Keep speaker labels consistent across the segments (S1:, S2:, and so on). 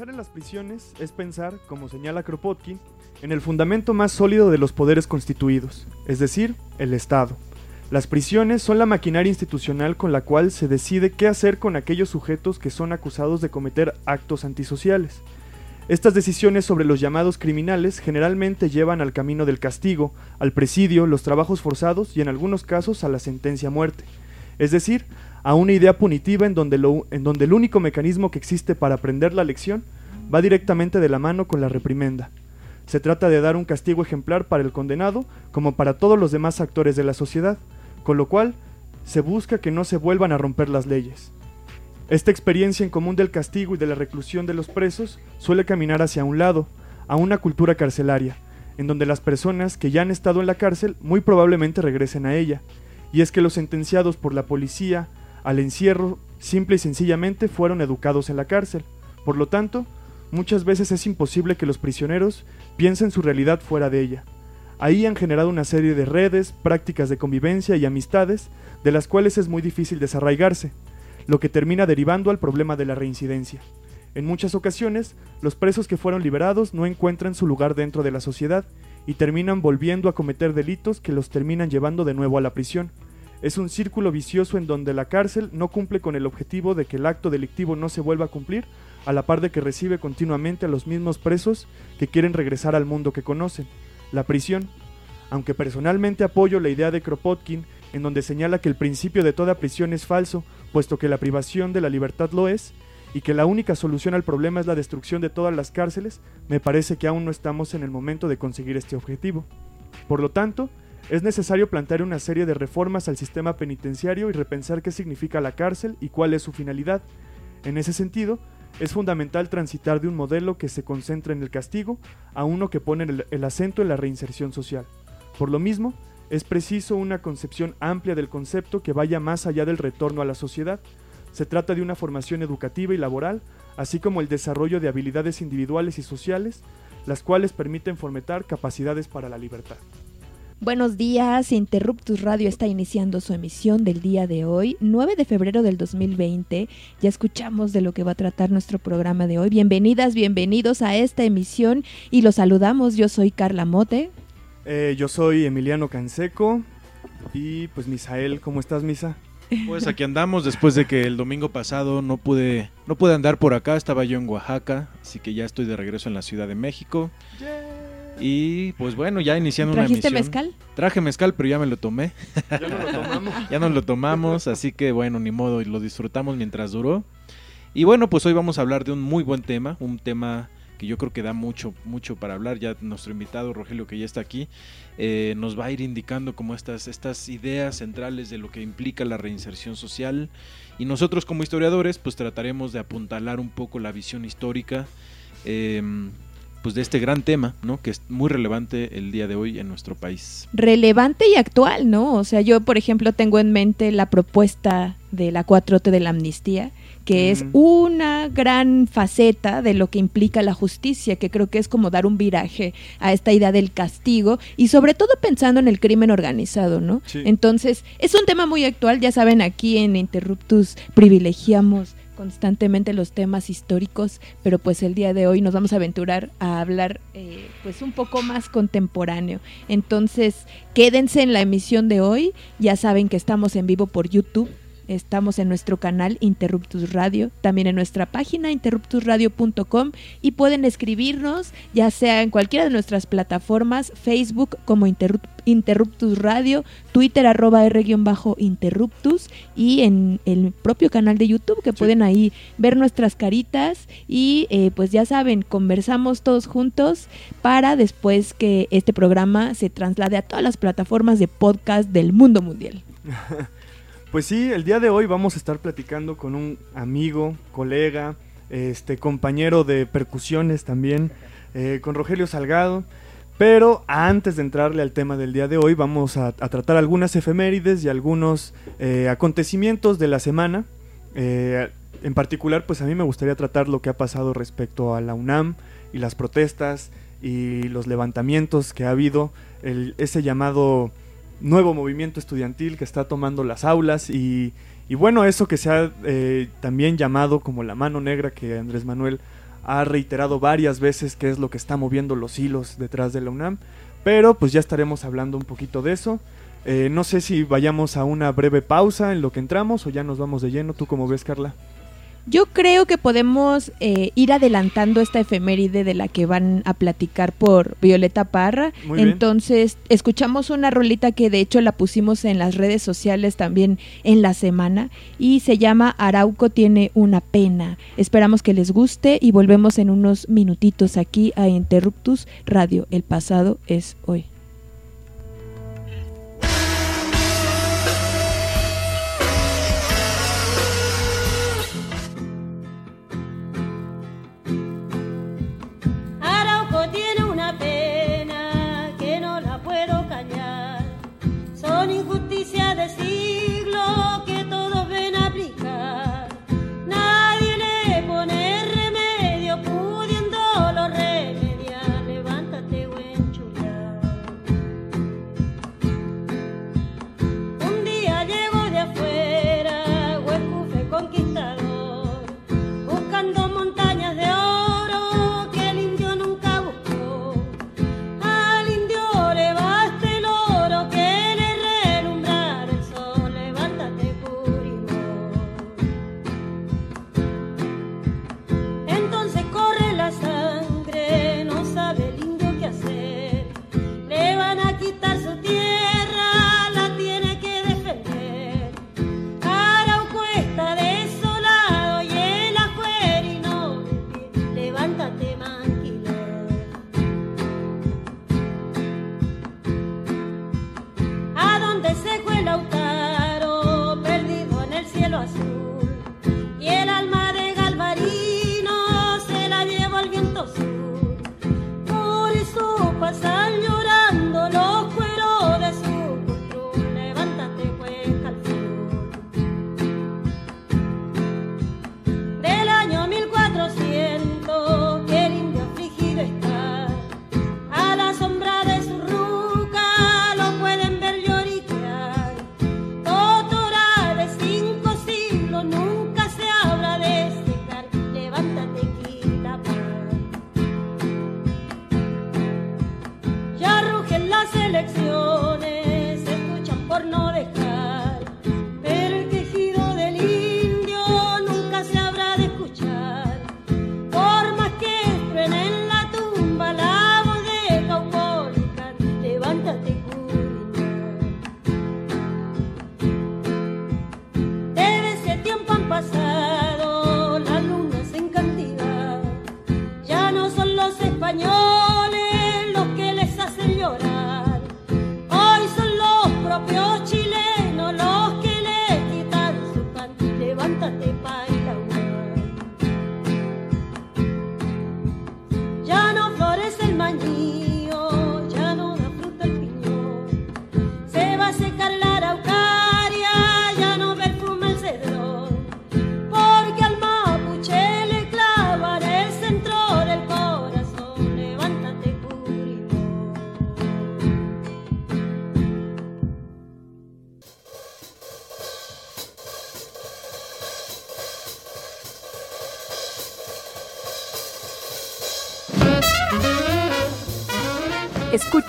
S1: Pensar en las prisiones es pensar, como señala Kropotkin, en el fundamento más sólido de los poderes constituidos, es decir, el Estado. Las prisiones son la maquinaria institucional con la cual se decide qué hacer con aquellos sujetos que son acusados de cometer actos antisociales. Estas decisiones sobre los llamados criminales generalmente llevan al camino del castigo, al presidio, los trabajos forzados y en algunos casos a la sentencia a muerte. Es decir, a una idea punitiva en donde, en donde el único mecanismo que existe para aprender la lección va directamente de la mano con la reprimenda. Se trata de dar un castigo ejemplar para el condenado como para todos los demás actores de la sociedad, con lo cual se busca que no se vuelvan a romper las leyes. Esta experiencia en común del castigo y de la reclusión de los presos suele caminar hacia un lado, a una cultura carcelaria, en donde las personas que ya han estado en la cárcel muy probablemente regresen a ella, y es que los sentenciados por la policía, al encierro simple y sencillamente fueron educados en la cárcel. Por lo tanto, muchas veces es imposible que los prisioneros piensen su realidad fuera de ella. Ahí han generado una serie de redes, prácticas de convivencia y amistades de las cuales es muy difícil desarraigarse, lo que termina derivando al problema de la reincidencia. En muchas ocasiones, los presos que fueron liberados no encuentran su lugar dentro de la sociedad y terminan volviendo a cometer delitos que los terminan llevando de nuevo a la prisión. Es un círculo vicioso en donde la cárcel no cumple con el objetivo de que el acto delictivo no se vuelva a cumplir, a la par de que recibe continuamente a los mismos presos que quieren regresar al mundo que conocen, la prisión. Aunque personalmente apoyo la idea de Kropotkin, en donde señala que el principio de toda prisión es falso, puesto que la privación de la libertad lo es, y que la única solución al problema es la destrucción de todas las cárceles, me parece que aún no estamos en el momento de conseguir este objetivo. Por lo tanto, es necesario plantear una serie de reformas al sistema penitenciario y repensar qué significa la cárcel y cuál es su finalidad. En ese sentido, es fundamental transitar de un modelo que se concentra en el castigo a uno que pone el, acento en la reinserción social. Por lo mismo, es preciso una concepción amplia del concepto que vaya más allá del retorno a la sociedad. Se trata de una formación educativa y laboral, así como el desarrollo de habilidades individuales y sociales, las cuales permiten fomentar capacidades para la libertad.
S2: Buenos días, Interruptus Radio está iniciando su emisión del día de hoy, 9 de febrero del 2020. Ya escuchamos de lo que va a tratar nuestro programa de hoy. Bienvenidas, bienvenidos a esta emisión y los saludamos. Yo soy Carla Mote.
S1: Eh, yo soy Emiliano Canseco y pues Misael, ¿cómo estás Misa?
S3: Pues aquí andamos después de que el domingo pasado no pude no pude andar por acá, estaba yo en Oaxaca, así que ya estoy de regreso en la Ciudad de México. Y pues bueno, ya iniciando una emisión.
S2: ¿Trajiste mezcal?
S3: Traje mezcal, pero ya me lo tomé.
S1: Ya no lo tomamos.
S3: ya nos lo tomamos, así que bueno, ni modo, y lo disfrutamos mientras duró. Y bueno, pues hoy vamos a hablar de un muy buen tema, un tema que yo creo que da mucho, mucho para hablar. Ya nuestro invitado Rogelio, que ya está aquí, eh, nos va a ir indicando como estas, estas ideas centrales de lo que implica la reinserción social. Y nosotros como historiadores, pues trataremos de apuntalar un poco la visión histórica. Eh, pues de este gran tema, ¿no? Que es muy relevante el día de hoy en nuestro país.
S2: Relevante y actual, ¿no? O sea, yo, por ejemplo, tengo en mente la propuesta de la 4T de la amnistía, que es una gran faceta de lo que implica la justicia, que creo que es como dar un viraje a esta idea del castigo y sobre todo pensando en el crimen organizado, ¿no? Entonces, es un tema muy actual, ya saben, aquí en Interruptus privilegiamos constantemente los temas históricos, pero pues el día de hoy nos vamos a aventurar a hablar eh, pues un poco más contemporáneo. Entonces, quédense en la emisión de hoy, ya saben que estamos en vivo por YouTube
S4: Estamos en nuestro canal Interruptus Radio, también en nuestra página interruptusradio.com y pueden escribirnos ya sea en cualquiera de nuestras plataformas, Facebook como Interruptus Radio, Twitter arroba R-Interruptus y en el propio canal de YouTube que pueden ahí ver nuestras caritas y eh, pues ya saben, conversamos todos juntos para después que este programa se traslade a todas las plataformas de podcast del mundo mundial.
S1: Pues sí, el día de hoy vamos a estar platicando con un amigo, colega, este compañero de percusiones también, eh, con Rogelio Salgado. Pero antes de entrarle al tema del día de hoy, vamos a, tratar algunas efemérides y algunos eh, acontecimientos de la semana. Eh, en particular, pues a mí me gustaría tratar lo que ha pasado respecto a la UNAM y las protestas y los levantamientos que ha habido, ese llamado nuevo movimiento estudiantil que está tomando las aulas y, bueno, eso que se ha eh, también llamado como la mano negra que Andrés Manuel ha reiterado varias veces que es lo que está moviendo los hilos detrás de la UNAM, pero pues ya estaremos hablando un poquito de eso. Eh, no sé si vayamos a una breve pausa en lo que entramos o ya nos vamos de lleno. ¿Tú cómo ves, Carla?
S4: Yo creo que podemos eh, ir adelantando esta efeméride de la que van a platicar por Violeta Parra. Entonces, escuchamos una rolita que de hecho la pusimos en las redes sociales también en la semana y se llama Arauco tiene una pena. Esperamos que les guste y volvemos en unos minutitos aquí a Interruptus Radio. El pasado es hoy.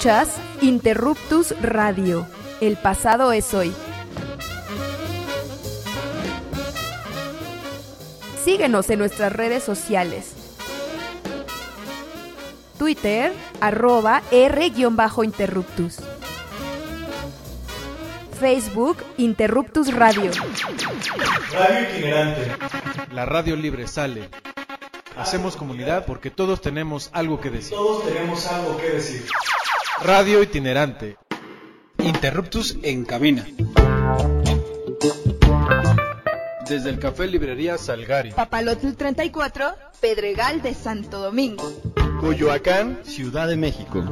S4: Escuchas Interruptus Radio. El pasado es hoy.
S5: Síguenos en nuestras redes sociales. Twitter, arroba R-Interruptus. Facebook, Interruptus Radio.
S6: Radio itinerante.
S3: La radio libre sale. Hacemos comunidad porque todos tenemos algo que decir.
S6: Todos tenemos algo que decir.
S3: Radio itinerante.
S7: Interruptus en cabina.
S3: Desde el Café Librería Salgari.
S5: Papalotl 34, Pedregal de Santo Domingo.
S3: Coyoacán,
S7: Ciudad de México.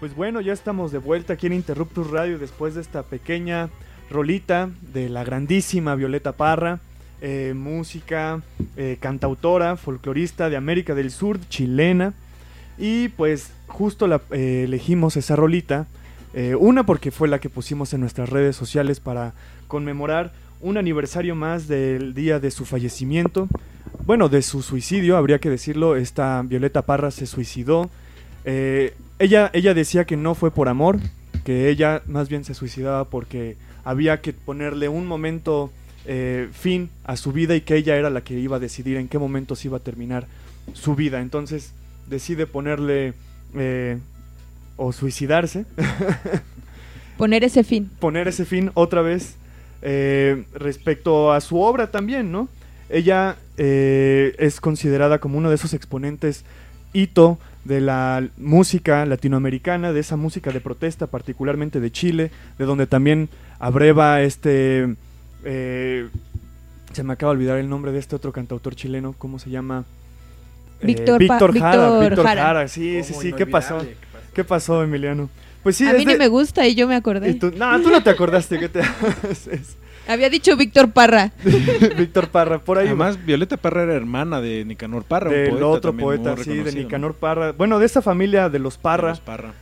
S1: Pues bueno, ya estamos de vuelta aquí en Interruptus Radio después de esta pequeña rolita de la grandísima Violeta Parra, eh, música, eh, cantautora, folclorista de América del Sur, chilena. Y pues justo la, eh, elegimos esa rolita, una porque fue la que pusimos en nuestras redes sociales para conmemorar un aniversario más del día de su fallecimiento. Bueno, de su suicidio, habría que decirlo, esta Violeta Parra se suicidó. Ella, ella decía que no fue por amor, que ella más bien se suicidaba porque había que ponerle un momento eh, fin a su vida y que ella era la que iba a decidir en qué momento se iba a terminar su vida. Entonces decide ponerle eh, o suicidarse.
S2: Poner ese fin.
S1: Poner ese fin otra vez eh, respecto a su obra también, ¿no? Ella es considerada como uno de esos exponentes hito de la música latinoamericana, de esa música de protesta, particularmente de Chile, de donde también abreva este... Eh, se me acaba de olvidar el nombre de este otro cantautor chileno, ¿cómo se llama?
S2: Eh, Víctor, Víctor,
S1: Jara, Víctor Jara. sí, sí, sí, ¿qué pasó? ¿Qué pasó, Emiliano?
S2: Pues sí, a mí ni me gusta y yo me acordé.
S1: no, tú no te acordaste, ¿qué te
S2: Había dicho Víctor Parra.
S1: Víctor Parra, por ahí.
S3: Además, Violeta Parra era hermana de Nicanor Parra.
S1: Del otro poeta, sí, de Nicanor Parra. Bueno, de esa familia de los Parra.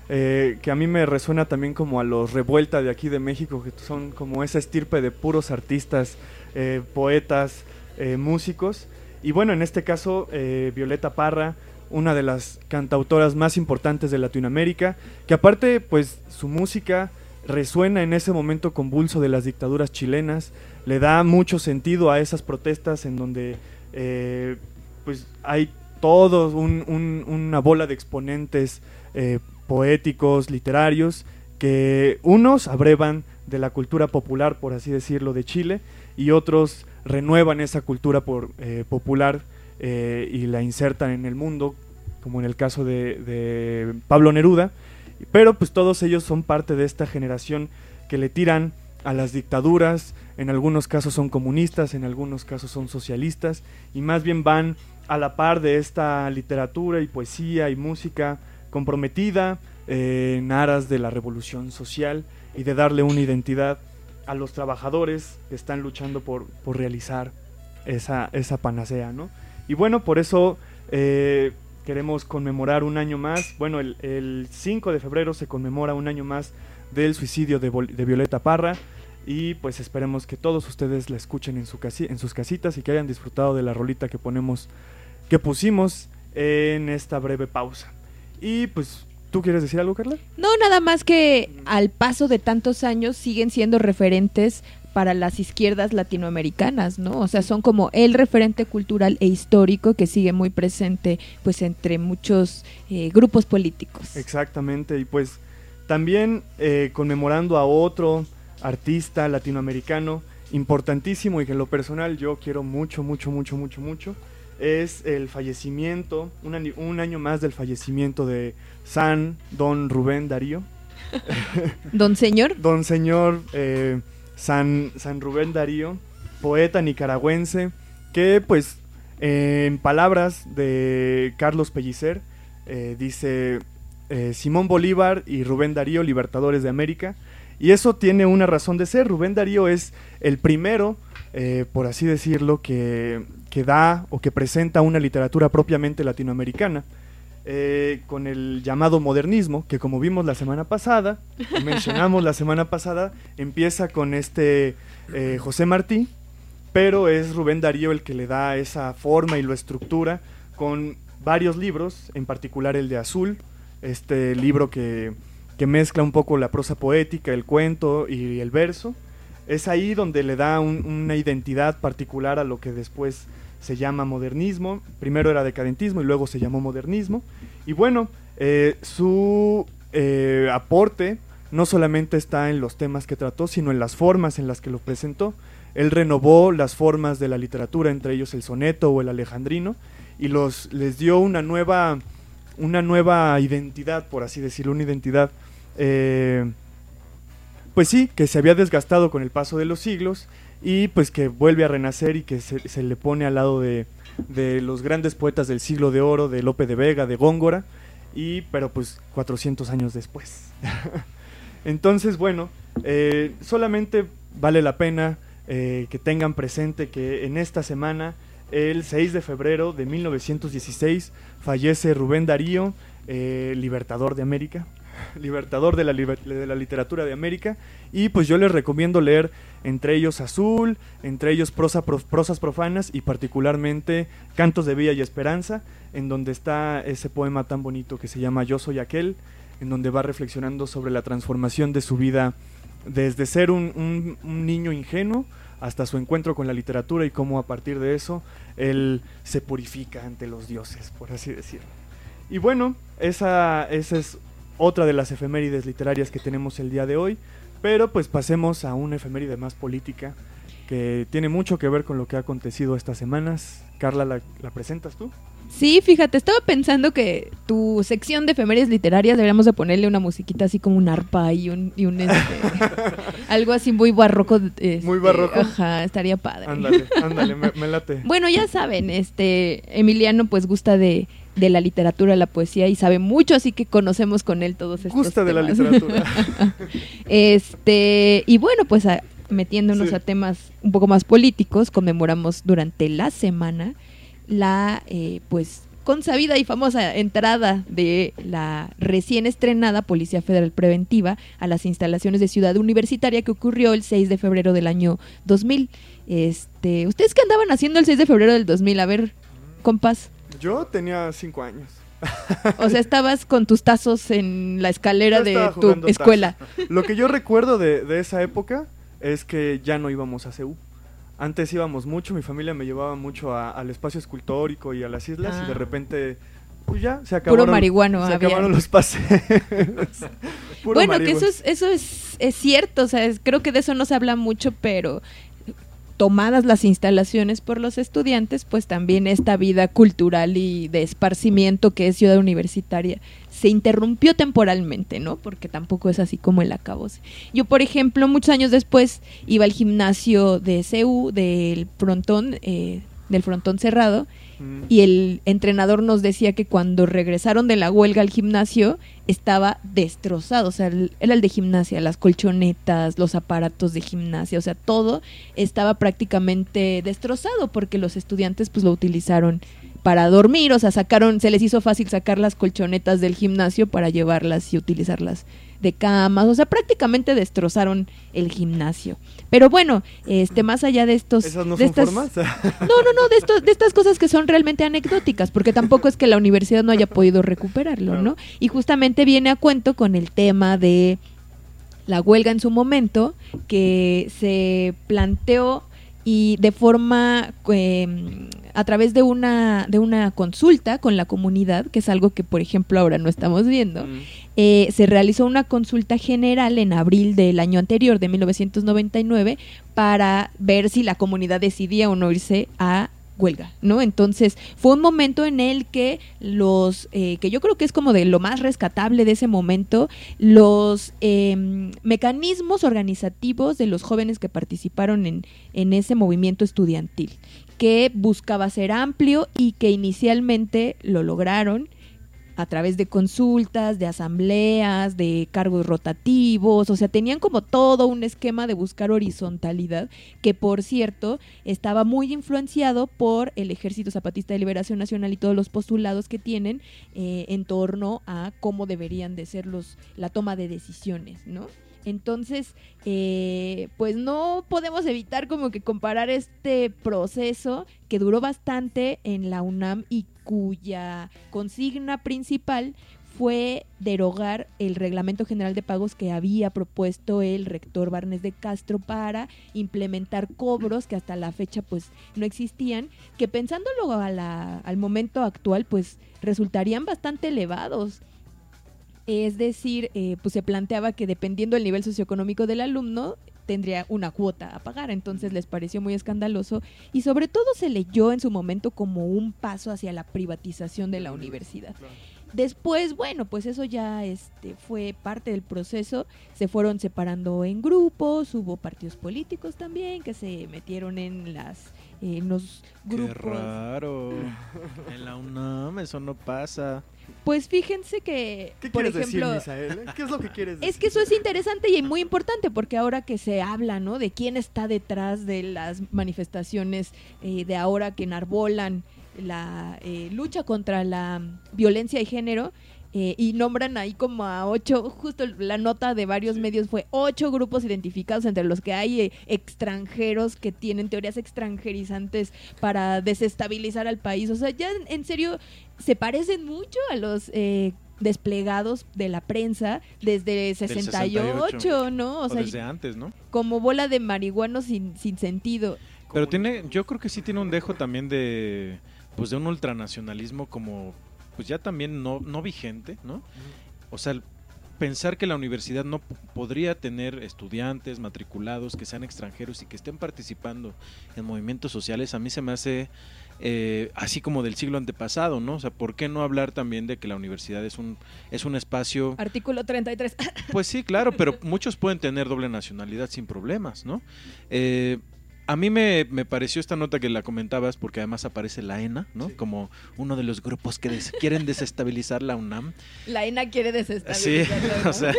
S1: Eh, que a mí me resuena también como a los Revuelta de aquí de México, que son como esa estirpe de puros artistas, eh, poetas, eh, músicos. Y bueno, en este caso, Violeta Parra una de las cantautoras más importantes de Latinoamérica, que aparte, pues su música resuena en ese momento convulso de las dictaduras chilenas, le da mucho sentido a esas protestas en donde eh, pues hay todos una bola de exponentes eh, poéticos, literarios, que unos abrevan de la cultura popular, por así decirlo, de Chile, y otros renuevan esa cultura eh, popular y la insertan en el mundo, como en el caso de Pablo Neruda, pero pues todos ellos son parte de esta generación que le tiran a las dictaduras, en algunos casos son comunistas, en algunos casos son socialistas, y más bien van a la par de esta literatura y poesía y música comprometida eh, en aras de la revolución social y de darle una identidad a los trabajadores que están luchando por, realizar esa, esa panacea, ¿no? Y bueno, por eso eh, queremos conmemorar un año más. Bueno, el, 5 de febrero se conmemora un año más del suicidio de, Violeta Parra. Y pues esperemos que todos ustedes la escuchen en, su en sus casitas y que hayan disfrutado de la rolita que ponemos, que pusimos en esta breve pausa. Y pues ¿Tú quieres decir algo, Carla?
S2: No, nada más que al paso de tantos años siguen siendo referentes para las izquierdas latinoamericanas, ¿no? O sea, son como el referente cultural e histórico que sigue muy presente, pues, entre muchos eh, grupos políticos.
S1: Exactamente, y pues también eh, conmemorando a otro artista latinoamericano importantísimo y que en lo personal yo quiero mucho, mucho, mucho, mucho, mucho, es el fallecimiento, un un año más del fallecimiento de San Don Rubén Darío.
S2: Don Señor.
S1: Don Señor. Eh, San, San Rubén Darío, poeta nicaragüense, que pues en palabras de Carlos Pellicer, eh, dice eh, Simón Bolívar y Rubén Darío, libertadores de América, y eso tiene una razón de ser. Rubén Darío es el primero, eh, por así decirlo, que, que da o que presenta una literatura propiamente latinoamericana. Eh, con el llamado modernismo, que como vimos la semana pasada, mencionamos la semana pasada, empieza con este eh, José Martí, pero es Rubén Darío el que le da esa forma y lo estructura con varios libros, en particular el de Azul, este libro que, que mezcla un poco la prosa poética, el cuento y el verso. Es ahí donde le da un- una identidad particular a lo que después se llama modernismo. Primero era decadentismo y luego se llamó modernismo. Y bueno, eh, su eh, aporte no solamente está en los temas que trató, sino en las formas en las que lo presentó. Él renovó las formas de la literatura, entre ellos el soneto o el alejandrino, y los, les dio una nueva, una nueva identidad, por así decirlo, una identidad, eh, pues sí, que se había desgastado con el paso de los siglos y pues que vuelve a renacer y que se, le pone al lado de, de los grandes poetas del siglo de oro, de Lope de Vega, de Góngora, y pero pues 400 años después. Entonces, bueno, eh, solamente vale la pena eh, que tengan presente que en esta semana, el 6 de febrero de 1916, fallece Rubén Darío, eh, libertador de América, libertador de la, de la literatura de América, y pues yo les recomiendo leer entre ellos Azul, entre ellos prosa, pro- prosas profanas y particularmente Cantos de Villa y Esperanza, en donde está ese poema tan bonito que se llama Yo soy aquel, en donde va reflexionando sobre la transformación de su vida desde ser un niño ingenuo hasta su encuentro con la literatura y cómo a partir de eso él se purifica ante los dioses, por así decirlo. Y bueno, esa, esa es otra de las efemérides literarias que tenemos el día de hoy, pero pues pasemos a una efeméride más política que tiene mucho que ver con lo que ha acontecido estas semanas. Carla, ¿la, la presentas tú?
S2: Sí, fíjate, estaba pensando que tu sección de efemérides literarias deberíamos de ponerle una musiquita así como un arpa y un, y un este, algo así muy barroco. este,
S1: Muy barroco.
S2: Ajá, estaría padre.
S1: Ándale, ándale, me, me late.
S2: Bueno, ya saben, este Emiliano pues gusta de, de la literatura, la poesía y sabe mucho, así que conocemos con él todos estos
S1: Gusta de la
S2: temas.
S1: literatura.
S2: Este, y bueno, pues a- metiéndonos
S1: Sí.
S2: a temas un poco más políticos, conmemoramos durante la semana la eh, pues consabida y famosa entrada de la recién estrenada Policía Federal Preventiva a las instalaciones de Ciudad Universitaria que ocurrió el 6 de febrero del año 2000. Este, ¿ustedes qué andaban haciendo el 6 de febrero del 2000? A ver, compas.
S1: Yo tenía cinco años.
S2: O sea, estabas con tus tazos en la escalera de tu escuela.
S1: Lo que yo recuerdo de, de esa época es que ya no íbamos a CEU. Antes íbamos mucho, mi familia me llevaba mucho a- al espacio escultórico y a las islas y
S2: Ah.
S1: de repente pues ya se acabaron,
S2: marihuano
S1: se
S2: había.
S1: acabaron los paseos. Puro
S2: bueno, que eso es, eso es, es cierto, o sea, es- creo que de eso no se habla mucho, pero tomadas las instalaciones por los estudiantes, pues también esta vida cultural y de esparcimiento que es ciudad universitaria se interrumpió temporalmente, ¿no? Porque tampoco es así como el acabose. Yo, por ejemplo, muchos años después iba al gimnasio de CU, del frontón, eh, del frontón cerrado, Y el entrenador nos decía que cuando regresaron de la huelga al gimnasio estaba destrozado, o sea, el- era el de gimnasia, las colchonetas, los aparatos de gimnasia, o sea, todo estaba prácticamente destrozado porque los estudiantes pues lo utilizaron para dormir, o sea, sacaron, se les hizo fácil sacar las colchonetas del gimnasio para llevarlas y utilizarlas de camas, o sea, prácticamente destrozaron el gimnasio. Pero bueno, este más allá de estos
S1: ¿Esas no
S2: de
S1: son
S2: estas-
S1: formas?
S2: no, no, no, de, estos, de estas cosas que son realmente anecdóticas, porque tampoco es que la universidad no haya podido recuperarlo, ¿no? Y justamente viene a cuento con el tema de la huelga en su momento, que se planteó y de forma eh, a través de una de una consulta con la comunidad, que es algo que por ejemplo ahora no estamos viendo,
S1: Mm.
S2: eh, se realizó una consulta general en abril del año anterior, de 1999, para ver si la comunidad decidía o no irse a huelga, ¿no? Entonces fue un momento en el que los, eh, que yo creo que es como de lo más rescatable de ese momento, los eh, mecanismos organizativos de los jóvenes que participaron en, en ese movimiento estudiantil, que buscaba ser amplio y que inicialmente lo lograron a través de consultas, de asambleas, de cargos rotativos, o sea, tenían como todo un esquema de buscar horizontalidad, que por cierto estaba muy influenciado por el Ejército Zapatista de Liberación Nacional y todos los postulados que tienen eh, en torno a cómo deberían de ser los, la toma de decisiones, ¿no? Entonces, eh, pues no podemos evitar como que comparar este proceso que duró bastante en la UNAM y cuya consigna principal fue derogar el reglamento general de pagos que había propuesto el rector Barnes de Castro para implementar cobros que hasta la fecha pues no existían, que pensándolo al momento actual pues resultarían bastante elevados. Es decir, eh, pues se planteaba que dependiendo del nivel socioeconómico del alumno tendría una cuota a pagar, entonces les pareció muy escandaloso y sobre todo se leyó en su momento como un paso hacia la privatización de la universidad. Después, bueno, pues eso ya este, fue parte del proceso. Se fueron separando en grupos, hubo partidos políticos también que se metieron en las en los
S3: Qué
S2: grupos.
S3: raro. En la UNAM eso no pasa.
S2: Pues fíjense que,
S1: ¿Qué
S2: por
S1: quieres
S2: ejemplo,
S1: decir, Misael? ¿Qué es lo que quieres decir?
S2: es que eso es interesante y muy importante porque ahora que se habla, ¿no? De quién está detrás de las manifestaciones eh, de ahora que enarbolan la eh, lucha contra la violencia de género eh, y nombran ahí como a ocho, justo la nota de varios medios fue ocho grupos identificados entre los que hay eh, extranjeros que tienen teorías extranjerizantes para desestabilizar al país. O sea, ya en, en serio se parecen mucho a los eh, desplegados de la prensa desde 68,
S3: 68,
S2: ¿no? O
S3: O
S2: sea,
S3: desde antes, ¿no?
S2: como bola de marihuanos sin, sin sentido.
S3: Pero tiene, yo creo que sí tiene un dejo también de, pues de un ultranacionalismo como, pues ya también no, no vigente, ¿no? O sea, pensar que la universidad no podría tener estudiantes matriculados que sean extranjeros y que estén participando en movimientos sociales, a mí se me hace eh, así como del siglo antepasado, ¿no? O sea, ¿por qué no hablar también de que la universidad es un, es un espacio
S2: Artículo 33.
S3: pues sí, claro, pero muchos pueden tener doble nacionalidad sin problemas, ¿no? Eh, a mí me, me pareció esta nota que la comentabas porque además aparece la ENA, ¿no?
S1: Sí.
S3: Como uno de los grupos que des- quieren desestabilizar la UNAM.
S2: La ENA quiere
S3: Sí,
S2: desestabilizarlo, ¿no?
S3: o sea,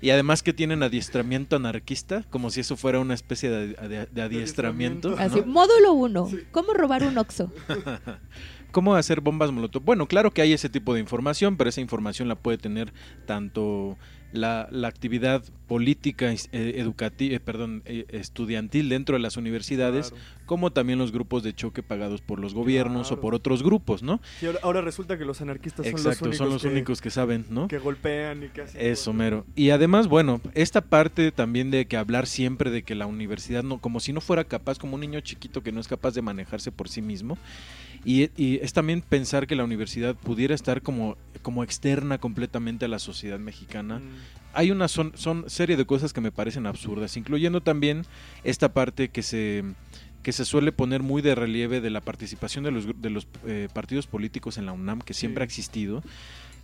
S3: y además que tienen adiestramiento anarquista, como si eso fuera una especie de, de- de adiestramiento. ¿no?
S2: Así, módulo 1. ¿Cómo robar un Oxxo?
S3: ¿Cómo hacer bombas molotov? Bueno, claro que hay ese tipo de información, pero esa información la puede tener tanto la, la actividad política, educativa, perdón, eh, estudiantil dentro de las universidades,
S1: Claro.
S3: como también los grupos de choque pagados por los gobiernos
S1: Claro.
S3: o por otros grupos, ¿no?
S1: Sí, ahora, ahora resulta que los anarquistas
S3: Exacto,
S1: son los únicos,
S3: son los
S1: que,
S3: únicos que saben, ¿no?
S1: que golpean y que hacen
S3: Eso, mero. Y además, bueno, esta parte también de que hablar siempre de que la universidad no, como si no fuera capaz, como un niño chiquito que no es capaz de manejarse por sí mismo. Y, y es también pensar que la universidad pudiera estar como, como externa completamente a la sociedad mexicana.
S1: Mm,
S3: Hay una son, son serie de cosas que me parecen absurdas, incluyendo también esta parte que se que se suele poner muy de relieve de la participación de los, de los eh, partidos políticos en la UNAM, que siempre
S1: Sí.
S3: ha existido,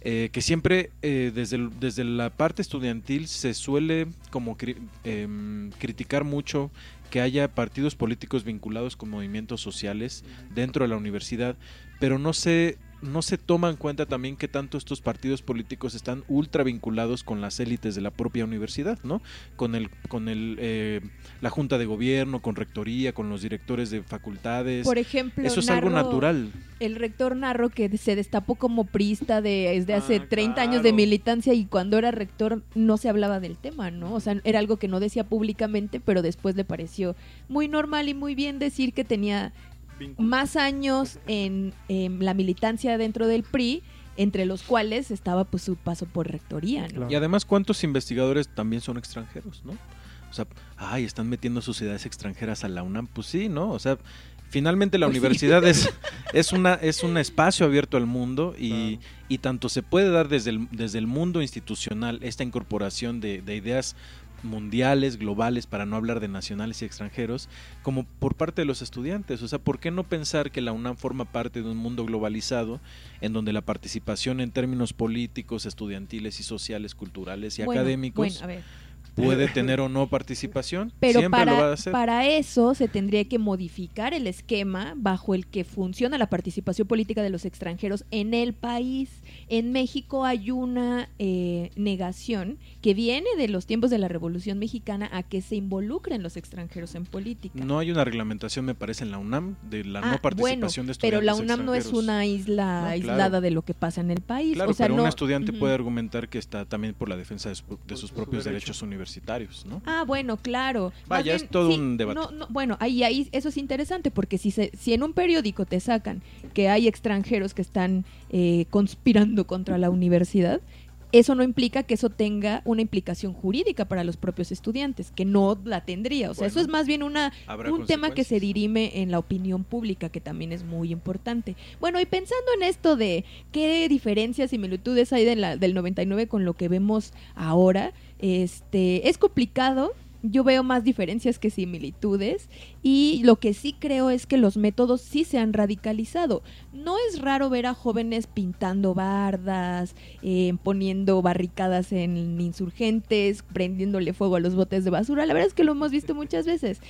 S3: eh, que siempre eh, desde, el- desde la parte estudiantil se suele como cri- em, criticar mucho que haya partidos políticos vinculados con movimientos sociales dentro de la universidad, pero no se no se toma en cuenta también que tanto estos partidos políticos están ultra vinculados con las élites de la propia universidad, ¿no? Con el con el eh, la junta de gobierno, con rectoría, con los directores de facultades.
S2: Por ejemplo,
S3: Eso es algo natural.
S2: El rector Narro que se destapó como priista de, desde hace
S1: Ah,
S2: 30
S1: claro.
S2: años de militancia y cuando era rector no se hablaba del tema, ¿no? O sea, era algo que no decía públicamente, pero después le pareció muy normal y muy bien decir que tenía. Más años en, en la militancia dentro del PRI, entre los cuales estaba pues su paso por rectoría, ¿no?
S1: Claro.
S3: Y además, ¿cuántos investigadores también son extranjeros, no? O sea, ay, están metiendo sociedades extranjeras a la UNAM. Pues sí, ¿no? O sea, finalmente la
S2: Pues sí.
S3: universidad es, es, una, es un espacio abierto al mundo y,
S1: Claro.
S3: y tanto se puede dar desde el, desde el mundo institucional esta incorporación de, de ideas mundiales, globales, para no hablar de nacionales y extranjeros, como por parte de los estudiantes. O sea, ¿por qué no pensar que la UNAM forma parte de un mundo globalizado en donde la participación en términos políticos, estudiantiles y sociales, culturales y
S2: Bueno,
S3: académicos
S2: bueno, a ver.
S3: Puede tener o no participación?
S2: Pero
S3: Siempre lo va a
S2: para,
S3: hacer.
S2: para eso se tendría que modificar el esquema bajo el que funciona la participación política de los extranjeros en el país. En México hay una eh, negación que viene de los tiempos de la Revolución Mexicana a que se involucren los extranjeros en política.
S3: No hay una reglamentación, me parece, en la UNAM de la
S2: Ah,
S3: no participación
S2: bueno,
S3: de estudiantes
S2: pero la UNAM no es una isla
S3: No, claro.
S2: aislada de lo que pasa en el país.
S3: Claro,
S2: o sea,
S3: pero
S2: no,
S3: un estudiante puede argumentar que está también por la defensa de, su- de sus propios
S1: derechos.
S3: derechos universitarios, ¿no?
S2: Ah, bueno, claro.
S3: Vaya, es todo un debate.
S2: no, no, bueno, ahí, ahí eso es interesante porque si, se, si en un periódico te sacan que hay extranjeros que están eh, conspirando contra la universidad, eso no implica que eso tenga una implicación jurídica para los propios estudiantes, que no la tendría. O sea, eso es más bien una, un tema que se dirime en la opinión pública, que también es muy importante. Bueno, y pensando en esto de qué diferencias, similitudes hay de la, del 99 con lo que vemos ahora, este, es complicado. Yo veo más diferencias que similitudes y lo que sí creo es que los métodos sí se han radicalizado. No es raro ver a jóvenes pintando bardas, eh, poniendo barricadas en insurgentes, prendiéndole fuego a los botes de basura. La verdad es que lo hemos visto muchas veces.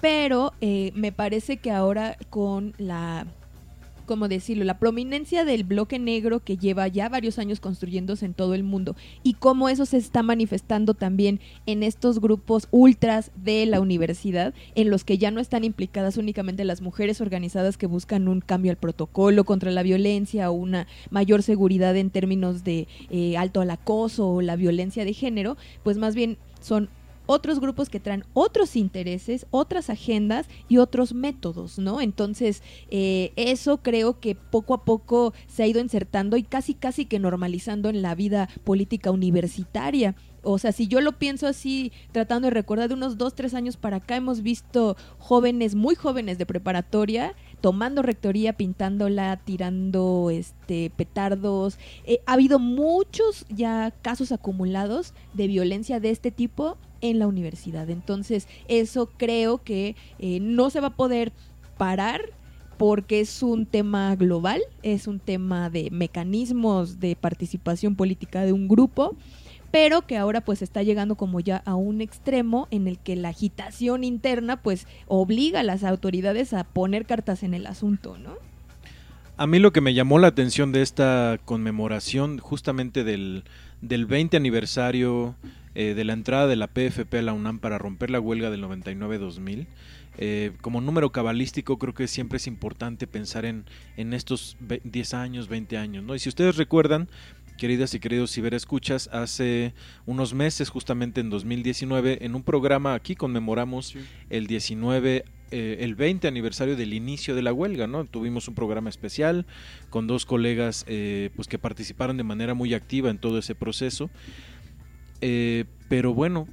S2: Pero eh, me parece que ahora con la como decirlo, la prominencia del bloque negro que lleva ya varios años construyéndose en todo el mundo y cómo eso se está manifestando también en estos grupos ultras de la universidad, en los que ya no están implicadas únicamente las mujeres organizadas que buscan un cambio al protocolo contra la violencia o una mayor seguridad en términos de eh, alto al acoso o la violencia de género, pues más bien son otros grupos que traen otros intereses, otras agendas y otros métodos, ¿no? Entonces, eh, eso creo que poco a poco se ha ido insertando y casi, casi que normalizando en la vida política universitaria. O sea, si yo lo pienso así, tratando de recordar de unos dos, tres años para acá, hemos visto jóvenes, muy jóvenes de preparatoria, tomando rectoría, pintándola, tirando este petardos. Eh, ha habido muchos ya casos acumulados de violencia de este tipo en la universidad. Entonces, eso creo que eh, no se va a poder parar porque es un tema global, es un tema de mecanismos de participación política de un grupo pero que ahora pues está llegando como ya a un extremo en el que la agitación interna pues obliga a las autoridades a poner cartas en el asunto, ¿no?
S3: A mí lo que me llamó la atención de esta conmemoración justamente del, del 20 aniversario eh, de la entrada de la PFP a la UNAM para romper la huelga del 99-2000, eh, como número cabalístico creo que siempre es importante pensar en, en estos ve- 10 años, 20 años, ¿no? Y si ustedes recuerdan, queridas y queridos ciberescuchas, hace unos meses, justamente en 2019, en un programa aquí conmemoramos
S1: Sí.
S3: el 19 eh, el 20 aniversario del inicio de la huelga, ¿no? Tuvimos un programa especial con dos colegas eh, pues que participaron de manera muy activa en todo ese proceso. Eh, pero bueno,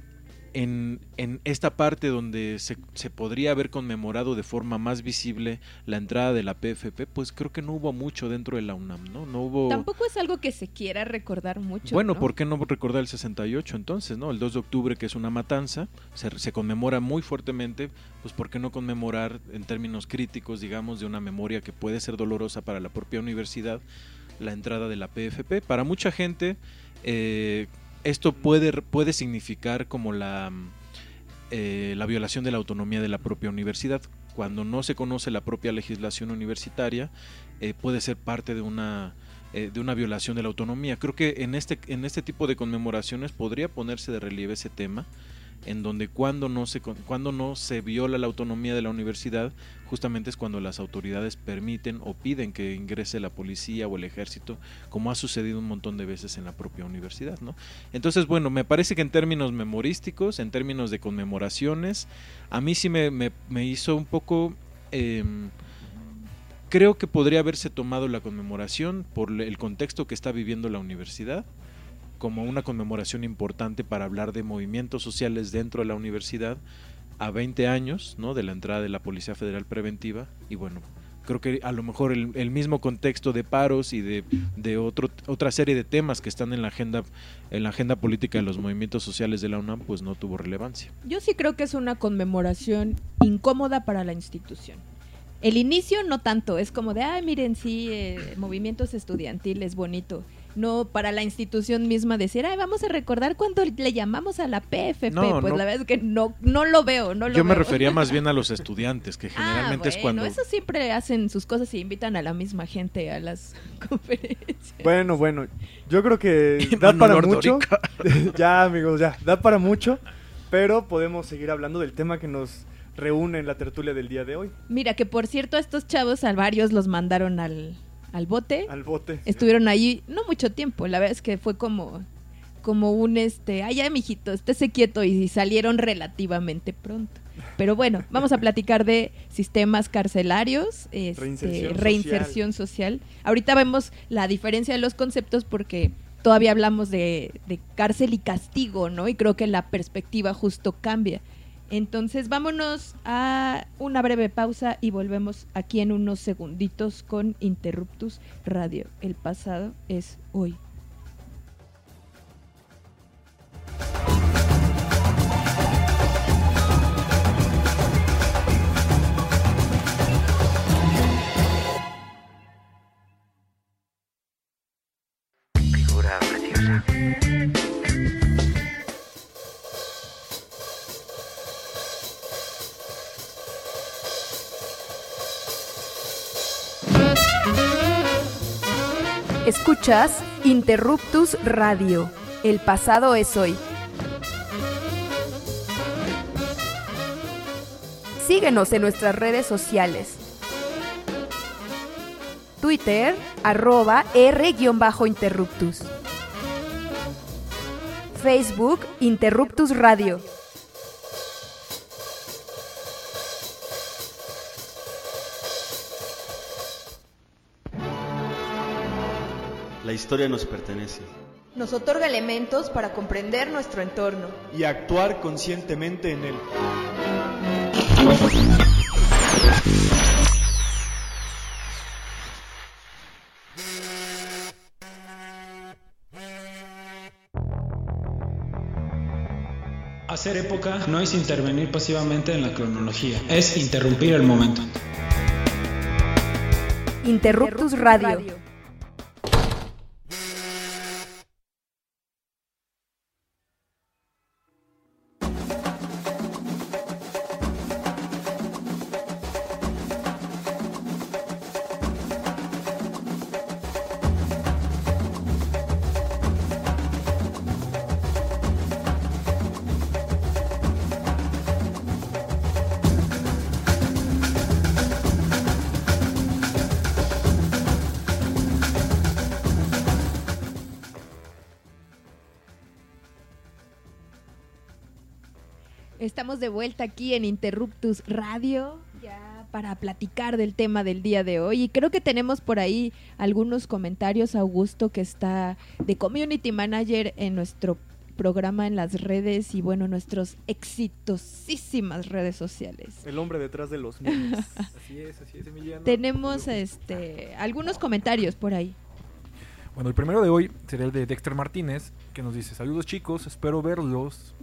S3: en, en esta parte donde se, se podría haber conmemorado de forma más visible la entrada de la PFP, pues creo que no hubo mucho dentro de la UNAM, ¿no? No hubo...
S2: Tampoco es algo que se quiera recordar mucho.
S3: Bueno,
S2: ¿no?
S3: ¿por qué no recordar el 68 entonces, no? El 2 de octubre, que es una matanza, se, se conmemora muy fuertemente, pues ¿por qué no conmemorar en términos críticos, digamos, de una memoria que puede ser dolorosa para la propia universidad, la entrada de la PFP? Para mucha gente, eh, esto puede, puede significar como la, mm, eh, la violación de la autonomía de la propia universidad. Cuando no se conoce la propia legislación universitaria, eh, puede ser parte de una eh, de una violación de la autonomía. Creo que en este, en este tipo de conmemoraciones podría ponerse de relieve ese tema, en donde cuando no se cuando no se viola la autonomía de la universidad, justamente es cuando las autoridades permiten o piden que ingrese la policía o el ejército, como ha sucedido un montón de veces en la propia universidad, ¿no? Entonces, bueno, me parece que en términos memorísticos, en términos de conmemoraciones, a mí sí me, me- me hizo un poco em, creo que podría haberse tomado la conmemoración por el contexto que está viviendo la universidad como una conmemoración importante para hablar de movimientos sociales dentro de la universidad a 20 años ¿no? de la entrada de la Policía Federal Preventiva y bueno, creo que a lo mejor el, el mismo contexto de paros y de, de otro, otra serie de temas que están en la agenda en la agenda política de los movimientos sociales de la UNAM pues no tuvo relevancia.
S2: Yo sí creo que es una conmemoración incómoda para la institución. El inicio no tanto, es como de, ay, miren, sí, eh, movimientos estudiantiles, bonito. No para la institución misma decir, ay, vamos a recordar cuando le llamamos a la PFP.
S3: No,
S2: pues
S3: no.
S2: la verdad es que no, no lo veo, no lo
S3: Yo me refería más bien a los estudiantes, que generalmente
S2: ah,
S3: es
S2: bueno,
S3: cuando...
S2: eso siempre hacen sus cosas y invitan a la misma gente a las conferencias.
S1: Bueno, bueno, yo creo que da para mucho. ya, amigos, ya, da para mucho. Pero podemos seguir hablando del tema que nos reúne en la tertulia del día de hoy.
S2: Mira, que por cierto, a estos chavos a varios los mandaron al, al bote.
S1: Al bote.
S2: Estuvieron ahí no mucho tiempo, la verdad es que fue como como un este, ay ya mijito, estése quieto y salieron relativamente pronto. Pero bueno, vamos a platicar de sistemas carcelarios, este,
S1: Reinserción
S2: reinserción, social. Ahorita vemos la diferencia de los conceptos porque todavía hablamos de, de cárcel y castigo, ¿no? Y creo que la perspectiva justo cambia. Entonces vámonos a una breve pausa y volvemos aquí en unos segunditos con Interruptus Radio. El pasado es hoy.
S8: Figura preciosa.
S5: Escuchas Interruptus Radio. El pasado es hoy. Síguenos en nuestras redes sociales. Twitter, arroba R-Interruptus. Facebook, Interruptus Radio.
S7: Historia nos pertenece.
S5: Nos otorga elementos para comprender nuestro entorno.
S6: Y actuar conscientemente en él.
S9: Hacer época no es intervenir pasivamente en la cronología, es interrumpir el momento.
S5: Interruptus Radio.
S2: Estamos de vuelta aquí en Interruptus Radio ya para platicar del tema del día de hoy y creo que tenemos por ahí algunos comentarios Augusto que está de community manager en nuestro programa en las redes y bueno nuestros exitosísimas redes sociales.
S1: El hombre detrás de los memes.
S10: Así es, así es, Emiliano.
S2: Tenemos este algunos comentarios por ahí.
S10: Bueno, el primero de hoy sería el de Dexter Martínez, que nos dice, saludos chicos, espero verlos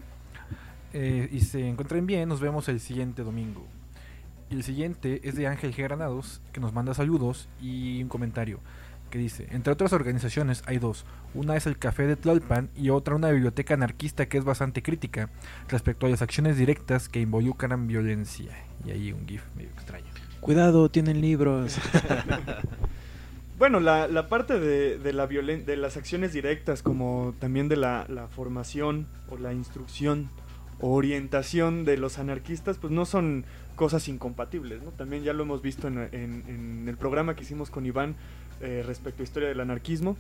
S10: eh, y se encuentren bien, nos vemos el siguiente domingo. Y el siguiente es de Ángel G. Granados, que nos manda saludos y un comentario que dice, entre otras organizaciones hay dos, una es el Café de Tlalpan y otra una biblioteca anarquista que es bastante crítica respecto a las acciones directas que involucran violencia. Y ahí un GIF medio extraño.
S3: Cuidado, tienen libros.
S1: Bueno, la, la parte de, de la violen- de las acciones directas, como también de la, la formación o la instrucción orientación de los anarquistas, pues no son cosas incompatibles, ¿no? También ya lo hemos visto en, en- en el programa que hicimos con Iván eh, respecto a historia del anarquismo,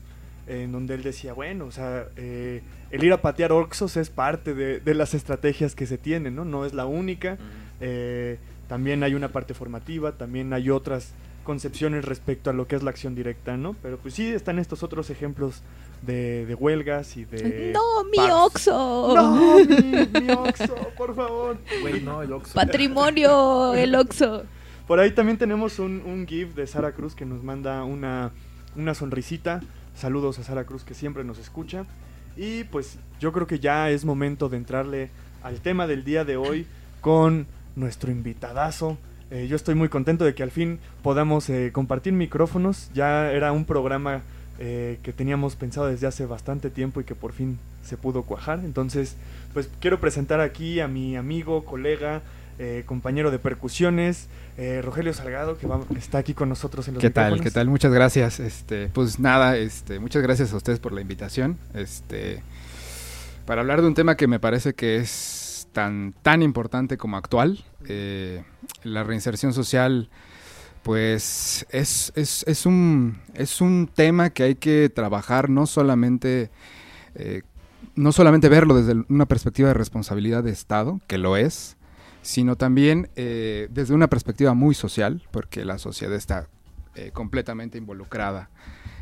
S1: eh, en donde él decía, bueno, o sea, eh, el ir a patear Oxos es parte de, de las estrategias que se tienen, ¿no? No es la única. Eh, también hay una parte formativa, también hay otras concepciones respecto a lo que es la acción directa, ¿no? Pero pues sí están estos otros ejemplos de, de huelgas y de...
S2: No, mi. Oxo.
S1: No, mi, mi Oxxo, por favor.
S10: Güey, no, el Oxxo.
S2: Patrimonio, el Oxo.
S1: Por ahí también tenemos un, un GIF de Sara Cruz que nos manda una, una sonrisita. Saludos a Sara Cruz que siempre nos escucha. Y pues yo creo que ya es momento de entrarle al tema del día de hoy con nuestro invitadazo. Eh, yo estoy muy contento de que al fin podamos eh, compartir micrófonos. Ya era un programa eh, que teníamos pensado desde hace bastante tiempo y que por fin se pudo cuajar. Entonces, pues quiero presentar aquí a mi amigo, colega, compañero de percusiones, Rogelio Salgado, que va- está aquí con nosotros en los
S11: ¿Qué tal? ¿Qué tal? Muchas gracias. Este, pues nada, este, muchas gracias a ustedes por la invitación. Este, para hablar de un tema que me parece que es tan tan importante como actual, eh, la reinserción social, pues es, es, es un es un tema que hay que trabajar no solamente eh, no solamente verlo desde una perspectiva de responsabilidad de Estado, que lo es, sino también eh, desde una perspectiva muy social, porque la sociedad está completamente involucrada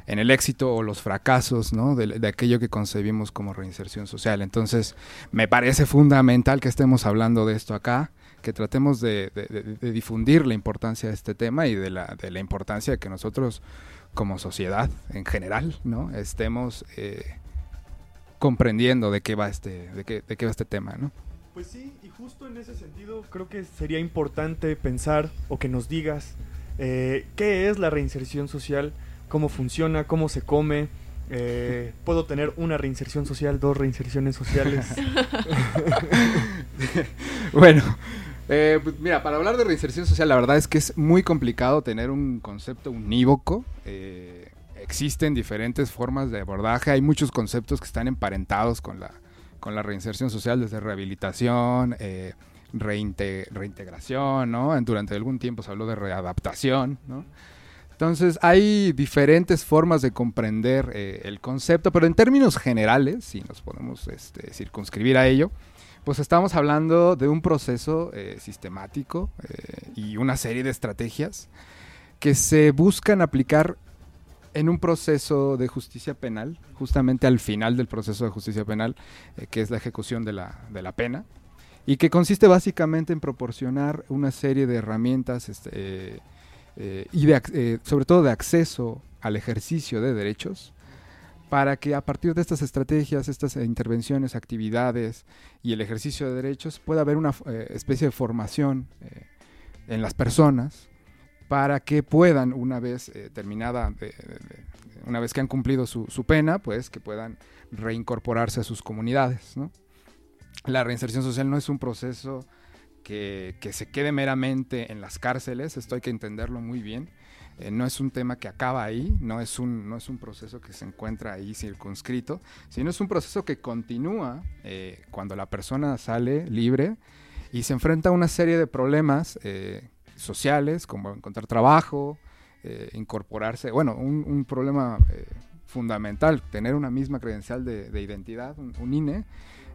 S11: en el éxito o los fracasos ¿no? de, aquello que concebimos como reinserción social. Entonces, me parece fundamental que estemos hablando de esto acá, que tratemos de, difundir la importancia de este tema y de la, la, importancia que nosotros como sociedad en general ¿no? estemos eh, comprendiendo de qué va este, de qué, de qué va este tema. ¿no?
S1: Pues sí, y justo en ese sentido creo que sería importante pensar o que nos digas eh, qué es la reinserción social, cómo funciona, cómo se come. Eh, puedo tener una reinserción social, dos reinserciones sociales.
S11: bueno, eh, pues mira, para hablar de reinserción social, la verdad es que es muy complicado tener un concepto unívoco. Eh, existen diferentes formas de abordaje, hay muchos conceptos que están emparentados con la, con la reinserción social, desde rehabilitación, eh, reinte reintegración, ¿no? Durante algún tiempo se habló de readaptación, ¿no? Entonces hay diferentes formas de comprender eh, el concepto, pero en términos generales, si nos podemos este, circunscribir a ello, pues estamos hablando de un proceso eh, sistemático eh, y una serie de estrategias que se buscan aplicar en un proceso de justicia penal, justamente al final del proceso de justicia penal, que es la ejecución de la, de la, pena, y que consiste básicamente en proporcionar una serie de herramientas este, eh, eh, y de, sobre todo de acceso al ejercicio de derechos, para que a partir de estas estrategias, estas intervenciones, actividades y el ejercicio de derechos pueda haber una especie de formación en las personas para que puedan, una vez eh, terminada, una vez que han cumplido su, pena, pues que puedan reincorporarse a sus comunidades. La reinserción social no es un proceso que, que, se quede meramente en las cárceles, esto hay que entenderlo muy bien. Eh, no es un tema que acaba ahí, no es, un, no es un proceso que se encuentra ahí circunscrito, sino es un proceso que continúa eh, cuando la persona sale libre y se enfrenta a una serie de problemas eh, sociales, como encontrar trabajo, eh, incorporarse, bueno, un, un problema eh, fundamental, tener una misma credencial de, de identidad, un, un, INE,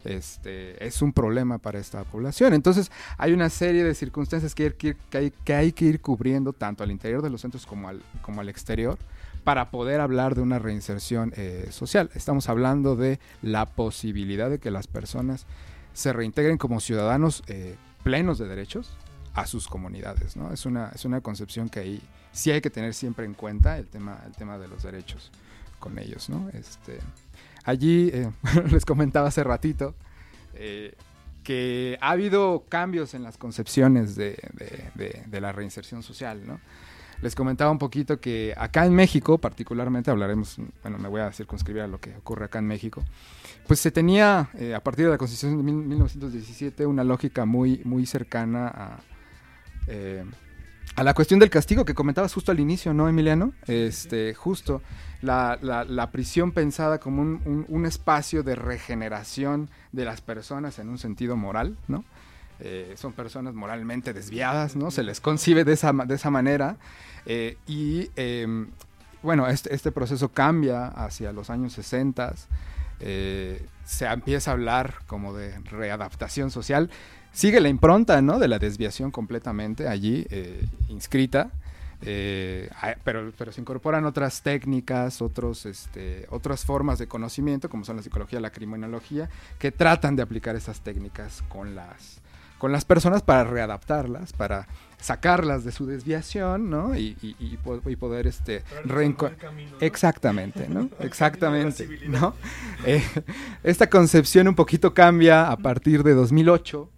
S11: este, es un problema para esta población. Entonces, hay una serie de circunstancias que, que, que, hay, que hay que ir cubriendo tanto al interior de los centros como al, como al exterior para poder hablar de una reinserción eh, social. Estamos hablando de la posibilidad de que las personas se reintegren como ciudadanos eh, plenos de derechos, a sus comunidades, ¿no? Es una, es una concepción que ahí sí hay que tener siempre en cuenta el tema, el tema de los derechos con ellos, ¿no? Este, allí eh, les comentaba hace ratito eh, que ha habido cambios en las concepciones de, la reinserción social, ¿no? Les comentaba un poquito que acá en México, particularmente, hablaremos, bueno, me voy a circunscribir a lo que ocurre acá en México, pues se tenía, eh, a partir de la Constitución de 1917, una lógica muy, muy cercana a, a la cuestión del castigo que comentabas justo al inicio, ¿no, Emiliano? Este, justo la, prisión pensada como un, espacio de regeneración de las personas en un sentido moral, ¿no? Eh, son personas moralmente desviadas, ¿no? Se les concibe de esa, de esa manera. Eh, y eh, bueno, este, este, proceso cambia hacia los años 60. se empieza a hablar como de readaptación social sigue la impronta ¿no? de la desviación completamente allí eh, inscrita, eh, pero, pero, se incorporan otras técnicas, otros, este, otras formas de conocimiento, como son la psicología, la criminología, que tratan de aplicar esas técnicas con las, con las personas para readaptarlas, para sacarlas de su desviación, ¿no? Y, y, y, y poder este
S1: camino, ¿no?
S11: exactamente, ¿no? exactamente, ¿no? Eh, esta concepción un poquito cambia a partir de 2008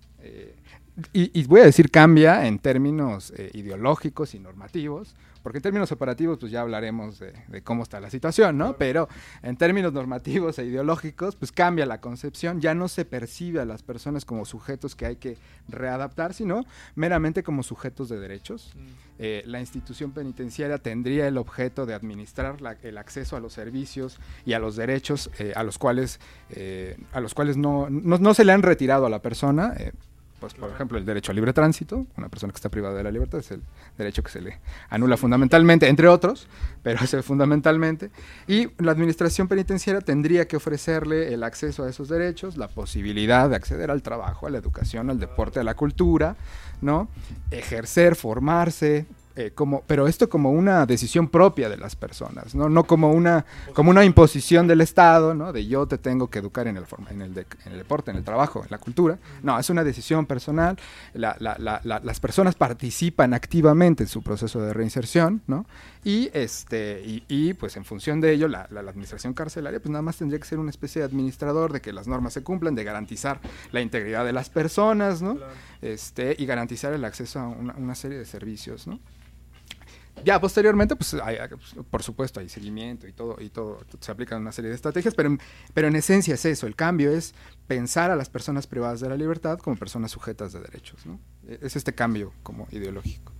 S11: y, y, voy a decir cambia en términos eh, ideológicos y normativos, porque en términos operativos pues ya hablaremos de, de cómo está la situación, ¿no? Pero en términos normativos e ideológicos pues cambia la concepción, ya no se percibe a las personas como sujetos que hay que readaptar, sino meramente como sujetos de derechos. Mm. Eh, la institución penitenciaria tendría el objeto de administrar la, el acceso a los servicios y a los derechos eh, a los cuales, a los cuales no, no, no, se le han retirado a la persona pues, por ejemplo, el derecho al libre tránsito, una persona que está privada de la libertad es el derecho que se le anula fundamentalmente, entre otros, pero ese fundamentalmente. Y la administración penitenciaria tendría que ofrecerle el acceso a esos derechos, la posibilidad de acceder al trabajo, a la educación, al deporte, a la cultura, ¿no? Ejercer, formarse, eh, como, pero esto como una decisión propia de las personas, no, no como, una, como una imposición del Estado, ¿no? de yo te tengo que educar en el, forma- en, el de- en el deporte, en el trabajo, en la cultura. No, es una decisión personal. La- la- la- la- las personas participan activamente en su proceso de reinserción, ¿no? Y, este, y, y, pues en función de ello, la, la- la administración carcelaria pues nada más tendría que ser una especie de administrador de que las normas se cumplan, de garantizar la integridad de las personas, ¿no? Este, y garantizar el acceso a una, una serie de servicios, ¿no? Ya posteriormente, pues, hay- pues, por supuesto, hay seguimiento y todo, y todo, se aplican una serie de estrategias, pero, pero en esencia es eso, el cambio es pensar a las personas privadas de la libertad como personas sujetas de derechos, ¿no? E- Es este cambio como ideológico.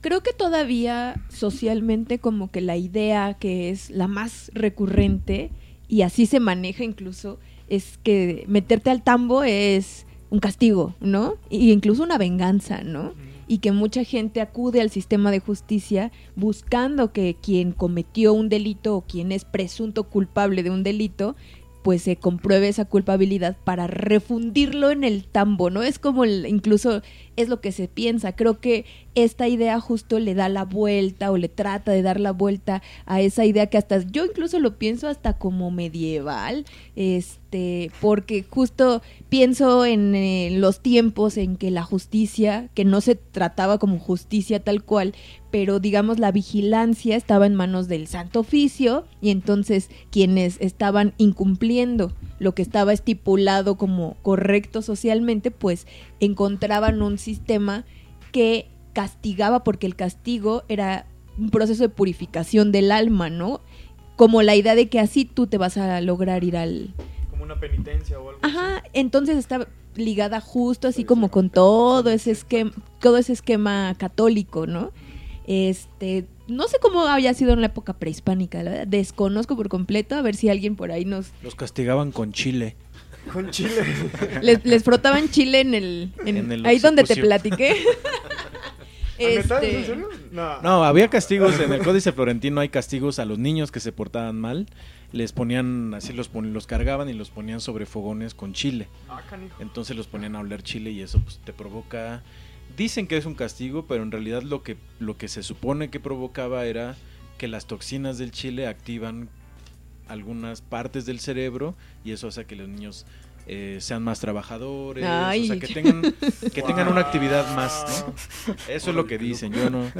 S2: Creo que todavía socialmente como que la idea que es la más recurrente y así se maneja incluso es que meterte al tambo es un castigo, ¿no? Y incluso una venganza, ¿no? Y que mucha gente acude al sistema de justicia buscando que quien cometió un delito o quien es presunto culpable de un delito pues se compruebe esa culpabilidad para refundirlo en el tambo, ¿no? Es como el- incluso es lo que se piensa. Creo que esta idea justo le da la vuelta o le trata de dar la vuelta a esa idea que hasta yo incluso lo pienso hasta como medieval, este, porque justo pienso en eh, los tiempos en que la justicia, que no se trataba como justicia tal cual, pero digamos la vigilancia estaba en manos del Santo Oficio y entonces quienes estaban incumpliendo lo que estaba estipulado como correcto socialmente, pues encontraban un sistema que castigaba porque el castigo era un proceso de purificación del alma, ¿no? Como la idea de que así tú te vas a lograr ir al...
S1: Como una penitencia o algo
S2: Ajá, entonces está ligada justo así como con todo ese esquema, todo ese esquema católico, ¿no? Este, no sé cómo había sido en la época prehispánica, la verdad, desconozco por completo, a ver si alguien por ahí nos
S3: Los castigaban con chile.
S1: Con chile.
S2: les, les frotaban chile en el, en-
S3: En el
S2: ahí donde te platiqué. Este.
S1: No.
S3: No, había castigos en el Códice Florentino, hay castigos a los niños que se portaban mal. Les ponían, así los, pon- los cargaban y los ponían sobre fogones con chile.
S1: Ah.
S3: Entonces los ponían a oler chile y eso pues, te provoca... Dicen que es un castigo, pero en realidad lo que, lo que se supone que provocaba era que las toxinas del chile activan algunas partes del cerebro y eso hace que los niños eh, sean más trabajadores,
S2: Ay.
S3: o sea, que tengan, que tengan una actividad más, ¿no? Eso es lo que dicen, yo no, yo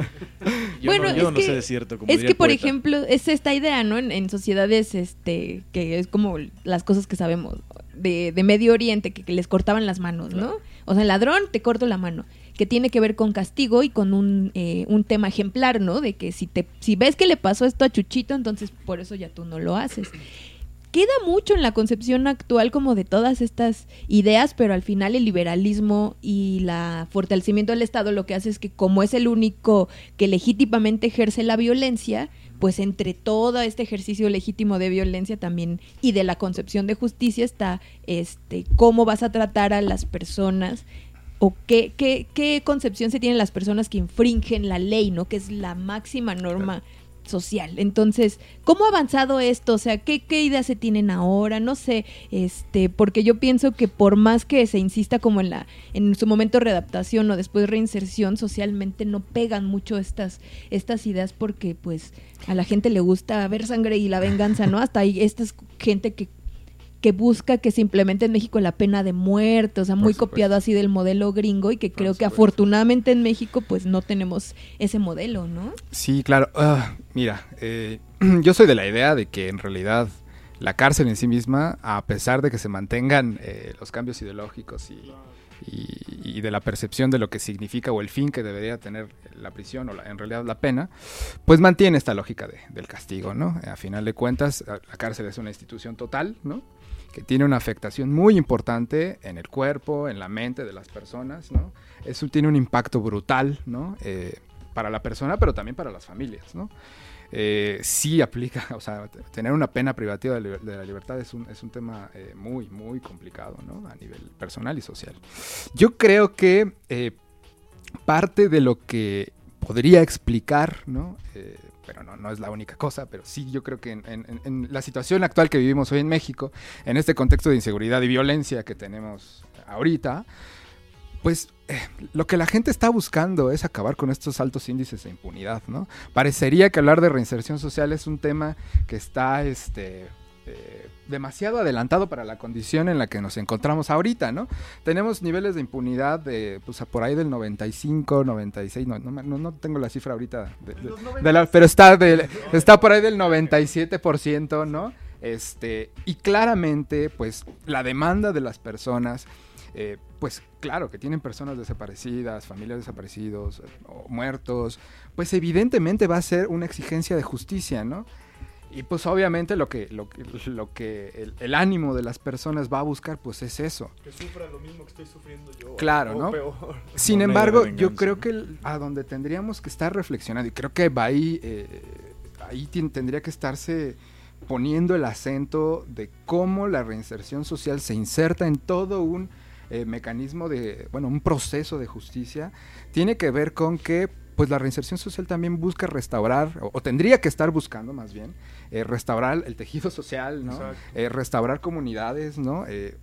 S2: Bueno,
S3: no, yo
S2: es
S3: no
S2: que-
S3: sé de cierto. Como
S2: es que, por ejemplo, es esta idea, ¿no? En, en sociedades, este, que es como las cosas que sabemos de, de Medio Oriente, que, que les cortaban las manos, ¿no? O sea, el ladrón, te corto la mano. Que tiene que ver con castigo y con un, eh, un tema ejemplar, ¿no? De que si, te, si ves que le pasó esto a Chuchito, entonces por eso ya tú no lo haces. Queda mucho en la concepción actual como de todas estas ideas, pero al final el liberalismo y la fortalecimiento del Estado lo que hace es que como es el único que legítimamente ejerce la violencia, pues entre todo este ejercicio legítimo de violencia también y de la concepción de justicia está este cómo vas a tratar a las personas o qué, qué, qué concepción se tienen las personas que infringen la ley, ¿no? Que es la máxima norma social. Entonces, ¿cómo ha avanzado esto? O sea, ¿qué, qué ideas se tienen ahora? No sé, este, porque yo pienso que por más que se insista como en la, en su momento readaptación o después reinserción, socialmente no pegan mucho estas, estas ideas porque pues a la gente le gusta ver sangre y la venganza, ¿no? Hasta hay esta es gente que que busca que se implemente en México la pena de muerte, o sea, muy copiado así del modelo gringo y que creo que afortunadamente en México pues no tenemos ese modelo, ¿no?
S11: Sí, claro. Ah, mira, eh, yo soy de la idea de que en realidad la cárcel en sí misma, a pesar de que se mantengan eh, los cambios ideológicos y, y- y de la percepción de lo que significa o el fin que debería tener la prisión o la- en realidad la pena, pues mantiene esta lógica de- del castigo, ¿no? A final de cuentas, la cárcel es una institución total, ¿no? Que tiene una afectación muy importante en el cuerpo, en la mente de las personas, ¿no? Eso tiene un impacto brutal, ¿no? Eh, para la persona, pero también para las familias, ¿no? eh, sí aplica, o sea, tener una pena privativa de, de la libertad es un, es un tema eh, muy, muy complicado, ¿no? A nivel personal y social. Yo creo que eh, parte de lo que podría explicar, ¿no? Pero no, no es la única cosa, pero sí yo creo que en la situación actual que vivimos hoy en México, en este contexto de inseguridad y violencia que tenemos ahorita, pues eh, lo que la gente está buscando es acabar con estos altos índices de impunidad, ¿no? Parecería que hablar de reinserción social es un tema que está este, eh, demasiado adelantado para la condición en la que nos encontramos ahorita, ¿no? Tenemos niveles de impunidad de, pues, por ahí del 95, 96, no, tengo la cifra ahorita, de- de- de la- pero está, del- está por ahí del 97%, ¿no? Este, y claramente, pues, la demanda de las personas eh, pues claro, que tienen personas desaparecidas, familias desaparecidos eh, o muertos, pues evidentemente va a ser una exigencia de justicia, ¿no? Y pues obviamente lo que, lo, que- lo que el, el ánimo de las personas va a buscar, pues es eso.
S1: Que sufra lo mismo que estoy sufriendo yo.
S11: Claro,
S1: o
S11: ¿no?
S1: peor.
S11: Sin embargo, yo creo que el- a donde tendríamos que estar reflexionando, y creo que va ahí, eh, ahí tendría que estarse poniendo el acento de cómo la reinserción social se inserta en todo un eh, mecanismo de, bueno, un proceso de justicia, tiene que ver con que pues la reinserción social también busca restaurar, o, o tendría que estar buscando más bien, eh, restaurar el tejido social, ¿no? Eh, restaurar comunidades, ¿no? Eh,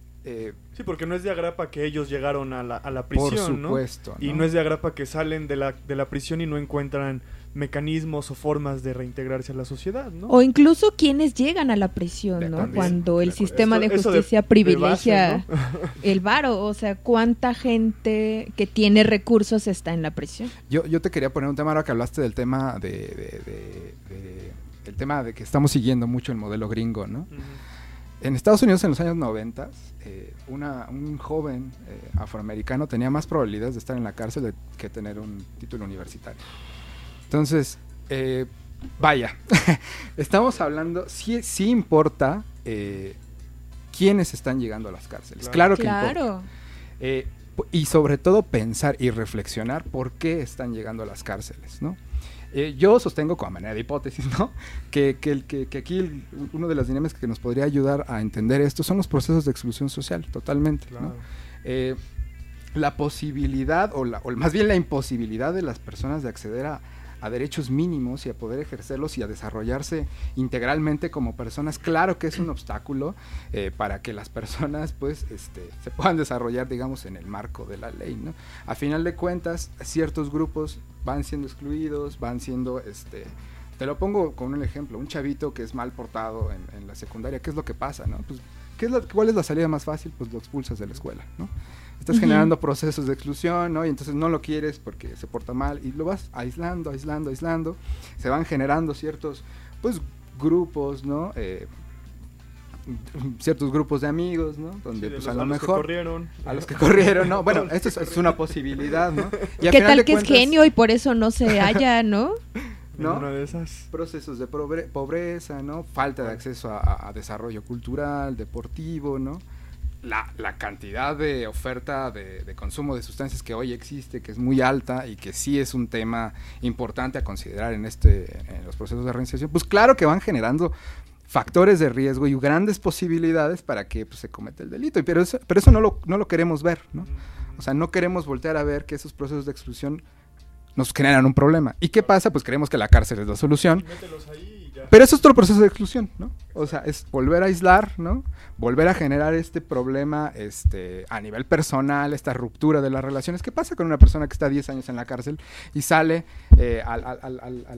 S1: Sí, porque no es de agrapa que ellos llegaron a la, a la
S11: por
S1: prisión, ¿no?
S11: supuesto.
S1: Y no es de agrapa que salen de la, de la prisión y no encuentran mecanismos o formas de reintegrarse a la sociedad, ¿no?
S2: O incluso quienes llegan a la prisión, ¿no?
S11: También,
S2: Cuando el sistema de
S1: Esto- eso de-
S2: justicia
S1: de
S2: privilegia
S1: base,
S2: el varo. O sea, ¿cuánta gente que tiene recursos está en la prisión?
S11: Yo, yo te quería poner un tema ahora que hablaste del tema de, de- de- de- el tema de que estamos siguiendo mucho el modelo gringo, ¿no? En Estados Unidos en los años 90, eh, una, un joven eh, afroamericano tenía más probabilidades de estar en la cárcel de- que tener un título universitario. Entonces, eh, vaya, estamos hablando, sí, sí importa eh, quiénes están llegando a las cárceles. Claro,
S1: Claro.
S11: que importa. Eh, y sobre todo pensar y reflexionar por qué están llegando a las cárceles, ¿no? Eh, yo sostengo con manera de hipótesis, ¿no? Que, que, que, que aquí el- uno de las dinámicas que nos podría ayudar a entender esto son los procesos de exclusión social, totalmente. Eh, la posibilidad, o, la, o más bien la imposibilidad de las personas de acceder a, a derechos mínimos y a poder ejercerlos y a desarrollarse integralmente como personas, claro que es un obstáculo eh, para que las personas pues este, se puedan desarrollar, digamos, en el marco de la ley, ¿no? A final de cuentas, ciertos grupos van siendo excluidos, van siendo, este, te lo pongo con un ejemplo, un chavito que es mal portado en, la secundaria, ¿qué es lo que pasa, no? Pues, ¿qué es la- ¿cuál es la salida más fácil? Pues lo expulsas de la escuela, ¿no? Estás generando procesos de exclusión, ¿no? Y entonces no lo quieres porque se porta mal y lo vas aislando, aislando, aislando. Se van generando ciertos, pues, grupos, ¿no? Eh, ciertos grupos de amigos, ¿no? Donde,
S1: Sí,
S11: pues,
S1: los-
S11: a lo
S1: los que
S11: mejor...
S1: corrieron.
S11: a los que corrieron, ¿no? Bueno, esto es, una posibilidad, ¿no? Y
S2: ¿Qué tal que es genio y por eso no se halla, no?
S11: ¿no?
S1: En una de esas.
S11: procesos de pobre- pobreza, ¿no? Falta de acceso a, a- a desarrollo cultural, deportivo, ¿no? La, la cantidad de oferta de, consumo de sustancias que hoy existe, que es muy alta y que sí es un tema importante a considerar en, este, en los procesos de reinserción, pues claro que van generando factores de riesgo y grandes posibilidades para que pues, se cometa el delito. Pero eso, pero eso no, lo, no lo queremos ver, ¿no? O sea, no queremos voltear a ver que esos procesos de exclusión nos generan un problema. ¿Y qué pasa? Pues creemos que la cárcel es la solución.
S1: Mételos ahí.
S11: Pero eso es otro proceso de exclusión, ¿no? O sea, es volver a aislar, ¿no? Volver a generar este problema este, a nivel personal, esta ruptura de las relaciones. ¿Qué pasa con una persona que está 10 años en la cárcel y sale eh, al,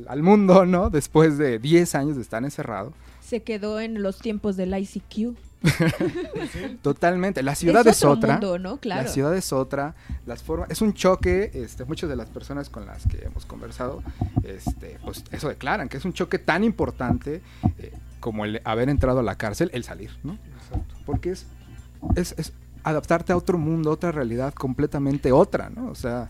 S11: al- mundo, ¿no? Después de 10 años de estar encerrado.
S2: Se quedó en los tiempos del ICQ.
S11: Totalmente. La ciudad es, otra.
S2: mundo, ¿no? Claro.
S11: La ciudad es otra, las formas, es un choque, este, muchas de las personas con las que hemos conversado, este, pues eso declaran, que es un choque tan importante eh, como el haber entrado a la cárcel, el salir, ¿no? Porque es, es, es adaptarte a otro mundo, otra realidad completamente otra, ¿no? O sea,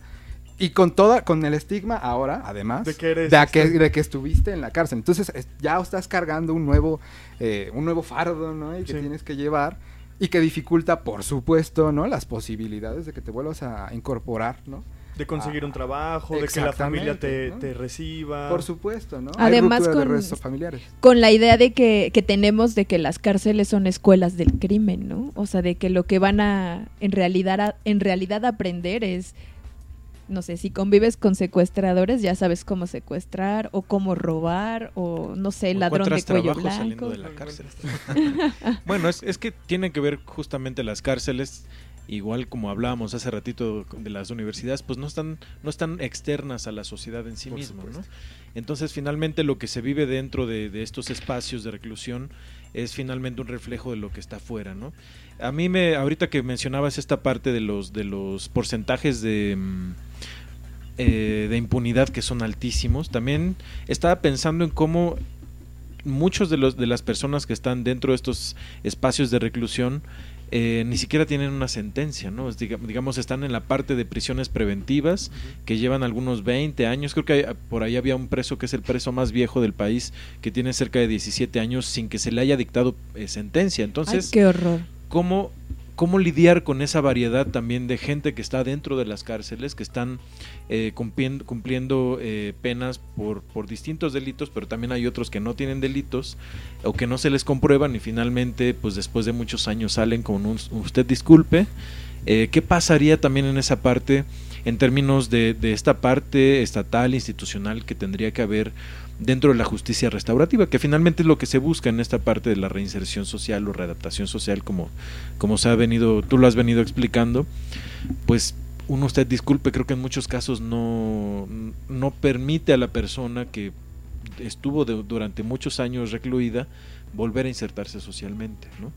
S11: y con toda, con el estigma ahora, además,
S1: De que eres
S11: de, a que,
S1: este-
S11: de que estuviste en la cárcel. Entonces es- ya estás cargando un nuevo, eh, un nuevo fardo, ¿no? Y que
S1: Sí.
S11: tienes que llevar y que dificulta, por supuesto, ¿no? Las posibilidades de que te vuelvas a incorporar, ¿no?
S1: De conseguir
S11: Ah,
S1: un trabajo, de que la familia te, te reciba.
S11: Por supuesto, ¿no? Hay
S2: Además,
S11: de
S2: con-
S11: redes familiares.
S2: con la idea de que, que tenemos de que las cárceles son escuelas del crimen, ¿no? O sea, de que lo que van a en realidad a- en realidad aprender es no sé, si convives con secuestradores, ya sabes cómo secuestrar o cómo robar o no sé,
S3: O
S2: ladrón de cuello
S3: saliendo
S2: blanco.
S3: de la cárcel. bueno, es, es que tienen que ver justamente las cárceles, igual como hablábamos hace ratito de las universidades, pues no están, no están externas a la sociedad en sí
S1: Por
S3: misma, ¿no? Entonces, finalmente, lo que se vive dentro de, de estos espacios de reclusión es finalmente un reflejo de lo que está afuera, ¿no? A mí me, ahorita que mencionabas esta parte de los, de los porcentajes de, mm, eh, de impunidad que son altísimos, también estaba pensando en cómo muchos de los de las personas que están dentro de estos espacios de reclusión eh, ni siquiera tienen una sentencia, ¿no? Es, digamos, están en la parte de prisiones preventivas que llevan algunos 20 años. Creo que hay- por ahí había un preso que es el preso más viejo del país que tiene cerca de 17 años sin que se le haya dictado eh, sentencia.
S2: Ay,
S3: Entonces,
S2: qué horror.
S3: Cómo, cómo lidiar con esa variedad también de gente que está dentro de las cárceles, que están eh, cumpliendo, cumpliendo eh, penas por, por distintos delitos, pero también hay otros que no tienen delitos o que no se les comprueban y finalmente, pues después de muchos años salen con un usted disculpe. Eh, ¿Qué pasaría también en esa parte en términos de, de esta parte estatal, institucional que tendría que haber dentro de la justicia restaurativa, que finalmente es lo que se busca en esta parte de la reinserción social o readaptación social, como, como se ha venido, tú lo has venido explicando, pues uno usted disculpe, creo que en muchos casos no, no permite a la persona que estuvo durante muchos años recluida volver a insertarse socialmente, ¿no?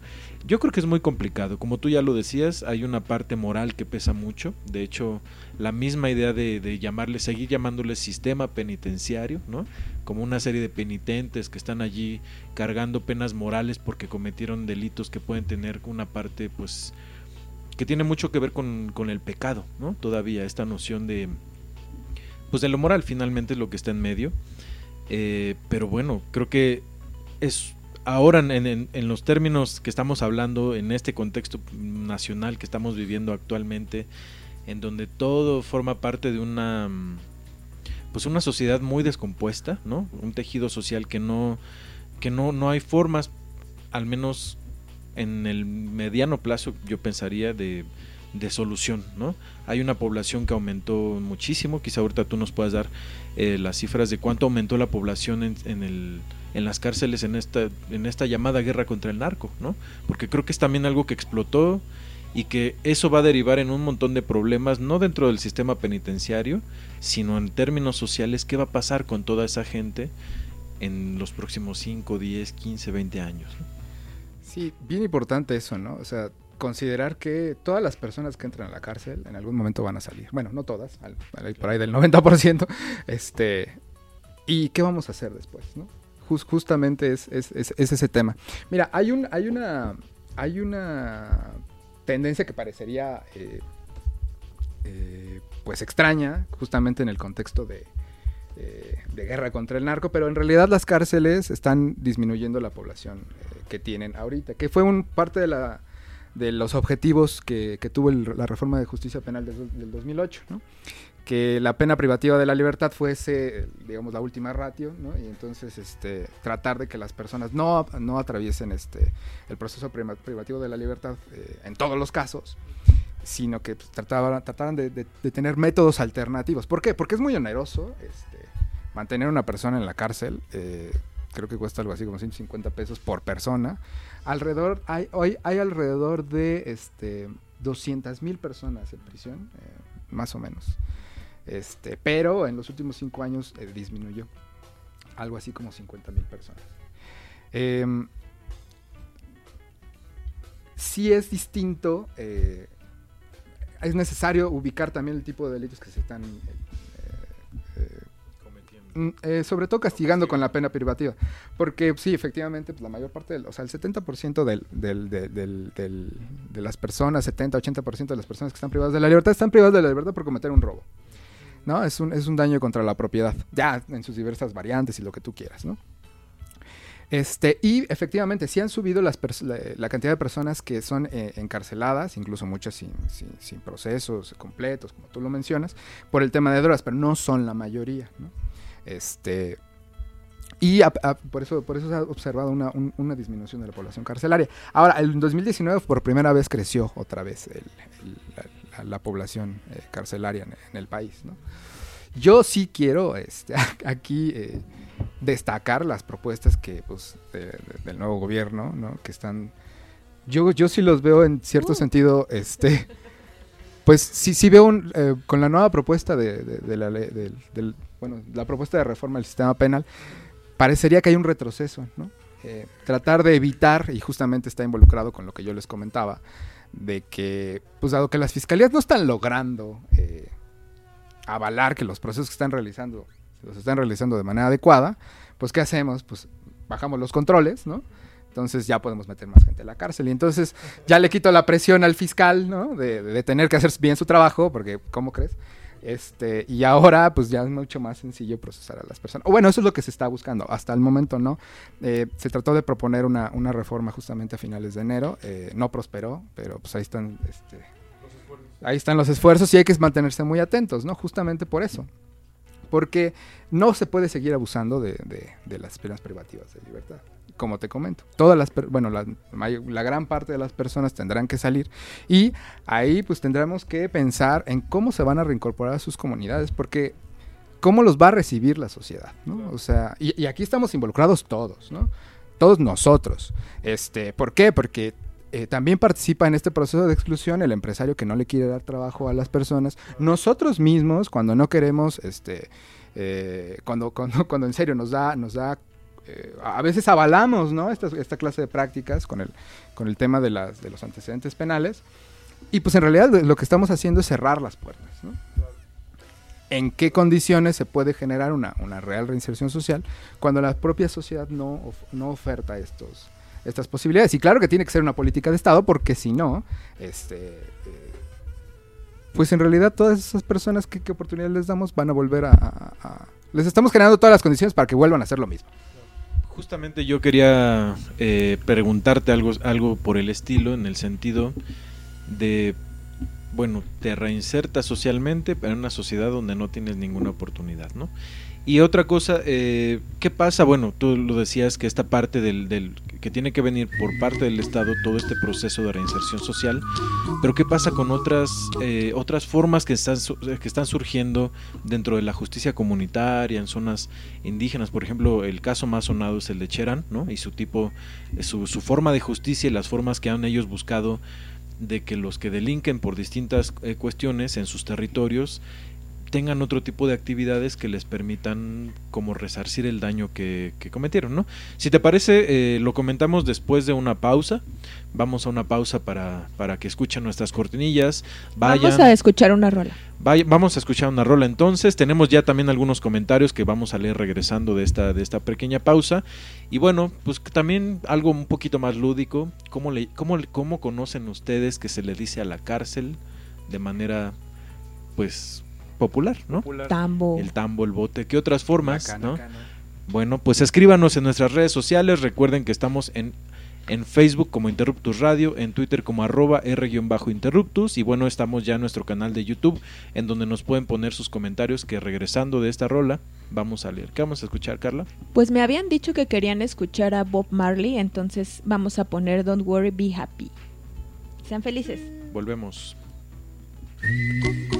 S3: Yo creo que es muy complicado, como tú ya lo decías, hay una parte moral que pesa mucho, de hecho, la misma idea de, llamarle, seguir llamándole sistema penitenciario, ¿no? Como una serie de penitentes que están allí cargando penas morales porque cometieron delitos que pueden tener una parte, pues, que tiene mucho que ver con, con el pecado, ¿no? Todavía esta noción de, pues, de lo moral finalmente es lo que está en medio, Eh, pero bueno, creo que es ahora en, en- en los términos que estamos hablando, en este contexto nacional que estamos viviendo actualmente, en donde todo forma parte de una mm, pues una sociedad muy descompuesta, ¿no? Un tejido social que no que no no hay formas al menos en el mediano plazo yo pensaría de de solución, ¿no? Hay una población que aumentó muchísimo, quizá ahorita tú nos puedas dar eh, las cifras de cuánto aumentó la población en, en el, en las cárceles en esta, en esta llamada guerra contra el narco, ¿no? Porque creo que es también algo que explotó y que eso va a derivar en un montón de problemas, no dentro del sistema penitenciario, sino en términos sociales, ¿qué va a pasar con toda esa gente en los próximos 5, 10, 15, 20 años?
S11: Sí, bien importante eso, ¿no? O sea, considerar que todas las personas que entran a la cárcel en algún momento van a salir. Bueno, no todas, por ahí del 90%. Este, ¿Y qué vamos a hacer después, no? Jus- justamente es, es- es- es ese tema. Mira, hay, un, hay, una, tendencia que parecería eh, eh, pues extraña, justamente en el contexto de, eh, de guerra contra el narco, pero en realidad las cárceles están disminuyendo la población que tienen ahorita, que fue un parte de los objetivos que, tuvo la reforma de justicia penal del, del 2008, ¿no? Que la pena privativa de la libertad fuese, digamos, la última ratio, ¿no? y entonces este, tratar de que las personas no, no atraviesen este, el proceso privativo de la libertad eh, en todos los casos, sino que pues, trataban, trataran de tener métodos alternativos. ¿Por qué? Porque es muy oneroso este, mantener a una persona en la cárcel. eh, creo que cuesta algo así como 150 pesos por persona. Alrededor, hay, hoy hay alrededor de este, 200 mil personas en prisión, eh, más o menos. Este, pero en los últimos cinco años eh, disminuyó. Algo así como 50 mil personas. Em, sí es distinto. eh, es necesario ubicar también el tipo de delitos que se están. eh, eh, mm, eh, sobre todo castigando con la pena privativa. Porque sí, efectivamente, pues, la mayor parte, del, o sea, el 70% del, del, del- del- del- de las personas, 70-80% de las personas que están privadas de la libertad, están privadas de la libertad por cometer un robo. ¿No? Es un, es un daño contra la propiedad. Ya en sus diversas variantes y lo que tú quieras, ¿no? Este, y efectivamente, sí han subido las la, cantidad de personas que son eh, encarceladas, incluso muchas sin, sin- procesos completos, como tú lo mencionas, por el tema de drogas, pero no son la mayoría. ¿no? Este, y por, eso, por eso se ha observado una, un- una disminución de la población carcelaria. Ahora, en 2019 por primera vez creció otra vez el- la- la población eh, carcelaria en, en el país. ¿no? Yo sí quiero este, aquí eh, destacar las propuestas que pues, de- de- del nuevo gobierno, ¿no? que están... Yo, yo sí los veo en cierto sentido, este, pues sí, sí veo un, eh, con la nueva propuesta de, de- la ley, bueno, la propuesta de reforma del sistema penal, parecería que hay un retroceso, ¿no? Eh, tratar de evitar, y justamente está involucrado con lo que yo les comentaba, de que, pues dado que las fiscalías no están logrando eh, avalar que los procesos que están realizando los están realizando de manera adecuada, pues ¿qué hacemos? Pues bajamos los controles, ¿no? Entonces ya podemos meter más gente a la cárcel. Y entonces ya le quito la presión al fiscal, ¿no? De, de tener que hacer bien su trabajo, porque ¿cómo crees? Este, y ahora pues ya es mucho más sencillo procesar a las personas. O bueno, eso es lo que se está buscando. Hasta el momento no. Eh, se trató de proponer una, una reforma justamente a finales de enero. eh, no prosperó, pero pues ahí están, este, ahí están los esfuerzos y hay que mantenerse muy atentos, ¿no? Justamente por eso. Porque no se puede seguir abusando de, de- de las penas privativas de libertad. Como te comento, todas las, bueno, la, gran parte de las personas tendrán que salir y ahí pues tendremos que pensar en cómo se van a reincorporar a sus comunidades, porque cómo los va a recibir la sociedad, ¿no? O sea, y, y aquí estamos involucrados todos, ¿no? Todos nosotros. Este, ¿por qué? Porque eh, también participa en este proceso de exclusión el empresario que no le quiere dar trabajo a las personas. Nosotros mismos, cuando no queremos, este, eh, cuando, cuando, cuando en serio nos da, nos da, eh, a veces avalamos. Esta, clase de prácticas con el, con el tema de, las, de los antecedentes penales. Y pues en realidad lo que estamos haciendo es cerrar las puertas, en qué condiciones se puede generar una, real reinserción social cuando la propia sociedad no, of- no oferta estos, estas posibilidades. Y claro que tiene que ser una política de Estado porque si no, este, eh, pues en realidad todas esas personas que, oportunidades les damos van a volver a- Les estamos generando todas las condiciones para que vuelvan a hacer lo mismo.
S3: Justamente yo quería eh, preguntarte algo, algo por el estilo, en el sentido de, bueno, te reinsertas socialmente, pero en una sociedad donde no tienes ninguna oportunidad, ¿no? Y otra cosa, eh, ¿qué pasa? Bueno, tú lo decías que esta parte del, del que tiene que venir por parte del Estado todo este proceso de reinserción social, pero ¿qué pasa con otras eh, otras formas que están que están surgiendo dentro de la justicia comunitaria en zonas indígenas? Por ejemplo, el caso más sonado es el de Cherán, ¿no? Y su tipo, su, su forma de justicia y las formas que han ellos buscado de que los que delinquen por distintas eh, cuestiones en sus territorios tengan otro tipo de actividades que les permitan como resarcir el daño que, que cometieron, ¿no? Si te parece, eh, lo comentamos después de una pausa. Vamos a una pausa para, para que escuchen nuestras cortinillas. Vayan,
S2: Vamos a escuchar una rola.
S3: vaya- vamos a escuchar una rola entonces. Tenemos ya también algunos comentarios que vamos a leer regresando de esta, de esta pequeña pausa. Y bueno, pues también algo un poquito más lúdico. ¿Cómo, le, cómo, ¿Cómo conocen ustedes que se le dice a la cárcel de manera, pues, popular, ¿no?
S2: Tambo.
S3: El tambo, el bote. ¿Qué otras formas, ¿no? Bueno, pues escríbanos en nuestras redes sociales. Recuerden que estamos en, en Facebook como Interruptus Radio, en Twitter como arroba R-Interruptus. Y bueno, estamos ya en nuestro canal de YouTube, en donde nos pueden poner sus comentarios. Que regresando de esta rola, vamos a leer. ¿Qué vamos a escuchar, Carla?
S2: Pues me habían dicho que querían escuchar a Bob Marley, entonces vamos a poner Don't Worry, Be Happy. Sean felices.
S3: Volvemos.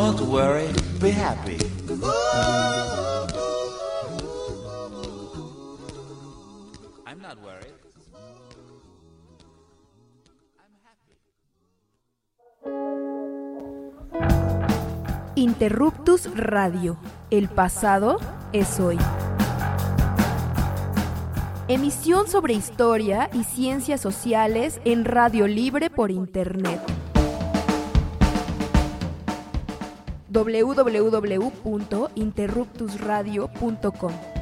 S12: Don't worry, be happy. I'm not worried.
S13: Interruptus Radio. El pasado es hoy. Emisión sobre historia y ciencias sociales en radio libre por Internet. www.interruptusradio.com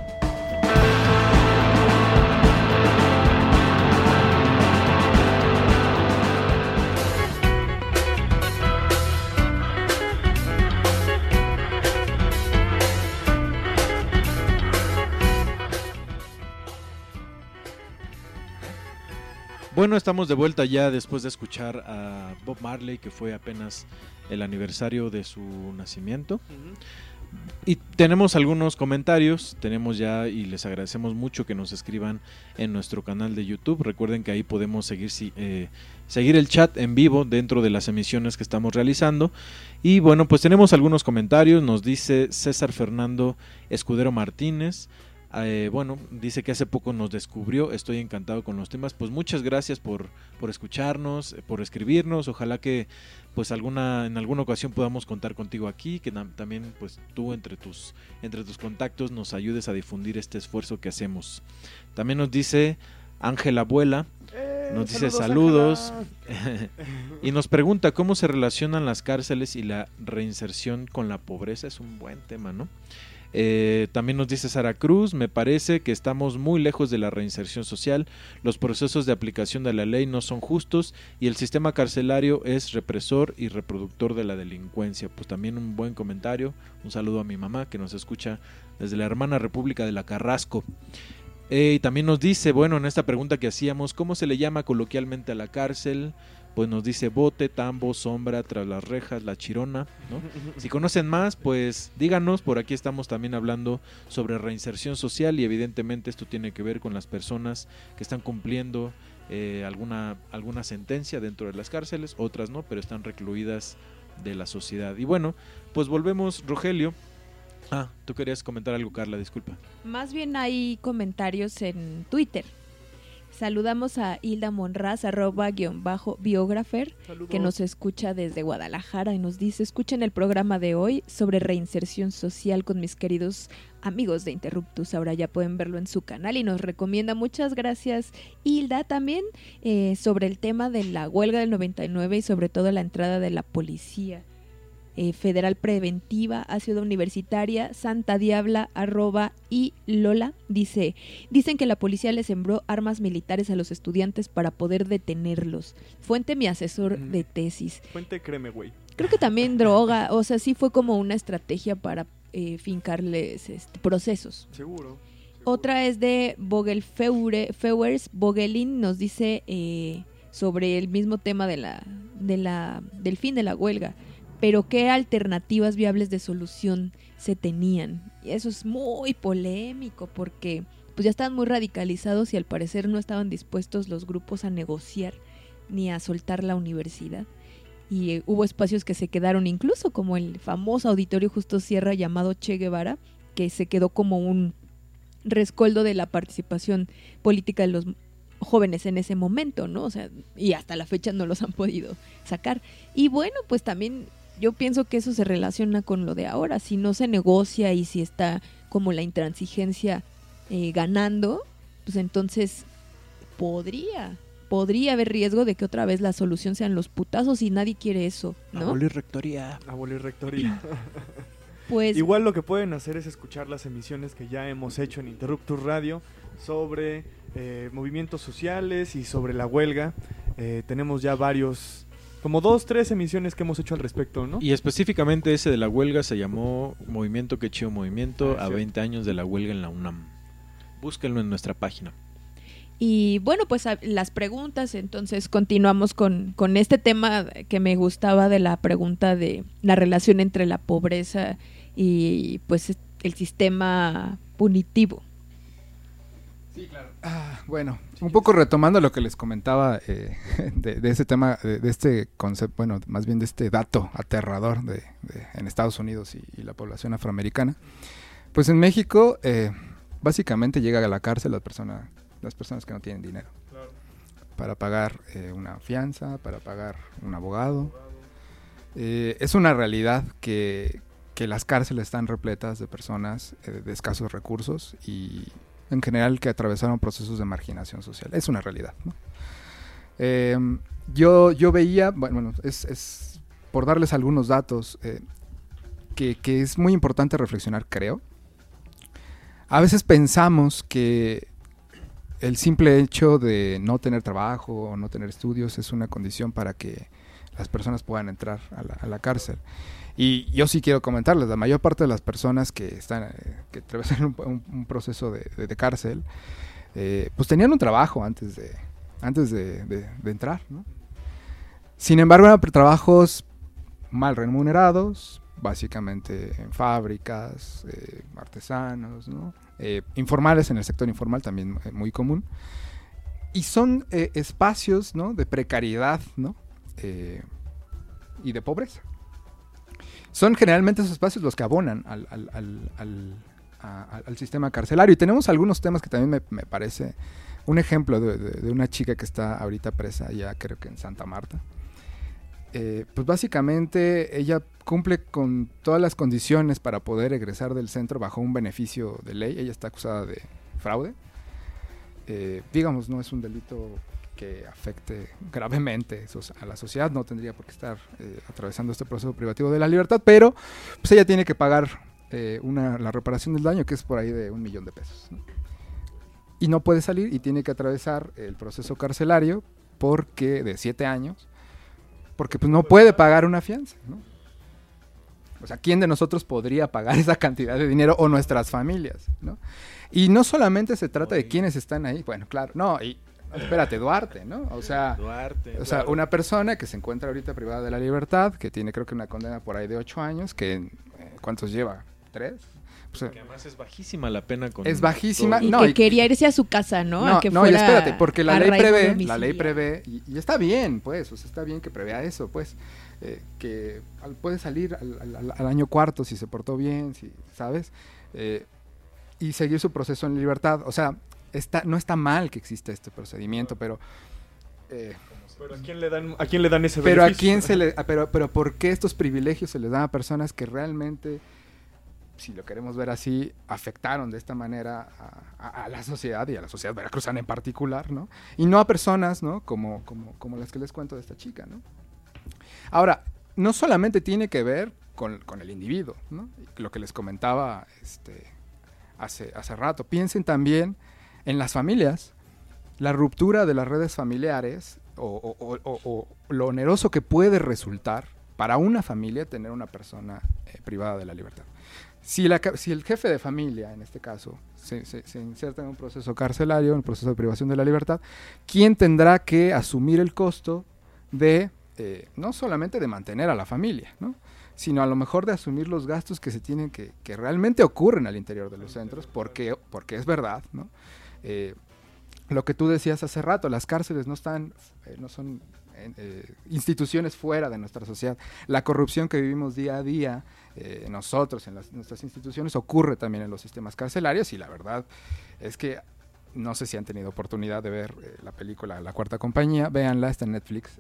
S3: Bueno, estamos de vuelta ya después de escuchar a Bob Marley, que fue apenas el aniversario de su nacimiento. Y tenemos algunos comentarios, tenemos ya y les agradecemos mucho que nos escriban en nuestro canal de YouTube. Recuerden que ahí podemos seguir, eh, seguir el chat en vivo dentro de las emisiones que estamos realizando. Y bueno, pues tenemos algunos comentarios. Nos dice César Fernando Escudero Martínez. Eh, bueno, dice que hace poco nos descubrió, estoy encantado con los temas. Pues muchas gracias por, por escucharnos, eh, por escribirnos. Ojalá que pues alguna en alguna ocasión podamos contar contigo aquí, que tam- también pues tú entre tus entre tus contactos nos ayudes a difundir este esfuerzo que hacemos. También nos dice Ángela Abuela,
S1: Eh,
S3: nos dice
S1: saludos,
S3: saludos y nos pregunta cómo se relacionan las cárceles y la reinserción con la pobreza. Es un buen tema, ¿no? Eh, también nos dice Sara Cruz, me parece que estamos muy lejos de la reinserción social, los procesos de aplicación de la ley no son justos y el sistema carcelario es represor y reproductor de la delincuencia. Pues también un buen comentario, un saludo a mi mamá que nos escucha desde la hermana República de la Carrasco. Eh, y también nos dice, bueno, en esta pregunta que hacíamos, ¿cómo se le llama coloquialmente a la cárcel? Pues nos dice bote, tambo, sombra, tras las rejas, la chirona, ¿no? Si conocen más, pues díganos, por aquí estamos también hablando sobre reinserción social y evidentemente esto tiene que ver con las personas que están cumpliendo eh, alguna, alguna sentencia dentro de las cárceles, otras no, pero están recluidas de la sociedad. Y bueno, pues volvemos, Rogelio. Ah, tú querías comentar algo, Carla, disculpa.
S2: Más bien hay comentarios en Twitter. Saludamos a Hilda Monraz, arroba guion bajo biógrafer,
S1: Saludos.
S2: que nos escucha desde Guadalajara y nos dice, escuchen el programa de hoy sobre reinserción social con mis queridos amigos de Interruptus. Ahora ya pueden verlo en su canal y nos recomienda. Muchas gracias, Hilda. También eh, sobre el tema de la huelga del 99 y sobre todo la entrada de la policía eh, federal preventiva a Ciudad Universitaria, Santa Diabla, arroba y Lola, dice, dicen que la policía le sembró armas militares a los estudiantes para poder detenerlos. Fuente mi asesor de tesis.
S1: Fuente, créeme, güey.
S2: Creo que también droga, o sea, sí fue como una estrategia para eh, fincarles este, procesos.
S1: Seguro.
S2: Otra es de Vogel Feure, Feuers. Vogelin nos dice eh, sobre el mismo tema de la, de la, del fin de la huelga. Pero qué alternativas viables de solución se tenían. Y eso es muy polémico porque pues ya estaban muy radicalizados y al parecer no estaban dispuestos los grupos a negociar ni a soltar la universidad. Y eh, hubo espacios que se quedaron incluso como el famoso auditorio Justo Sierra llamado Che Guevara, que se quedó como un rescoldo de la participación política de los jóvenes en ese momento, ¿no? O sea, y hasta la fecha no los han podido sacar. Y bueno, pues también yo pienso que eso se relaciona con lo de ahora. Si no se negocia y si está como la intransigencia eh, ganando, pues entonces podría, podría haber riesgo de que otra vez la solución sean los putazos y nadie quiere eso, ¿no?
S3: Abolir rectoría.
S1: Abolir rectoría.
S2: Pues
S1: Igual lo que pueden hacer es escuchar las emisiones que ya hemos hecho en Interruptus Radio sobre eh, movimientos sociales y sobre la huelga. Eh, tenemos ya varios, como dos, tres emisiones que hemos hecho al respecto, ¿no?
S3: Y específicamente ese de la huelga se llamó Movimiento Que Chido Movimiento
S1: Ah,
S3: a
S1: cierto.
S3: 20 años de la huelga en la UNAM. Búsquenlo en nuestra página.
S2: Y bueno, pues las preguntas, entonces continuamos con, con este tema que me gustaba de la pregunta de la relación entre la pobreza y pues es- el sistema punitivo.
S11: Ah, bueno, un poco retomando lo que les comentaba eh, de, de ese tema, de, de este concepto, bueno, más bien de este dato aterrador de, en Estados Unidos y, y la población afroamericana. Pues en México, eh, básicamente llega a la cárcel la persona, las personas que no tienen dinero para pagar eh, una fianza, para pagar un abogado. Es una realidad que, que las cárceles están repletas de personas de escasos recursos y en general que atravesaron procesos de marginación social. Es una realidad. Eh, yo, yo veía, bueno, es, es por darles algunos datos, eh, que, que es muy importante reflexionar, creo. A veces pensamos que el simple hecho de no tener trabajo o no tener estudios es una condición para que las personas puedan entrar a la cárcel. Y yo sí quiero comentarles, la mayor parte de las personas que están eh, que atravesan un, proceso de, cárcel, eh, pues tenían un trabajo antes de, antes de, entrar, ¿no? Sin embargo, eran trabajos mal remunerados, básicamente en fábricas, eh, artesanos, ¿no? Informales en el sector informal también muy común. Y son espacios ¿no? de precariedad ¿no? Y de pobreza. Son generalmente esos espacios los que abonan al, al- al- sistema carcelario. Y tenemos algunos temas que también me, me parece un ejemplo de, de- de una chica que está ahorita presa ya creo que en Santa Marta. Eh, pues básicamente ella cumple con todas las condiciones para poder egresar del centro bajo un beneficio de ley. Ella está acusada de fraude. Eh, digamos, no es un delito que afecte gravemente a la sociedad, no tendría por qué estar eh, atravesando este proceso privativo de la libertad, pero pues ella tiene que pagar eh, una, la reparación del daño que es por ahí de un millón de pesos. ¿no? Y no puede salir y tiene que atravesar el proceso carcelario porque de siete años, porque pues no puede pagar una fianza. ¿no? O sea, ¿quién de nosotros podría pagar esa cantidad de dinero o nuestras familias? ¿no? Y no solamente se trata de quiénes están ahí, bueno, claro, no, y espérate, Duarte, ¿no? O sea,
S3: Duarte,
S11: o sea
S3: claro.
S11: una persona que se encuentra ahorita privada de la libertad, que tiene creo que una condena por ahí de ocho años, que eh, ¿cuántos lleva? ¿Tres? Pues, eh,
S3: Que además es bajísima la pena con
S11: Es bajísima,
S3: todo.
S2: Y
S11: no,
S2: que
S11: y-
S2: quería irse a su casa, ¿no?
S11: no,
S2: a que
S11: no, y espérate, porque la ley prevé, la ley prevé, y, y está bien, pues, o sea, está bien que prevea eso, pues, eh, que al- puede salir al, al- al- al año cuarto si se portó bien, si, ¿sabes? Eh, y seguir su proceso en libertad. O sea, está, no está mal que exista este procedimiento, pero... eh,
S1: Pero ¿a quién le dan, a quién le dan ese
S11: pero a
S1: beneficio?
S11: quién se le, pero, pero ¿por qué estos privilegios se les dan a personas que realmente, si lo queremos ver así, afectaron de esta manera a, a- a la sociedad y a la sociedad veracruzana en particular, ¿no? Y no a personas, ¿no? Como, como, como las que les cuento de esta chica, ¿no? Ahora, no solamente tiene que ver con, con el individuo, ¿no? Lo que les comentaba este, hace, hace rato. Piensen también en las familias, la ruptura de las redes familiares o, o- o- o- o lo oneroso que puede resultar para una familia tener una persona eh, privada de la libertad. Si, la ca- si el jefe de familia, en este caso, se, se- se inserta en un proceso carcelario, en un proceso de privación de la libertad, ¿quién tendrá que asumir el costo de, eh, no solamente de mantener a la familia, ¿no? sino a lo mejor de asumir los gastos que se tienen que, que realmente ocurren al interior de los centros, porque, porque es verdad, ¿no? Eh, lo que tú decías hace rato, las cárceles no están, eh, no son eh, instituciones fuera de nuestra sociedad. La corrupción que vivimos día a día, eh, nosotros en las, nuestras instituciones, ocurre también en los sistemas carcelarios y la verdad es que no sé si han tenido oportunidad de ver eh, la película La Cuarta Compañía, véanla, está en Netflix.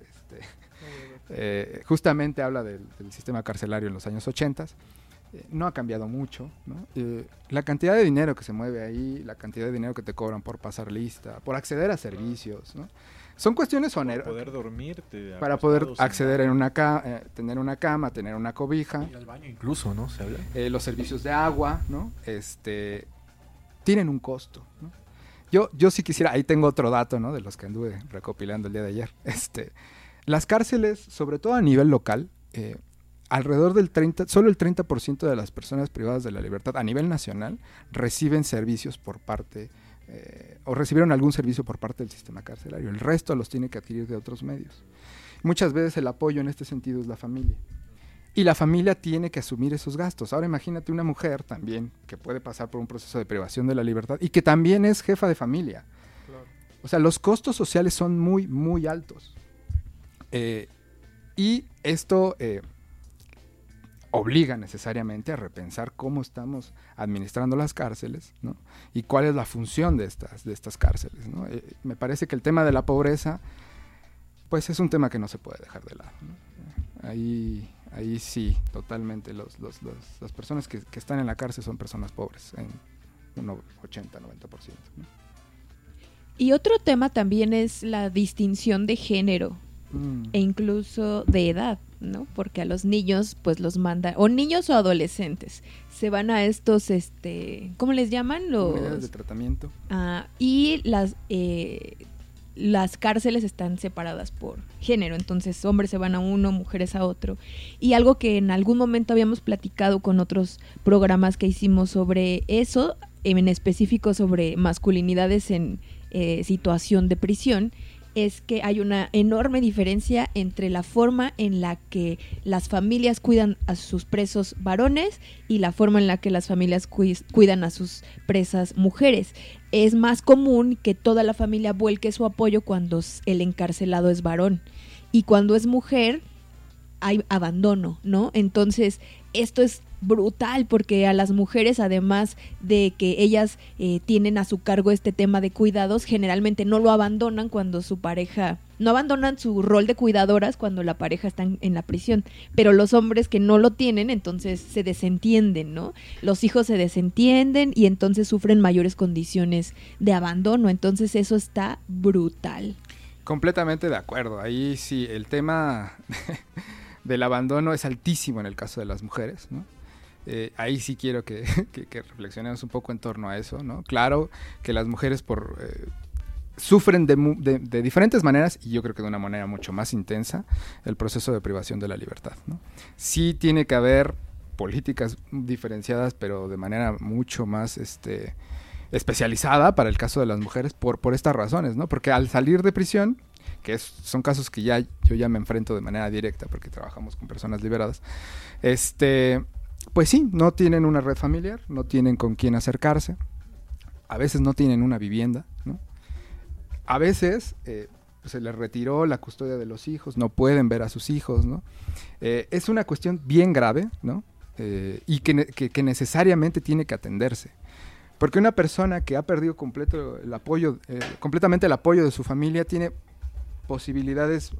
S11: este, justamente habla del, del sistema carcelario en los años 80. No ha cambiado mucho. ¿no? Eh, la cantidad de dinero que se mueve ahí, la cantidad de dinero que te cobran por pasar lista, por acceder a servicios, ¿no? son cuestiones
S3: Para
S11: onerosas.
S3: poder dormirte.
S11: Para poder acceder en una ca- eh, tener una cama, tener una cobija.
S10: Ir al baño incluso, ¿no? Se habla.
S11: Eh, los servicios de agua, ¿no? Este, tienen un costo, ¿no? Yo, yo sí quisiera, ahí tengo otro dato, ¿no? De los que anduve recopilando el día de ayer. Este, las cárceles, sobre todo a nivel local, eh, alrededor del 30, solo el 30% de las personas privadas de la libertad a nivel nacional reciben servicios por parte, eh, o recibieron algún servicio por parte del sistema carcelario. El resto los tiene que adquirir de otros medios. Muchas veces el apoyo en este sentido es la familia. Y la familia tiene que asumir esos gastos. Ahora imagínate una mujer también que puede pasar por un proceso de privación de la libertad y que también es jefa de familia. O sea, los costos sociales son muy, muy altos. Eh, y esto eh, obliga necesariamente a repensar cómo estamos administrando las cárceles ¿no? y cuál es la función de estas, de estas cárceles. ¿no? Eh, me parece que el tema de la pobreza, pues es un tema que no se puede dejar de lado. ¿no? Ahí, ahí sí, totalmente. Los, los- los- las personas que, que están en la cárcel son personas pobres, en un 80, 90%. ¿no?
S2: Y otro tema también es la distinción de género
S11: Mm.
S2: e incluso de edad, ¿no? Porque a los niños, pues los mandan, o niños o adolescentes, se van a estos, este, ¿cómo les llaman?
S11: Unidades de
S2: Los...
S11: tratamiento.
S2: Ah, y las, eh, las cárceles están separadas por género, entonces hombres se van a uno, mujeres a otro. Y algo que en algún momento habíamos platicado con otros programas que hicimos sobre eso, en específico sobre masculinidades en eh, situación de prisión, es que hay una enorme diferencia entre la forma en la que las familias cuidan a sus presos varones y la forma en la que las familias cuidan a sus presas mujeres. Es más común que toda la familia vuelque su apoyo cuando el encarcelado es varón y cuando es mujer hay abandono, ¿no? Entonces, esto es brutal porque a las mujeres, además de que ellas eh, tienen a su cargo este tema de cuidados, generalmente no lo abandonan cuando su pareja, no abandonan su rol de cuidadoras cuando la pareja está en, la prisión, pero los hombres que no lo tienen, entonces se desentienden, ¿no? Los hijos se desentienden y entonces sufren mayores condiciones de abandono, entonces eso está brutal.
S11: Completamente de acuerdo. Ahí sí, el tema del abandono es altísimo en el caso de las mujeres, ¿no? Eh, ahí sí quiero que, reflexionemos un poco en torno a eso, ¿no? Claro que las mujeres eh, sufren de, diferentes maneras y yo creo que de una manera mucho más intensa el proceso de privación de la libertad. Sí tiene que haber políticas diferenciadas, pero de manera mucho más, este, especializada para el caso de las mujeres por, estas razones, ¿no? Porque al salir de prisión, que son casos que ya yo ya me enfrento de manera directa porque trabajamos con personas liberadas, este, pues sí, no tienen una red familiar, no tienen con quién acercarse, a veces no tienen una vivienda, ¿no? A veces eh, se les retiró la custodia de los hijos, no pueden ver a sus hijos, ¿no? Eh, es una cuestión bien grave, ¿no? Eh, y que, que- necesariamente tiene que atenderse. Porque una persona que ha perdido completo el apoyo, completamente el apoyo de su familia tiene posibilidades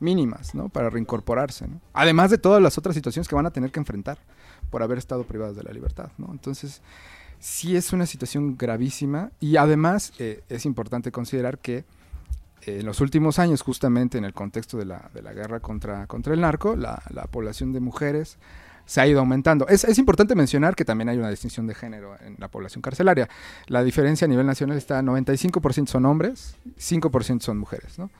S11: mínimas ¿no? para reincorporarse. ¿no? Además de todas las otras situaciones que van a tener que enfrentar por haber estado privados de la libertad. ¿no? Entonces, sí es una situación gravísima y además eh, es importante considerar que eh, en los últimos años, justamente en el contexto de la, de la guerra contra, contra el narco, la, la población de mujeres se ha ido aumentando. Es, es importante mencionar que también hay una distinción de género en la población carcelaria. La diferencia a nivel nacional está 95% son hombres, 5% son mujeres. ¿no?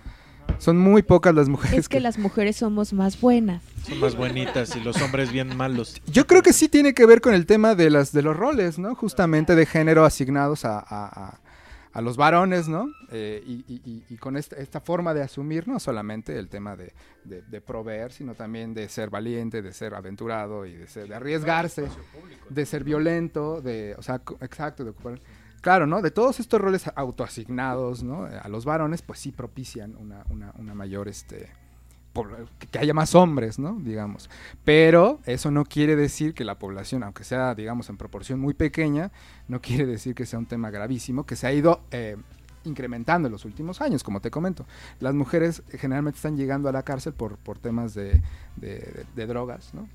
S11: Son muy pocas las mujeres
S2: Es que las mujeres somos más buenas.
S3: Son más bonitas y los hombres bien malos.
S11: Yo creo que sí tiene que ver con el tema de las de los roles, ¿no? Justamente de género asignados a, a- a- a los varones, ¿no? Eh, y, y- y- y con esta, esta forma de asumir no solamente el tema de, de- de proveer, sino también de ser valiente, de ser aventurado y de, ser, de arriesgarse, de ser violento, de, o sea, exacto, de ocupar... Claro, ¿no? De todos estos roles autoasignados, ¿no? A los varones, pues sí propician una, una, una mayor, este, que- haya más hombres, ¿no? Digamos. Pero eso no quiere decir que la población, aunque sea, digamos, en proporción muy pequeña, no quiere decir que sea un tema gravísimo, que se ha ido eh, incrementando en los últimos años, como te comento. Las mujeres eh, generalmente están llegando a la cárcel por, por temas de- de drogas, ¿no?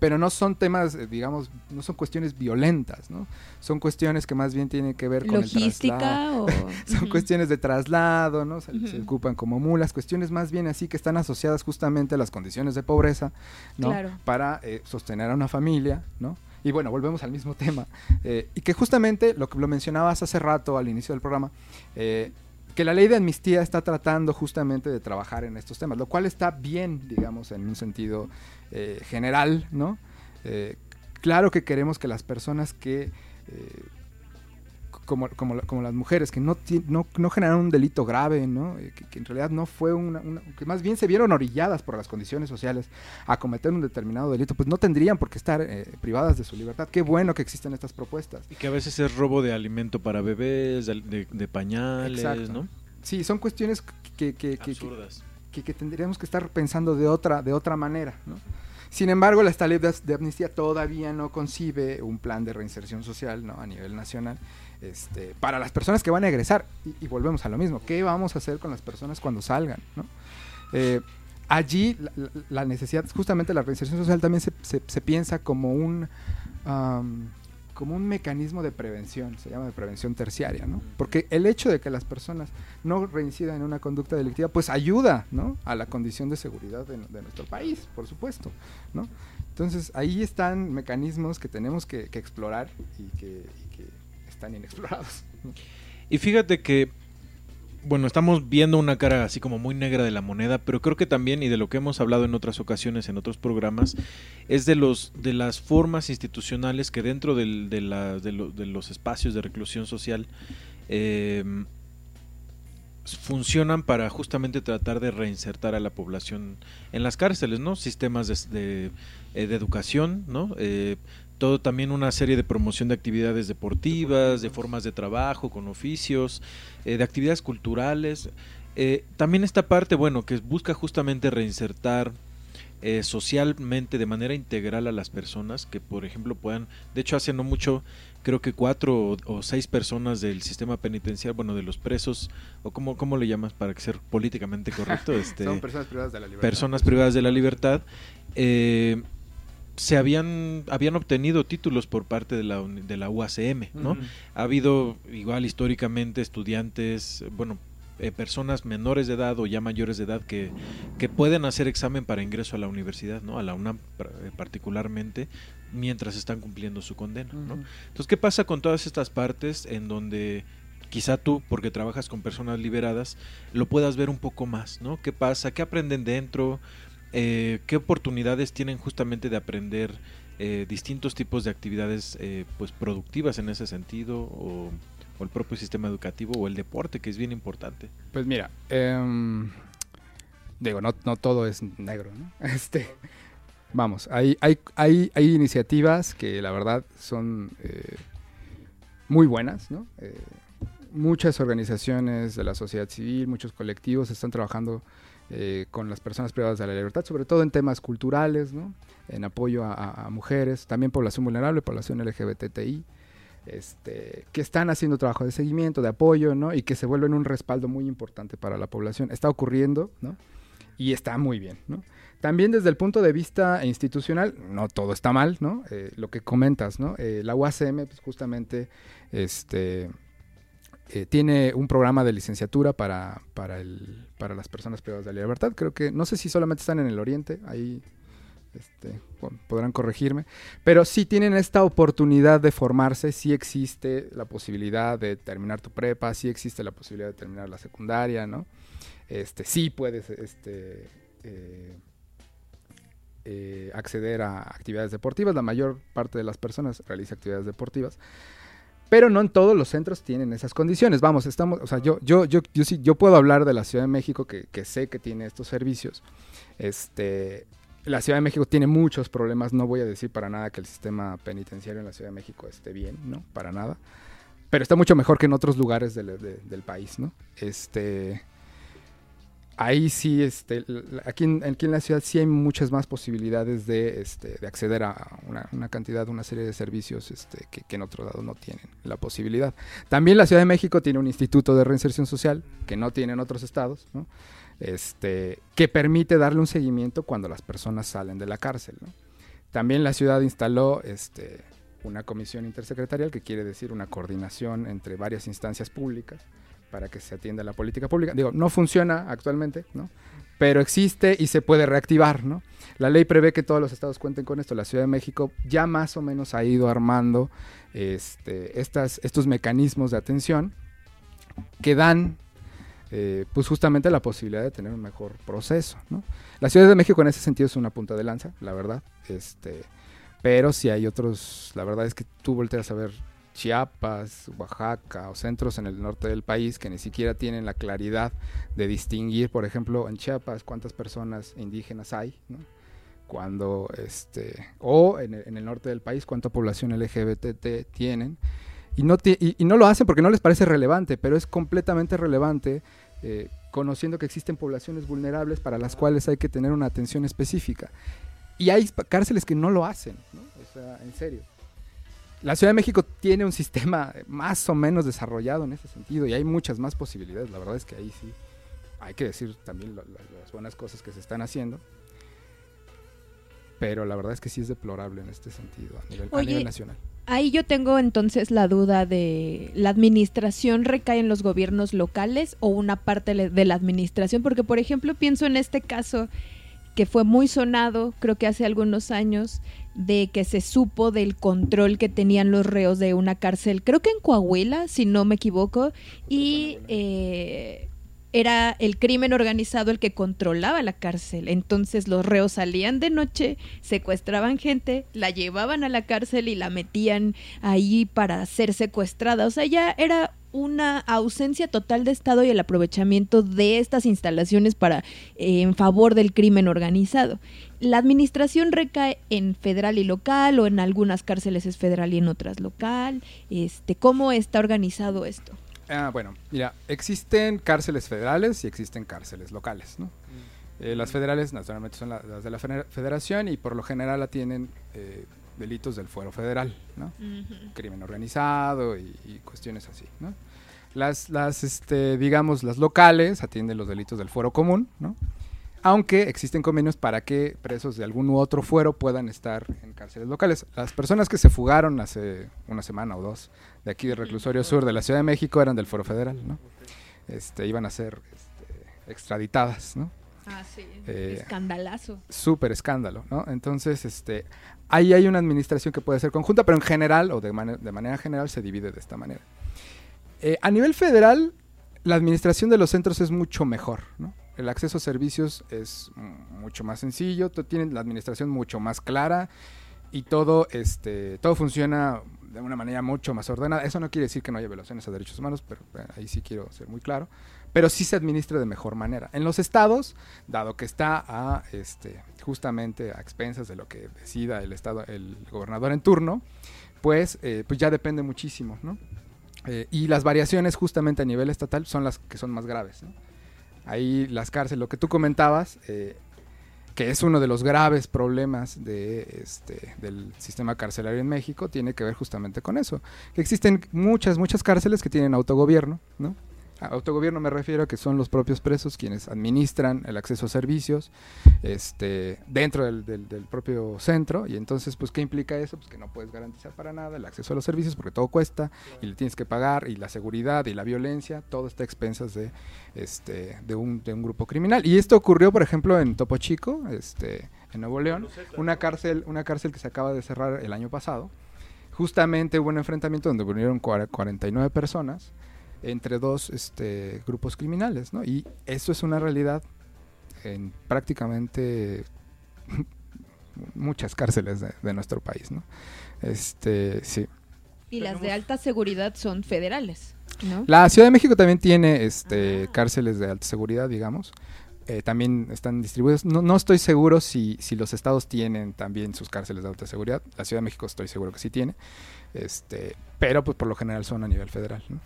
S11: Pero no son temas, eh, digamos, no son cuestiones violentas, ¿no? Son cuestiones que más bien tienen que ver con
S2: ¿Logística
S11: el traslado.
S2: o...?
S11: Son cuestiones de traslado, ¿no? Se, ocupan como mulas, cuestiones más bien así que están asociadas justamente a las condiciones de pobreza, ¿no?
S2: Claro.
S11: Para eh, sostener a una familia, ¿no? Y bueno, volvemos al mismo tema. eh, y que justamente, lo que lo mencionabas hace rato al inicio del programa, eh, que la ley de amnistía está tratando justamente de trabajar en estos temas, lo cual está bien, digamos, en un sentido eh, general, ¿no? Eh, claro que queremos que las personas que, eh, como, como, la- como las mujeres, que no, no, no generaron un delito grave, ¿no? Eh, que, que en realidad no fue una, una- que más bien se vieron orilladas por las condiciones sociales a cometer un determinado delito, pues no tendrían por qué estar eh, privadas de su libertad. Qué bueno que existen estas propuestas.
S3: Y que a veces es robo de alimento para bebés, de, de- de pañales,
S11: Exacto.
S3: ¿no?
S11: Sí, son cuestiones que, que, que- que-
S3: Absurdas.
S11: que, que tendríamos que estar pensando de otra, de otra manera. ¿no? Sin embargo, esta ley de, de amnistía todavía no concibe un plan de reinserción social ¿no? a nivel nacional este, para las personas que van a egresar. Y, y volvemos a lo mismo, ¿qué vamos a hacer con las personas cuando salgan? ¿no? Eh, allí la, necesidad, justamente la reinserción social también se, se- se piensa como un... como un mecanismo de prevención, se llama de prevención terciaria, ¿no? Porque el hecho de que las personas no reincidan en una conducta delictiva, pues ayuda, ¿no? A la condición de seguridad de, de nuestro país, por supuesto, ¿no? Entonces, ahí están mecanismos que tenemos que, que explorar y que están inexplorados.
S3: Y fíjate que, bueno, estamos viendo una cara así como muy negra de la moneda, pero creo que también, y de lo que hemos hablado en otras ocasiones, en otros programas, es de los de las formas institucionales que dentro de, los espacios de reclusión social eh, funcionan para justamente tratar de reinsertar a la población en las cárceles, ¿no? Sistemas de, eh, educación, ¿no? Eh, todo también una serie de promoción de actividades deportivas, de formas de trabajo, con oficios, eh, de actividades culturales. Eh, también esta parte, bueno, que busca justamente reinsertar eh, socialmente de manera integral a las personas que, por ejemplo, puedan, de hecho, hace no mucho, creo que cuatro o, o seis personas del sistema penitenciario, bueno, de los presos, o cómo, cómo le llamas para que ser políticamente correcto, este,
S11: Son personas privadas de la libertad.
S3: personas privadas de la libertad, eh, se habían habían obtenido títulos por parte de la de la UACM, ¿no? Ha habido igual históricamente estudiantes, bueno, eh, personas menores de edad o ya mayores de edad que, que pueden hacer examen para ingreso a la universidad, ¿no? A la UNAM eh, particularmente, mientras están cumpliendo su condena, ¿no? Entonces, ¿qué pasa con todas estas partes en donde quizá tú, porque trabajas con personas liberadas, lo puedas ver un poco más, ¿no? ¿Qué pasa? ¿Qué aprenden dentro? Eh, ¿Qué oportunidades tienen justamente de aprender eh, distintos tipos de actividades eh, pues productivas en ese sentido? O, el propio sistema educativo o el deporte, que es bien importante.
S11: Pues mira, em, digo, no, no todo es negro, ¿no? Este, vamos, hay, hay, hay, hay iniciativas que la verdad son muy buenas, ¿no? Muchas organizaciones de la sociedad civil, muchos colectivos están trabajando eh, con las personas privadas de la libertad, sobre todo en temas culturales, ¿no? En apoyo a, mujeres, también población vulnerable, población LGBTI este, que están haciendo trabajo de seguimiento, de apoyo, ¿no? Y que se vuelven un respaldo muy importante para la población. Está ocurriendo, ¿no? Y está muy bien. También desde el punto de vista institucional, no todo está mal, ¿no? Eh, lo que comentas, ¿no? Eh, la UACM, pues justamente, este, eh, tiene un programa de licenciatura para, para, el, para las personas privadas de la libertad. Creo que, no sé si solamente están en el oriente, ahí este, po- podrán corregirme, pero sí tienen esta oportunidad de formarse, sí existe la posibilidad de terminar tu prepa, sí existe la posibilidad de terminar la secundaria, ¿no? Este, sí puedes este, eh, eh, acceder a actividades deportivas, la mayor parte de las personas realiza actividades deportivas, pero no en todos los centros tienen esas condiciones. Vamos, estamos, o sea, yo, yo, yo, yo sí, yo puedo hablar de la Ciudad de México que, que sé que tiene estos servicios. Este, la Ciudad de México tiene muchos problemas. No voy a decir para nada que el sistema penitenciario en la Ciudad de México esté bien, no, para nada. Pero está mucho mejor que en otros lugares del, de- del país, ¿no? Este, ahí sí, este, aquí en, aquí en la ciudad sí hay muchas más posibilidades de, este, de acceder a una, una cantidad, una serie de servicios este, que, que en otro lado no tienen la posibilidad. También la Ciudad de México tiene un instituto de reinserción social que no tienen otros estados, ¿no? este, que permite darle un seguimiento cuando las personas salen de la cárcel. ¿no? También la ciudad instaló este, una comisión intersecretarial, que quiere decir una coordinación entre varias instancias públicas para que se atienda la política pública. Digo, no funciona actualmente, ¿no? pero existe y se puede reactivar. ¿no? La ley prevé que todos los estados cuenten con esto. La Ciudad de México ya más o menos ha ido armando este, estas, estos mecanismos de atención que dan eh, pues justamente la posibilidad de tener un mejor proceso. ¿no? La Ciudad de México en ese sentido es una punta de lanza, la verdad. Este, pero si hay otros, la verdad es que tú volteas a ver Chiapas, Oaxaca o centros en el norte del país que ni siquiera tienen la claridad de distinguir, por ejemplo, en Chiapas cuántas personas indígenas hay, ¿no? cuando este o en el, norte del país cuánta población LGBT tienen y no, lo hacen porque no les parece relevante, pero es completamente relevante eh, conociendo que existen poblaciones vulnerables para las cuales hay que tener una atención específica. Y hay cárceles que no lo hacen, en serio. La Ciudad de México tiene un sistema más o menos desarrollado en ese sentido y hay muchas más posibilidades. La verdad es que ahí sí hay que decir también lo- lo- las buenas cosas que se están haciendo. Pero la verdad es que sí es deplorable en este sentido a nivel, a
S2: Oye,
S11: nivel nacional.
S2: Ahí yo tengo entonces la duda de la administración recae en los gobiernos locales o una parte de la administración, porque por ejemplo pienso en este caso que fue muy sonado, creo que hace algunos años, de que se supo del control que tenían los reos de una cárcel, creo que en Coahuila, si no me equivoco, y eh, era el crimen organizado el que controlaba la cárcel. Entonces los reos salían de noche, secuestraban gente, la llevaban a la cárcel y la metían ahí para ser secuestrada. O sea, ya era una ausencia total de Estado y el aprovechamiento de estas instalaciones para eh, en favor del crimen organizado. La administración recae en federal y local o en algunas cárceles es federal y en otras local. Este, ¿cómo está organizado esto?
S11: Ah, bueno, mira, existen cárceles federales y existen cárceles locales, ¿no? Eh, las federales naturalmente son la- las de la federa- federación y por lo general la tienen eh, delitos del fuero federal, ¿no? Crimen organizado y, y cuestiones así, ¿no? Las, las este, digamos, las locales atienden los delitos del fuero común, ¿no? Aunque existen convenios para que presos de algún u otro fuero puedan estar en cárceles locales. Las personas que se fugaron hace una semana o dos de aquí del reclusorio sur de la Ciudad de México eran del fuero federal, ¿no? Este, iban a ser este, extraditadas, ¿no?
S2: Ah, sí.
S11: Eh,
S2: Escandalazo.
S11: súper escándalo, ¿no? Entonces, este, ahí hay una administración que puede ser conjunta, pero en general, o de, mane- de manera general, se divide de esta manera. Eh, a nivel federal, la administración de los centros es mucho mejor, ¿no? El acceso a servicios es mucho más sencillo, tienen la administración mucho más clara y todo, este, todo funciona de una manera mucho más ordenada. Eso no quiere decir que no haya violaciones a derechos humanos, pero eh, ahí sí quiero ser muy claro. Pero sí se administra de mejor manera. En los estados, dado que está a, este, justamente a expensas de lo que decida el estado, el gobernador en turno, pues, eh, pues ya depende muchísimo, ¿no? Eh, y las variaciones justamente a nivel estatal son las que son más graves. Ahí las cárceles, lo que tú comentabas, eh, que es uno de los graves problemas de, este, del sistema carcelario en México, tiene que ver justamente con eso. Que existen muchas, muchas cárceles que tienen autogobierno, ¿no? A autogobierno me refiero a que son los propios presos quienes administran el acceso a servicios este, dentro del, del- propio centro. Y entonces, pues, ¿qué implica eso? Pues que no puedes garantizar para nada el acceso a los servicios porque todo cuesta y le tienes que pagar y la seguridad y la violencia, todo está a expensas de, este, de, un, de un grupo criminal. Y esto ocurrió, por ejemplo, en Topo Chico, este, en Nuevo León, una cárcel, una cárcel que se acaba de cerrar el año pasado. Justamente hubo un enfrentamiento donde murieron cua- 49 personas entre dos este, grupos criminales, ¿no? Y eso es una realidad en prácticamente muchas cárceles de, de nuestro país, ¿no? Este, sí.
S2: Y las de alta seguridad son federales, ¿no?
S11: La Ciudad de México también tiene este, cárceles de alta seguridad, digamos. Eh, también están distribuidas. No, no estoy seguro si, si los estados tienen también sus cárceles de alta seguridad. La Ciudad de México estoy seguro que sí tiene. Este, pero pues por lo general son a nivel federal, ¿no?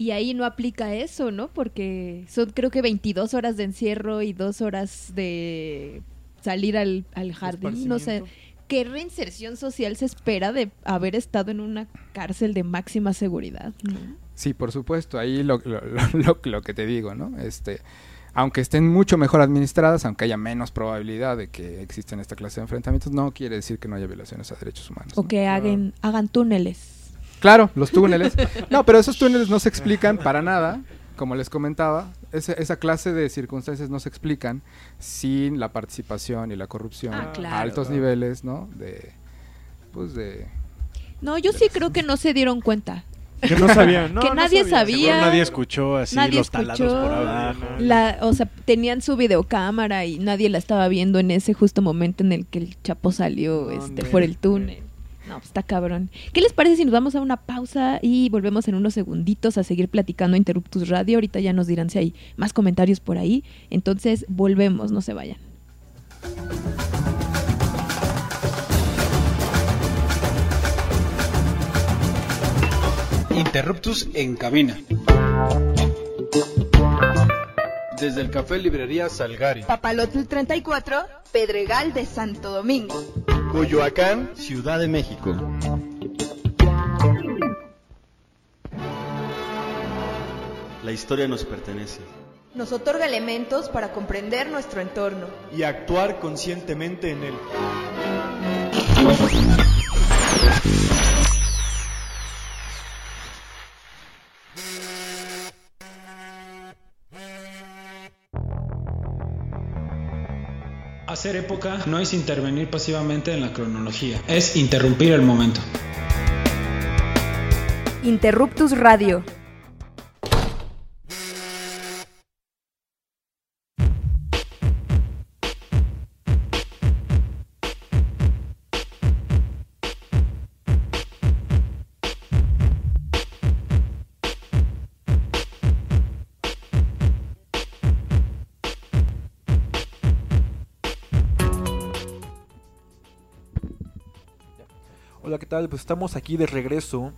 S2: Y ahí no aplica eso, ¿no? Porque son creo que 22 horas de encierro y dos horas de salir al, al jardín. No sé, ¿qué reinserción social se espera de haber estado en una cárcel de máxima seguridad? ¿no?
S11: Sí, por supuesto, ahí lo, lo, lo- lo- lo que te digo, ¿no? Este, aunque estén mucho mejor administradas, aunque haya menos probabilidad de que existen esta clase de enfrentamientos, no quiere decir que no haya violaciones a derechos humanos.
S2: O que hagan, hagan túneles.
S11: Claro, los túneles. No, pero esos túneles no se explican para nada, como les comentaba. esa clase de circunstancias no se explican sin la participación y la corrupción
S2: Ah, claro.
S11: a altos niveles, ¿no? De, pues de...
S2: No, yo sí creo que no se dieron cuenta.
S1: Que no sabían, no,
S2: que
S1: no
S2: nadie sabía.
S3: Nadie escuchó así
S2: Nadie
S3: los
S2: escuchó.
S3: por abajo.
S2: La, o sea, tenían su videocámara y nadie la estaba viendo en ese justo momento en el que el Chapo salió este, por el túnel. No, pues está cabrón. ¿Qué les parece si nos vamos a una pausa y volvemos en unos segunditos a seguir platicando Interruptus Radio? Ahorita ya nos dirán si hay más comentarios por ahí. Entonces, volvemos, no se vayan.
S9: Interruptus en cabina.
S6: Desde el Café Librería Salgari.
S5: Papalotl 34, Pedregal de Santo Domingo.
S7: Coyoacán, Ciudad de México. La historia nos pertenece.
S5: Nos otorga elementos para comprender nuestro entorno.
S6: Y actuar conscientemente en él.
S9: Hacer época no es intervenir pasivamente en la cronología, es interrumpir el momento.
S13: Interruptus Radio.
S10: Pues estamos aquí de regreso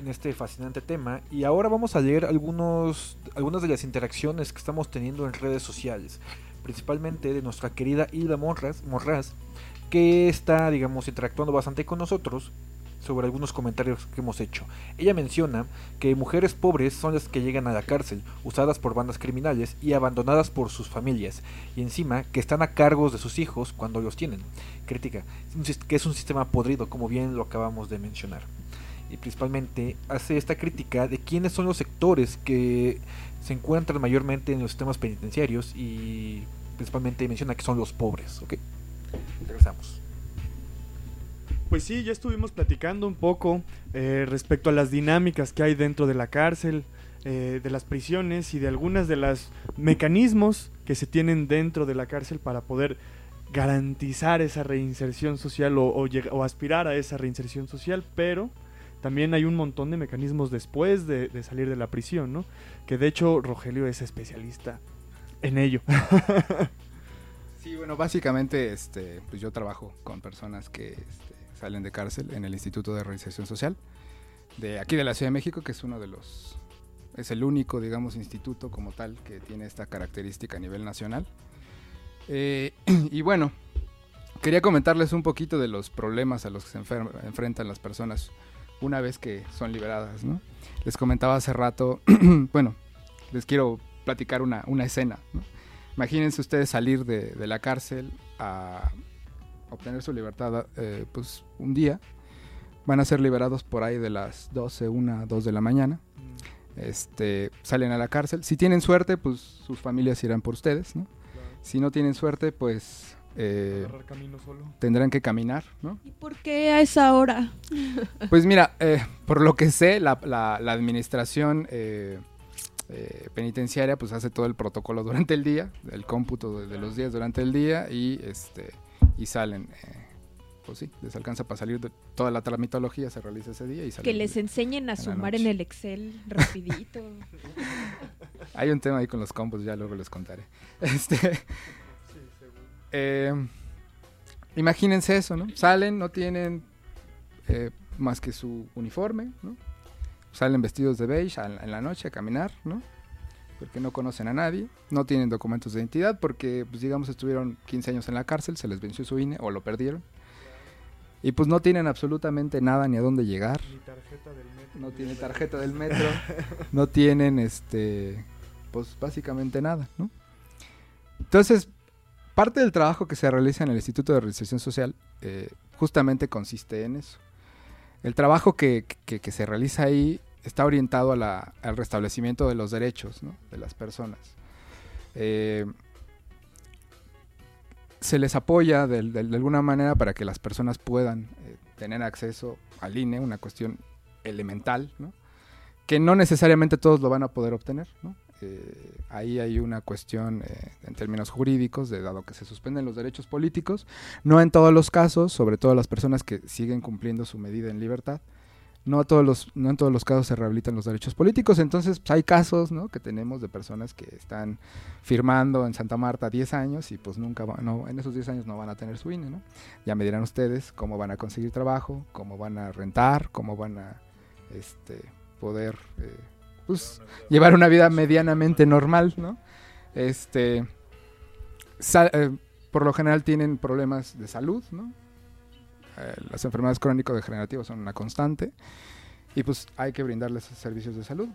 S10: en este fascinante tema y ahora vamos a leer algunos, algunas de las interacciones que estamos teniendo en redes sociales, principalmente de nuestra querida Hilda Morras, Morras, que está, digamos, interactuando bastante con nosotros sobre algunos comentarios que hemos hecho. Ella menciona que mujeres pobres son las que llegan a la cárcel, usadas por bandas criminales y abandonadas por sus familias, y encima que están a cargo de sus hijos cuando los tienen. Crítica, que es un sistema podrido, como bien lo acabamos de mencionar. Y principalmente hace esta crítica de quiénes son los sectores que se encuentran mayormente en los sistemas penitenciarios y principalmente menciona que son los pobres. ¿ok? Regresamos.
S1: Pues sí, ya estuvimos platicando un poco eh, respecto a las dinámicas que hay dentro de la cárcel, eh, de las prisiones y de algunas de los mecanismos que se tienen dentro de la cárcel para poder garantizar esa reinserción social o, o lleg- o aspirar a esa reinserción social, pero también hay un montón de mecanismos después de, de salir de la prisión, ¿no? Que de hecho Rogelio es especialista en ello.
S11: Sí, bueno, básicamente este, pues yo trabajo con personas que este, salen de cárcel en el Instituto de Reinserción Social de aquí de la Ciudad de México, que es uno de los, es el único, digamos, instituto como tal que tiene esta característica a nivel nacional. Eh, y bueno, quería comentarles un poquito de los problemas a los que se enfer- enfrentan las personas una vez que son liberadas, ¿no? Les comentaba hace rato, bueno, les quiero platicar una, una escena, ¿no? Imagínense ustedes salir de, de la cárcel a obtener su libertad eh, pues un día. Van a ser liberados por ahí de las 12, 1, 2 de la mañana. Este, salen a la cárcel. Si tienen suerte, pues sus familias irán por ustedes, ¿no? Si no tienen suerte, pues eh,
S1: Agarrar camino solo.
S11: tendrán que caminar, ¿no?
S2: ¿Y por qué a esa hora?
S11: Pues mira, eh, por lo que sé, la, la- la administración eh, eh, penitenciaria pues hace todo el protocolo durante el día, el cómputo de, de los días durante el día y este y salen, eh, pues sí, les alcanza para salir de toda la tramitología se realiza ese día y salen.
S2: Que les enseñen a
S11: en
S2: sumar en el Excel rapidito.
S11: Hay un tema ahí con los cómputos, ya luego les contaré. Este, eh, imagínense eso, ¿no? Salen, no tienen eh, más que su uniforme, ¿no? Salen vestidos de beige en la noche a caminar, ¿no? Porque no conocen a nadie, no tienen documentos de identidad porque, pues digamos, estuvieron 15 años en la cárcel, se les venció su INE o lo perdieron. Y pues no tienen absolutamente nada ni a dónde llegar.
S1: Ni tarjeta del metro.
S11: No tienen tarjeta del metro. no tienen, este, pues básicamente nada, ¿no? Entonces, parte del trabajo que se realiza en el Instituto de Reinserción Social eh, justamente consiste en eso. El trabajo que, que- que se realiza ahí está orientado a la- al restablecimiento de los derechos de las personas. Eh, se les apoya de, de- alguna manera para que las personas puedan eh, tener acceso al INE, una cuestión elemental, que no necesariamente todos lo van a poder obtener. Eh, ahí hay una cuestión en términos jurídicos, de dado que se suspenden los derechos políticos, no en todos los casos, sobre todo las personas que siguen cumpliendo su medida en libertad, no, todos los, no en todos los casos se rehabilitan los derechos políticos, entonces pues, hay casos que tenemos de personas que están firmando en Santa Marta 10 años y pues nunca, va- no, en esos 10 años no van a tener su INE, ¿no? Ya me dirán ustedes cómo van a conseguir trabajo, cómo van a rentar, cómo van a este, poder eh, pues, llevar una vida medianamente normal, ¿no? Este, eh, por lo general tienen problemas de salud, ¿no? Eh, las enfermedades crónico-degenerativas son una constante y pues hay que brindarles servicios de salud,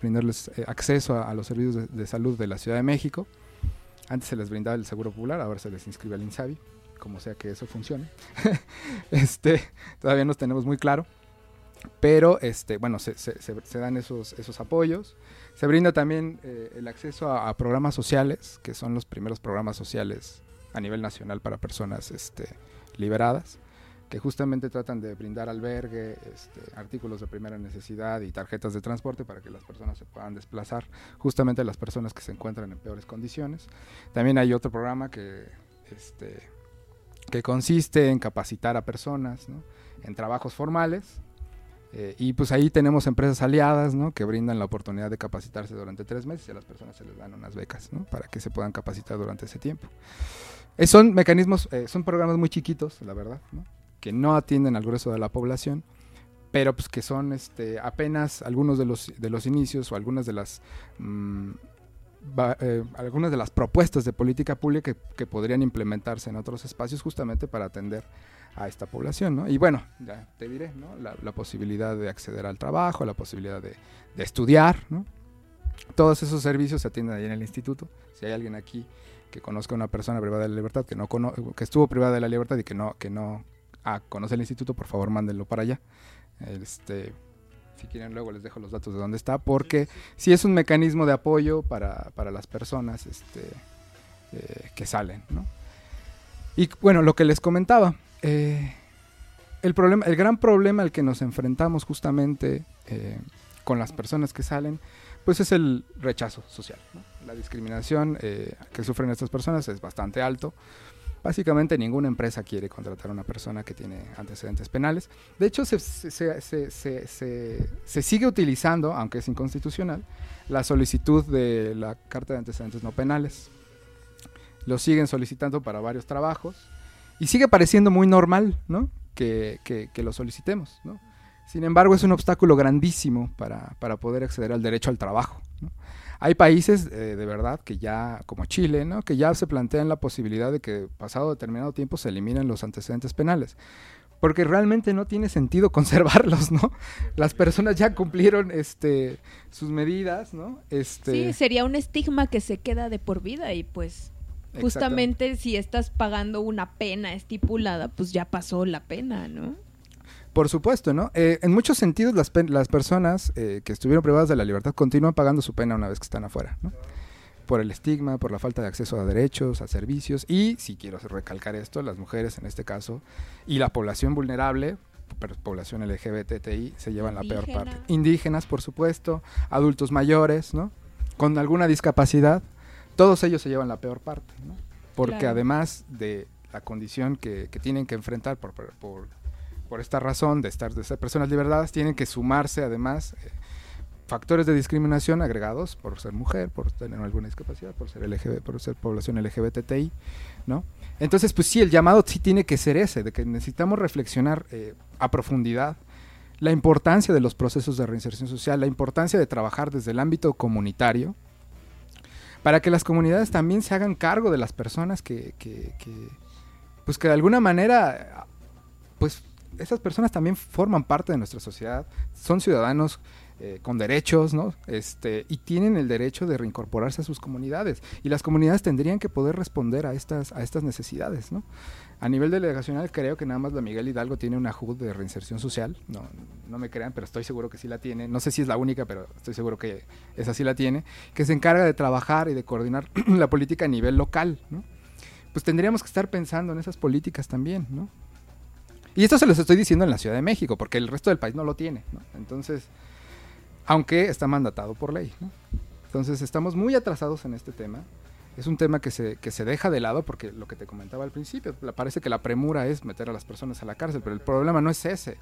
S11: brindarles eh, acceso a, a los servicios de, de salud de la Ciudad de México. Antes se les brindaba el Seguro Popular, ahora se les inscribe al INSABI, como sea que eso funcione. este, todavía no tenemos muy claro. Pero, este, bueno, se, se- se- se dan esos, esos apoyos. Se brinda también eh, el acceso a, a programas sociales, que son los primeros programas sociales a nivel nacional para personas este, liberadas, que justamente tratan de brindar albergue, este, artículos de primera necesidad y tarjetas de transporte para que las personas se puedan desplazar, justamente las personas que se encuentran en peores condiciones. También hay otro programa que, este, que consiste en capacitar a personas ¿no? en trabajos formales, eh, y pues ahí tenemos empresas aliadas, ¿no? Que brindan la oportunidad de capacitarse durante tres meses y a las personas se les dan unas becas, ¿no? Para que se puedan capacitar durante ese tiempo. Eh, son mecanismos, eh, son programas muy chiquitos, la verdad, ¿no? Que no atienden al grueso de la población, pero pues que son este, apenas algunos de los, de los inicios o algunas de las... mm, eh, algunas de las propuestas de política pública que, que podrían implementarse en otros espacios justamente para atender a esta población, ¿no? Y bueno, ya te diré, ¿no? La, la posibilidad de acceder al trabajo, la posibilidad de, de estudiar, ¿no? Todos esos servicios se atienden ahí en el instituto. Si hay alguien aquí que conozca a una persona privada de la libertad, que no cono- que estuvo privada de la libertad y que no, que no ah, conoce el instituto, por favor mándenlo para allá. Este, si quieren luego les dejo los datos de dónde está, porque sí es un mecanismo de apoyo para, para las personas este, eh, que salen, ¿no? Y bueno, lo que les comentaba, eh, el, problema, el gran problema al que nos enfrentamos justamente eh, con las personas que salen, pues es el rechazo social. ¿no? La discriminación que sufren estas personas es bastante alto. Básicamente ninguna empresa quiere contratar a una persona que tiene antecedentes penales. De hecho, se, se- se- se- sigue utilizando, aunque es inconstitucional, la solicitud de la Carta de Antecedentes No Penales. Lo siguen solicitando para varios trabajos. Y sigue pareciendo muy normal, ¿no? Que, que- que lo solicitemos, ¿no? Sin embargo, es un obstáculo grandísimo para, para poder acceder al derecho al trabajo. Hay países eh, de verdad que ya, como Chile, ¿no? que ya se plantean la posibilidad de que pasado determinado tiempo se eliminen los antecedentes penales. Porque realmente no tiene sentido conservarlos, ¿no? Las personas ya cumplieron este, sus medidas, ¿no? Este,
S2: Sí, sería un estigma que se queda de por vida y pues justamente si estás pagando una pena estipulada, pues ya pasó la pena, ¿no?
S11: Por supuesto, ¿no? Eh, en muchos sentidos las, las personas eh, que estuvieron privadas de la libertad continúan pagando su pena una vez que están afuera, ¿no? Por el estigma, por la falta de acceso a derechos, a servicios y, si quiero recalcar esto, las mujeres en este caso y la población vulnerable, población LGBTI, se llevan la peor parte. Indígenas, por supuesto, adultos mayores, ¿no? Con alguna discapacidad, todos ellos se llevan la peor parte, ¿no? Porque
S2: Claro.
S11: además de la condición que, que tienen que enfrentar por, por, por- esta razón de estar de ser personas liberadas, tienen que sumarse además eh, factores de discriminación agregados por ser mujer, por tener alguna discapacidad, por ser LGB, por ser población LGBTI, ¿no? Entonces, pues sí, el llamado sí tiene que ser ese, de que necesitamos reflexionar eh, a profundidad la importancia de los procesos de reinserción social, la importancia de trabajar desde el ámbito comunitario, para que las comunidades también se hagan cargo de las personas que, que- que, pues que de alguna manera, pues esas personas también forman parte de nuestra sociedad, son ciudadanos eh, con derechos, ¿no? Este, y tienen el derecho de reincorporarse a sus comunidades. Y las comunidades tendrían que poder responder a estas, a estas necesidades, ¿no? A nivel delegacional creo que nada más la Miguel Hidalgo tiene una HUD de reinserción social. No, no me crean, pero estoy seguro que sí la tiene. No sé si es la única, pero estoy seguro que esa sí la tiene. Que se encarga de trabajar y de coordinar la política a nivel local, ¿no? Pues tendríamos que estar pensando en esas políticas también, ¿no? Y esto se los estoy diciendo en la Ciudad de México, porque el resto del país no lo tiene, ¿no? Entonces, aunque está mandatado por ley, ¿no? Entonces, estamos muy atrasados en este tema. Es un tema que se, que se deja de lado porque lo que te comentaba al principio, parece que la premura es meter a las personas a la cárcel, pero el problema no es ese.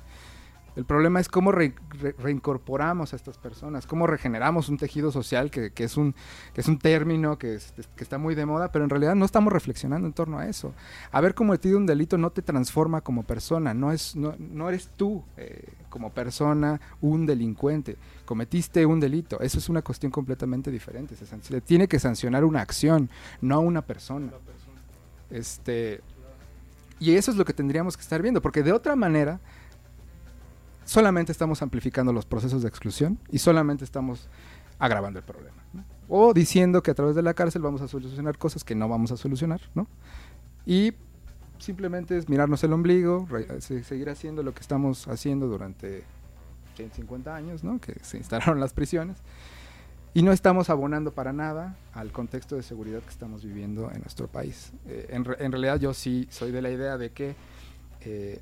S11: El problema es cómo re- re- reincorporamos a estas personas, cómo regeneramos un tejido social que, que es, un, que es un término que, es- que está muy de moda, pero en realidad no estamos reflexionando en torno a eso. Haber cometido un delito no te transforma como persona, no, es, no, no eres tú eh, como persona un delincuente. Cometiste un delito, eso es una cuestión completamente diferente. Se, se tiene que sancionar una acción, no a una persona. Este, y eso es lo que tendríamos que estar viendo, porque de otra manera solamente estamos amplificando los procesos de exclusión y solamente estamos agravando el problema. O diciendo que a través de la cárcel vamos a solucionar cosas que no vamos a solucionar, ¿no? Y simplemente es mirarnos el ombligo, seguir haciendo lo que estamos haciendo durante 150 años, ¿no? Que se instalaron las prisiones. Y no estamos abonando para nada al contexto de seguridad que estamos viviendo en nuestro país. Eh, en realidad yo sí soy de la idea de que eh,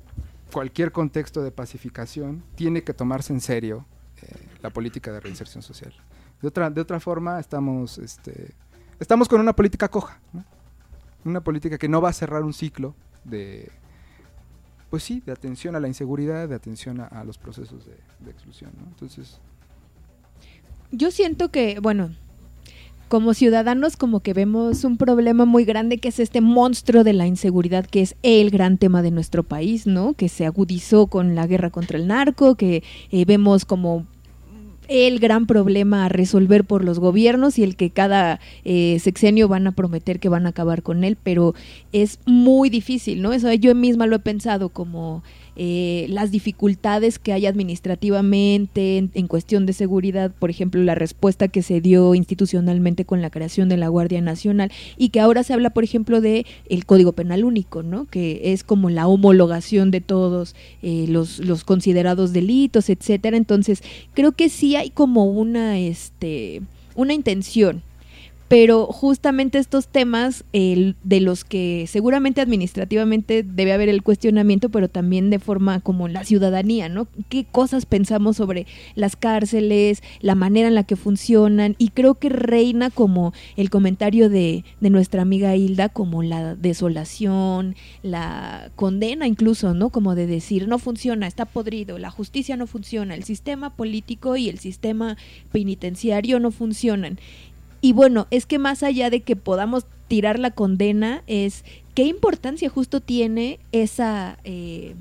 S11: cualquier contexto de pacificación tiene que tomarse en serio eh, la política de reinserción social. De otra, de otra forma, estamos, este, estamos con una política coja, ¿no? una política que no va a cerrar un ciclo de, pues sí, de atención a la inseguridad, de atención a, los procesos de, exclusión. Entonces,
S2: Yo siento que, bueno, como ciudadanos como que vemos un problema muy grande que es este monstruo de la inseguridad que es el gran tema de nuestro país, ¿no? Que se agudizó con la guerra contra el narco, que eh, vemos como el gran problema a resolver por los gobiernos y el que cada eh, sexenio van a prometer que van a acabar con él, pero es muy difícil, ¿no? Eso yo misma lo he pensado como eh, las dificultades que hay administrativamente en, cuestión de seguridad, por ejemplo, la respuesta que se dio institucionalmente con la creación de la Guardia Nacional y que ahora se habla, por ejemplo, de el Código Penal Único, ¿no? Que es como la homologación de todos eh, los, los considerados delitos, etcétera. Entonces, creo que sí hay como una, este, una intención pero justamente estos temas de los que seguramente administrativamente debe haber el cuestionamiento, pero también de forma como la ciudadanía, ¿no? ¿Qué cosas pensamos sobre las cárceles, la manera en la que funcionan? Y creo que reina como el comentario de, de nuestra amiga Hilda, como la desolación, la condena incluso, ¿no? Como de decir, no funciona, está podrido, la justicia no funciona, el sistema político y el sistema penitenciario no funcionan. Y bueno, es que más allá de que podamos tirar la condena, es qué importancia justo tiene esa, eh,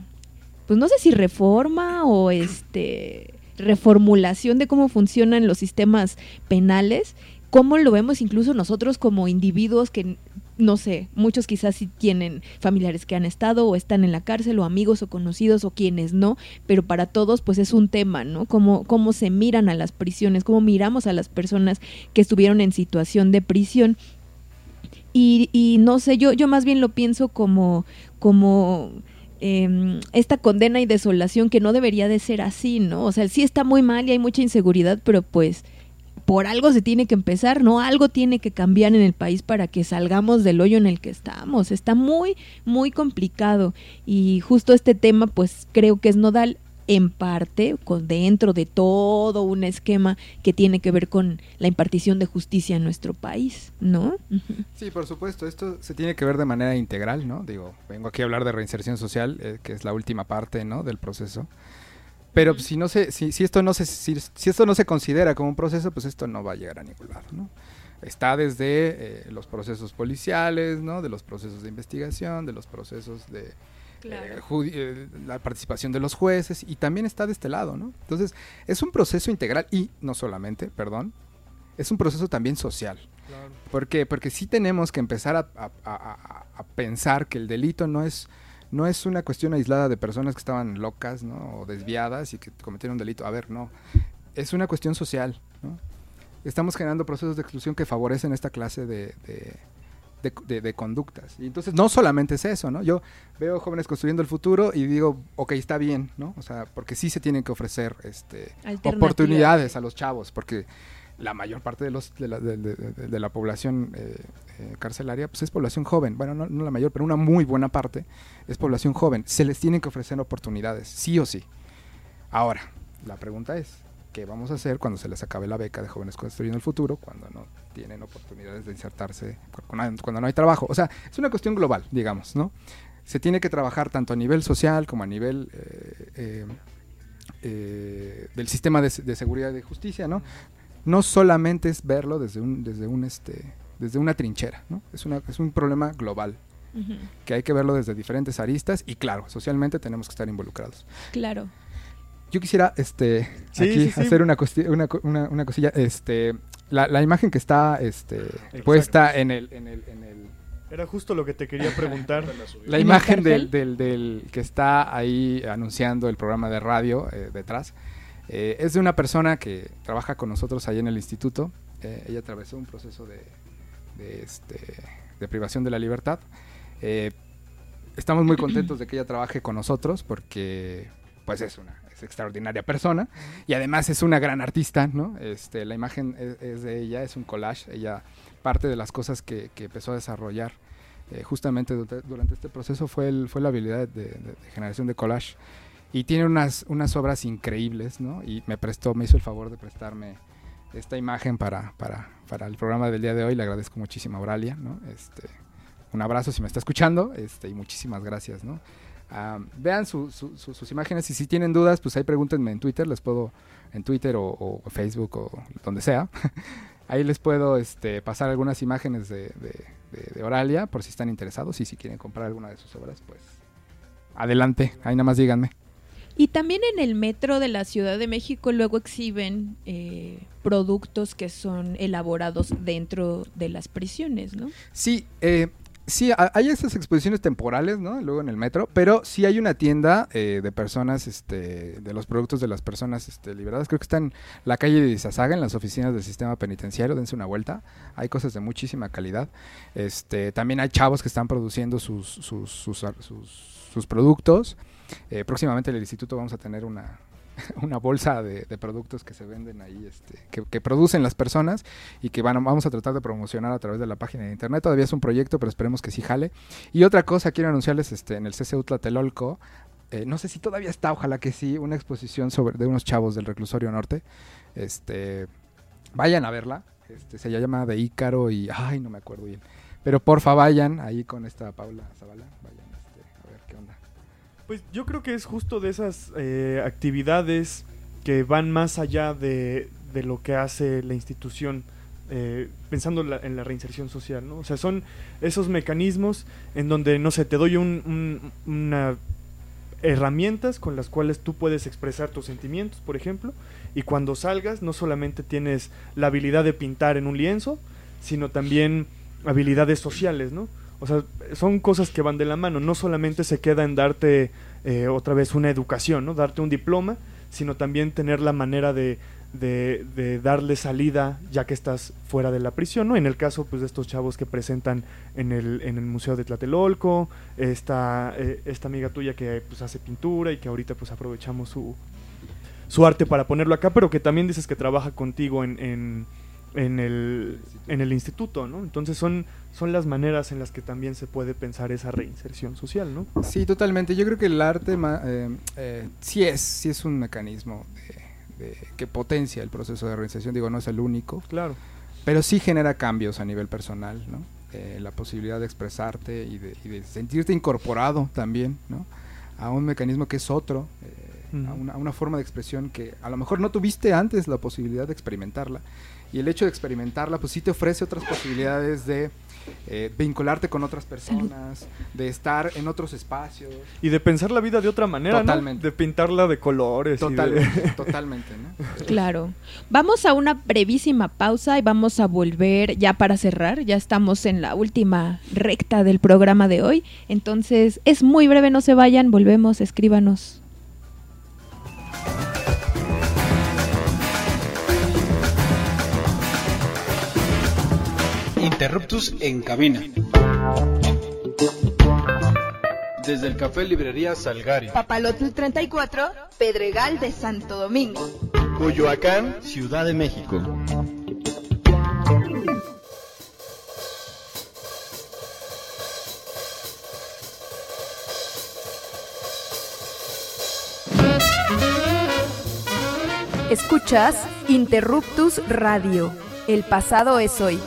S2: pues no sé si reforma o este reformulación de cómo funcionan los sistemas penales, cómo lo vemos incluso nosotros como individuos que no sé, muchos quizás sí tienen familiares que han estado o están en la cárcel o amigos o conocidos o quienes no, pero para todos pues es un tema, ¿no? Cómo, cómo se miran a las prisiones, cómo miramos a las personas que estuvieron en situación de prisión. Y, y no sé, yo, yo más bien lo pienso como, como em, esta condena y desolación que no debería de ser así, ¿no? O sea, sí está muy mal y hay mucha inseguridad, pero pues por algo se tiene que empezar, ¿no? Algo tiene que cambiar en el país para que salgamos del hoyo en el que estamos. Está muy, muy complicado. Y justo este tema, pues creo que es nodal en parte con dentro de todo un esquema que tiene que ver con la impartición de justicia en nuestro país, ¿no?
S11: Sí, por supuesto, esto se tiene que ver de manera integral, ¿no? Digo, vengo aquí a hablar de reinserción social, eh, que es la última parte, ¿no? Del proceso. Pero si no se, si, si esto no se, si, esto no se considera como un proceso, pues esto no va a llegar a ningún lado, ¿no? Está desde eh, los procesos policiales, ¿no? De los procesos de investigación, de los procesos de eh, eh, la participación de los jueces y también está de este lado, ¿no? Entonces es un proceso integral y no solamente, perdón, es un proceso también social. Claro. ¿Por qué? Porque sí tenemos que empezar a, a pensar que el delito no es no es una cuestión aislada de personas que estaban locas, ¿no? O desviadas y que cometieron un delito. A ver, no. Es una cuestión social, ¿no? Estamos generando procesos de exclusión que favorecen esta clase de, de, conductas. Y entonces no solamente es eso, ¿no? Yo veo jóvenes construyendo el futuro y digo, ok, está bien, ¿no? O sea, porque sí se tienen que ofrecer este, oportunidades a los chavos, porque la mayor parte de, los, de, la, población eh, eh, carcelaria pues es población joven. Bueno, no, no, la mayor, pero una muy buena parte es población joven. Se les tienen que ofrecer oportunidades, sí o sí. Ahora, la pregunta es, ¿qué vamos a hacer cuando se les acabe la beca de jóvenes construyendo el futuro, cuando no tienen oportunidades de insertarse, cuando no hay trabajo? O sea, es una cuestión global, digamos, ¿no? Se tiene que trabajar tanto a nivel social como a nivel... Eh, del sistema de, de, seguridad y de justicia, ¿no? No solamente es verlo desde un, desde un este, desde una trinchera, ¿no? Es una, es un problema global. que hay que verlo desde diferentes aristas y claro, socialmente tenemos que estar involucrados.
S2: Claro.
S11: Yo quisiera este aquí hacer una, una, una, una, cosilla, este la, la, imagen que está este puesta en el, en el, en el
S1: era justo lo que te quería preguntar.
S11: la imagen del, del, del, que está ahí anunciando el programa de radio eh, detrás eh, es de una persona que trabaja con nosotros ahí en el instituto. Eh, ella atravesó un proceso de, este, de, privación de la libertad. Eh, estamos muy contentos de que ella trabaje con nosotros porque pues es una es extraordinaria persona y además es una gran artista, ¿no? Este, la imagen es, de ella, es un collage. Ella parte de las cosas que, empezó a desarrollar justamente durante, este proceso fue, el, fue la habilidad de generación de collage y tiene unas, unas obras increíbles, ¿no? Y me prestó, me hizo el favor de prestarme esta imagen para, para, para el programa del día de hoy. Le agradezco muchísimo a Auralia, ¿no? Este, un abrazo si me está escuchando este, y muchísimas gracias, ¿no? Ah, vean sus imágenes y si tienen dudas, pues ahí pregúntenme en Twitter, les puedo, en Twitter o, Facebook o donde sea. Ahí les puedo este, pasar algunas imágenes de, de- de- de Oralia por si están interesados y si quieren comprar alguna de sus obras, pues adelante, ahí nada más díganme.
S2: Y también en el metro de la Ciudad de México luego exhiben eh, productos que son elaborados dentro de las prisiones, ¿no?
S11: Sí, eh, sí, ha- hay estas exposiciones temporales, ¿no? Luego en el metro, pero sí hay una tienda eh, de personas, este, de los productos de las personas este, liberadas. Creo que está en la calle de Izazaga, en las oficinas del sistema penitenciario. Dense una vuelta. Hay cosas de muchísima calidad. Este, también hay chavos que están produciendo sus, sus, sus, sus- sus productos. Eh, próximamente en el instituto vamos a tener una, una bolsa de, productos que se venden ahí, este, que, producen las personas y que van, vamos a tratar de promocionar a través de la página de internet. Todavía es un proyecto, pero esperemos que sí jale. Y otra cosa, quiero anunciarles este, en el CCU Tlatelolco, eh, no sé si todavía está, ojalá que sí, una exposición sobre de unos chavos del reclusorio norte. Este, vayan a verla. Este, se llama De Ícaro y, ay, no me acuerdo bien. Pero porfa, vayan ahí con esta Paula Zavala.
S1: Pues yo creo que es justo de esas eh, actividades que van más allá de, de lo que hace la institución, eh, pensando en la, en la reinserción social, ¿no? O sea, son esos mecanismos en donde, no sé, te doy un, un- una herramientas con las cuales tú puedes expresar tus sentimientos, por ejemplo, y cuando salgas no solamente tienes la habilidad de pintar en un lienzo, sino también habilidades sociales, ¿no? O sea, son cosas que van de la mano, no solamente se queda en darte eh, otra vez una educación, ¿no? Darte un diploma, sino también tener la manera de, de, de darle salida ya que estás fuera de la prisión, ¿no? En el caso pues de estos chavos que presentan en el, en el Museo de Tlatelolco, esta, eh, esta amiga tuya que pues hace pintura y que ahorita pues aprovechamos su, su arte para ponerlo acá, pero que también dices que trabaja contigo en, en, en el, en el instituto, ¿no? Entonces son, son las maneras en las que también se puede pensar esa reinserción social, ¿no?
S11: Sí, totalmente. Yo creo que el arte eh, eh, sí es, sí es un mecanismo de- de- que potencia el proceso de reinserción. Digo, no es el único.
S1: Claro.
S11: Pero sí genera cambios a nivel personal, ¿no? Eh, la posibilidad de expresarte y de, y de sentirte incorporado también, ¿no? A un mecanismo que es otro, eh, a, una, a una forma de expresión que a lo mejor no tuviste antes la posibilidad de experimentarla. Y el hecho de experimentarla, pues sí te ofrece otras posibilidades de eh, vincularte con otras personas, de estar en otros espacios.
S1: Y de pensar la vida de otra manera,
S11: Totalmente.
S1: ¿no? De pintarla de colores. y de-
S11: Totalmente, totalmente, ¿no?
S2: Claro. Vamos a una brevísima pausa y vamos a volver ya para cerrar. Ya estamos en la última recta del programa de hoy. Entonces es muy breve, no se vayan, volvemos, escríbanos.
S6: Interruptus en cabina. Desde el Café Librería Salgari.
S5: Papalotl 34, Pedregal de Santo Domingo.
S7: Coyoacán, Ciudad de México.
S13: Escuchas Interruptus Radio. El pasado es hoy.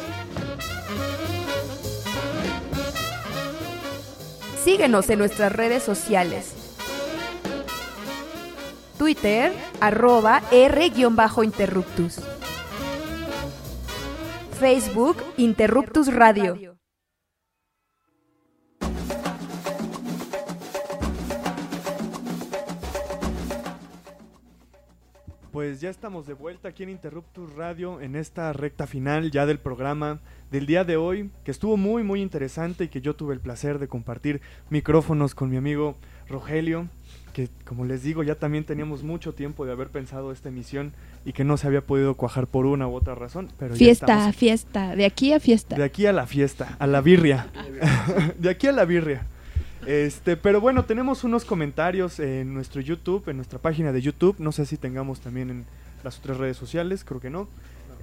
S13: Síguenos en nuestras redes sociales. Twitter, arroba R-Interruptus. Facebook, Interruptus Radio.
S1: Pues ya estamos de vuelta aquí en Interruptus Radio en esta recta final ya del programa del día de hoy, que estuvo muy muy interesante y que yo tuve el placer de compartir micrófonos con mi amigo Rogelio, que como les digo ya también teníamos mucho tiempo de haber pensado esta emisión y que no se había podido cuajar por una u otra razón, pero
S2: Fiesta, fiesta, de aquí a fiesta.
S1: de aquí a la fiesta, a la birria. de aquí a la birria. Este, pero bueno, tenemos unos comentarios en nuestro YouTube, en nuestra página de YouTube. No sé si tengamos también en las otras redes sociales, creo que no.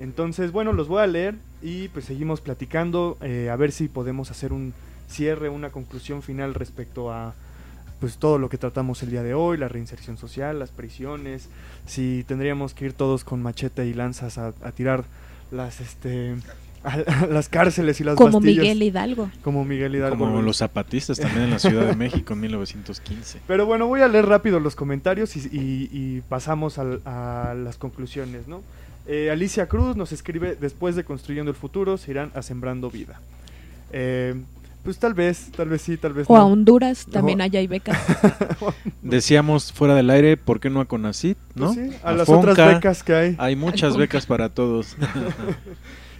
S1: Entonces, bueno, los voy a leer y pues seguimos platicando eh, a ver si podemos hacer un cierre, una conclusión final respecto a pues todo lo que tratamos el día de hoy, la reinserción social, las prisiones, si tendríamos que ir todos con machete y lanzas a, a tirar las este a, a las cárceles y las
S2: Como
S1: bastillas.
S2: Miguel Hidalgo.
S1: Como Miguel Hidalgo.
S3: Como los zapatistas también en la Ciudad de México en 1915.
S1: Pero bueno, voy a leer rápido los comentarios y, y- y pasamos al- a, las conclusiones, ¿no? Eh, Alicia Cruz nos escribe, después de Construyendo el Futuro, se irán a Sembrando Vida. Eh, pues tal vez, tal vez sí, tal vez
S2: O
S1: no.
S2: a Honduras también
S1: O-
S2: allá hay becas.
S3: Decíamos fuera del aire, ¿por qué no a Conacit? ¿no?
S1: Pues sí, a las otras becas que hay.
S3: Hay muchas becas para todos.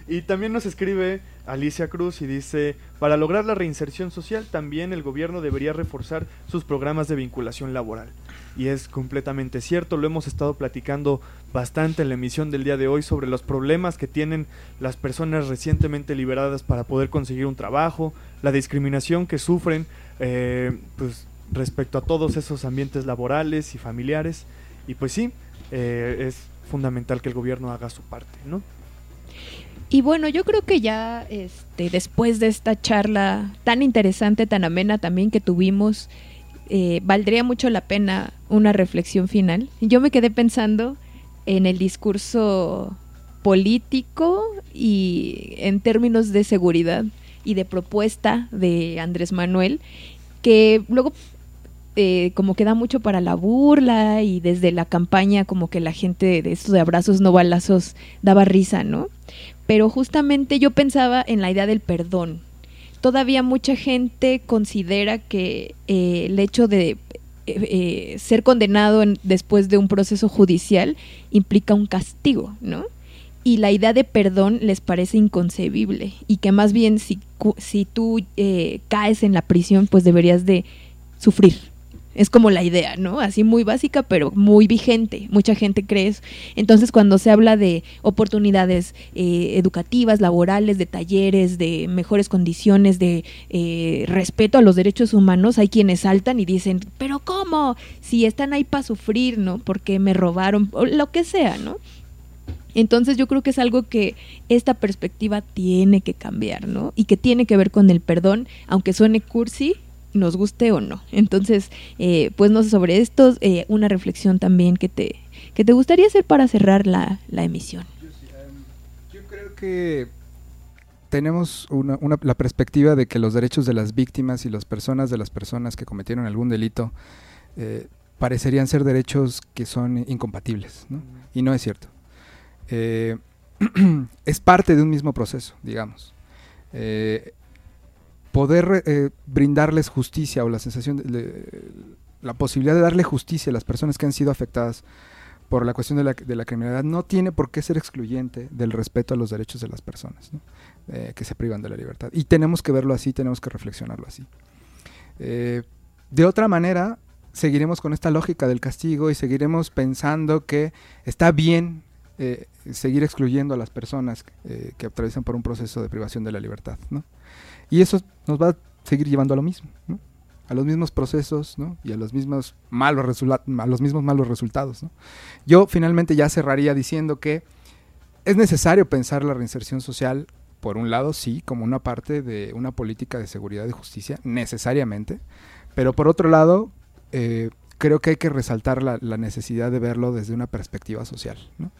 S1: Y también nos escribe Alicia Cruz y dice, para lograr la reinserción social también el gobierno debería reforzar sus programas de vinculación laboral. Y es completamente cierto, lo hemos estado platicando bastante en la emisión del día de hoy sobre los problemas que tienen las personas recientemente liberadas para poder conseguir un trabajo, la discriminación que sufren eh, pues, respecto a todos esos ambientes laborales y familiares. Y pues sí, eh, es fundamental que el gobierno haga su parte, ¿no?
S2: Y bueno, yo creo que ya este, después de esta charla tan interesante, tan amena también que tuvimos, eh, valdría mucho la pena una reflexión final. Yo me quedé pensando en el discurso político y en términos de seguridad y de propuesta de Andrés Manuel, que luego eh, como que da mucho para la burla y desde la campaña como que la gente de estos de abrazos no balazos daba risa, ¿no? Pero justamente yo pensaba en la idea del perdón. Todavía mucha gente considera que eh, el hecho de eh, eh, ser condenado en- después de un proceso judicial implica un castigo, ¿no? Y la idea de perdón les parece inconcebible y que más bien si, si tú eh, caes en la prisión pues deberías de sufrir. Es como la idea, ¿no? Así muy básica, pero muy vigente. Mucha gente cree eso. Entonces, cuando se habla de oportunidades eh, educativas, laborales, de talleres, de mejores condiciones, de eh, respeto a los derechos humanos, hay quienes saltan y dicen, pero ¿cómo? Si están ahí para sufrir, ¿no? Porque me robaron, lo que sea, ¿no? Entonces yo creo que es algo que esta perspectiva tiene que cambiar, ¿no? Y que tiene que ver con el perdón, aunque suene cursi, nos guste o no. Entonces, eh, pues no sé sobre esto, eh, una reflexión también que te, que te gustaría hacer para cerrar la, la emisión.
S11: Creo que tenemos una, una- la perspectiva de que los derechos de las víctimas y las personas de las personas que cometieron algún delito eh, parecerían ser derechos que son incompatibles, ¿no? Y no es cierto. Eh, es parte de un mismo proceso, digamos. Eh, poder eh, brindarles justicia o la sensación, de, la posibilidad de darle justicia a las personas que han sido afectadas por la cuestión de la, de la criminalidad no tiene por qué ser excluyente del respeto a los derechos de las personas. Eh, que se privan de la libertad. Y tenemos que verlo así, tenemos que reflexionarlo así. Eh, de otra manera, seguiremos con esta lógica del castigo y seguiremos pensando que está bien eh, seguir excluyendo a las personas que atraviesan por un proceso de privación de la libertad. ¿no? Y eso nos va a seguir llevando a lo mismo, ¿no? a los mismos procesos ¿no? y a los mismos malos, a los mismos malos resultados. ¿no? Yo finalmente ya cerraría diciendo que es necesario pensar la reinserción social, por un lado, sí, como una parte de una política de seguridad y justicia, necesariamente, pero por otro lado, eh, creo que hay que resaltar la, la necesidad de verlo desde una perspectiva social, ¿no?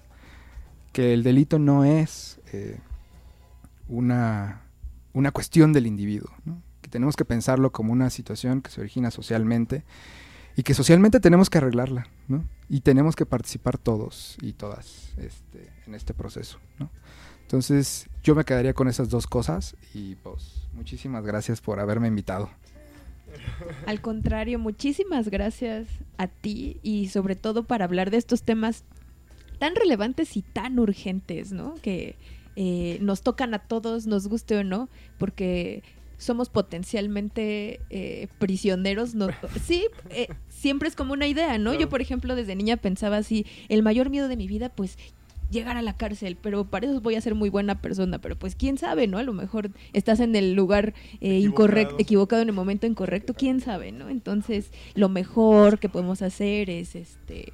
S11: que el delito no es eh, una, una cuestión del individuo, ¿no? que tenemos que pensarlo como una situación que se origina socialmente y que socialmente tenemos que arreglarla, ¿no? Y tenemos que participar todos y todas este, en este proceso, ¿no? Entonces, yo me quedaría con esas dos cosas y pues muchísimas gracias por haberme invitado.
S2: Al contrario, muchísimas gracias a ti y sobre todo para hablar de estos temas tan relevantes y tan urgentes, ¿no? Que eh, nos tocan a todos, nos guste o no, porque somos potencialmente eh, prisioneros. No, sí, eh, siempre es como una idea, ¿no? Yo, por ejemplo, desde niña pensaba así, el mayor miedo de mi vida, pues llegar a la cárcel, pero para eso voy a ser muy buena persona, pero pues quién sabe, ¿no? A lo mejor estás en el lugar eh, incorrecto, equivocado en el momento incorrecto, quién sabe, ¿no? Entonces, lo mejor que podemos hacer es este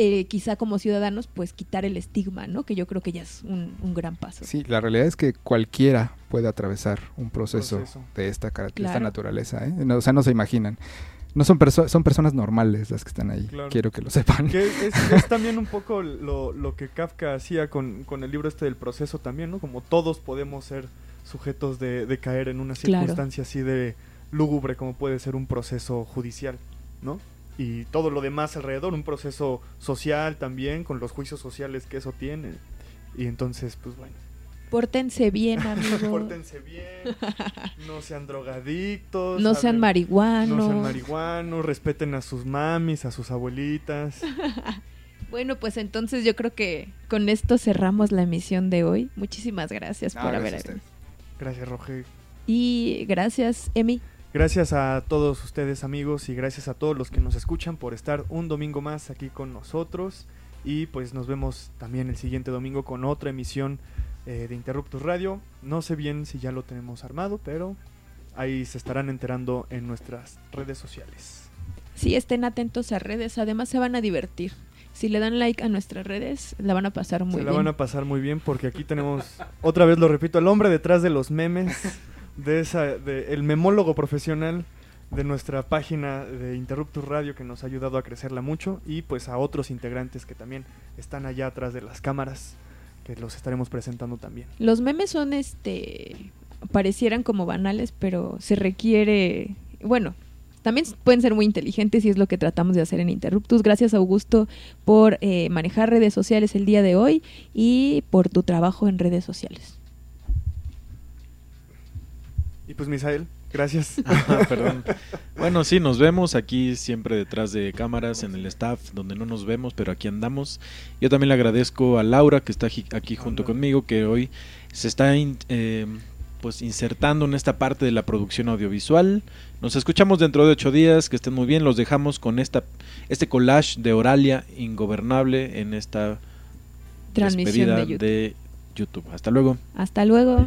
S2: eh, quizá como ciudadanos, pues quitar el estigma, ¿no? Que yo creo que ya es un, un gran paso.
S11: Sí, la realidad es que cualquiera puede atravesar un proceso,
S1: Proceso.
S11: de esta,
S2: Claro.
S11: naturaleza, ¿eh? No, o sea, no se imaginan. No son, perso- son personas normales las que están ahí,
S1: Claro.
S11: quiero que lo sepan.
S1: Que es, es también un poco lo, lo que Kafka hacía con, con el libro este del proceso también, ¿no? Como todos podemos ser sujetos de, de caer en una
S2: Claro.
S1: circunstancia así de lúgubre como puede ser un proceso judicial, ¿no? Y todo lo demás alrededor, un proceso social también, con los juicios sociales que eso tiene. Y entonces, pues bueno.
S2: Pórtense bien, amigos.
S1: Pórtense bien. No sean drogadictos.
S2: No sean marihuanos.
S1: No sean marihuanos. Respeten a sus mamis, a sus abuelitas.
S2: Bueno, pues entonces yo creo que con esto cerramos la emisión de hoy. Muchísimas gracias
S11: Ah,
S2: por
S11: gracias
S2: haber.
S1: Gracias, Roger.
S2: Y gracias, Emi.
S1: Gracias a todos ustedes amigos y gracias a todos los que nos escuchan por estar un domingo más aquí con nosotros y pues nos vemos también el siguiente domingo con otra emisión eh, de Interruptus Radio. No sé bien si ya lo tenemos armado, pero ahí se estarán enterando en nuestras redes sociales.
S2: Sí, estén atentos a redes, además se van a divertir. Si le dan like a nuestras redes, la van a pasar muy
S1: se la
S2: bien.
S1: van a pasar muy bien porque aquí tenemos, otra vez lo repito, el hombre detrás de los memes, de esa, de el memólogo profesional de nuestra página de Interruptus Radio que nos ha ayudado a crecerla mucho y pues a otros integrantes que también están allá atrás de las cámaras que los estaremos presentando también.
S2: Los memes son, este, parecieran como banales, pero se requiere, bueno, también pueden ser muy inteligentes y es lo que tratamos de hacer en Interruptus. Gracias, Augusto, por eh, manejar redes sociales el día de hoy y por tu trabajo en redes sociales.
S1: Y pues Misael, gracias.
S3: Ah, perdón. Bueno, sí, nos vemos aquí siempre detrás de cámaras en el staff, donde no nos vemos, pero aquí andamos. Yo también le agradezco a Laura que está aquí, junto conmigo, que hoy se está in- eh, pues insertando en esta parte de la producción audiovisual. Nos escuchamos dentro de ocho días, que estén muy bien. Los dejamos con esta este collage de Oralia ingobernable en esta
S2: Transmisión
S3: despedida
S2: de YouTube.
S3: de YouTube. Hasta luego.
S2: Hasta luego.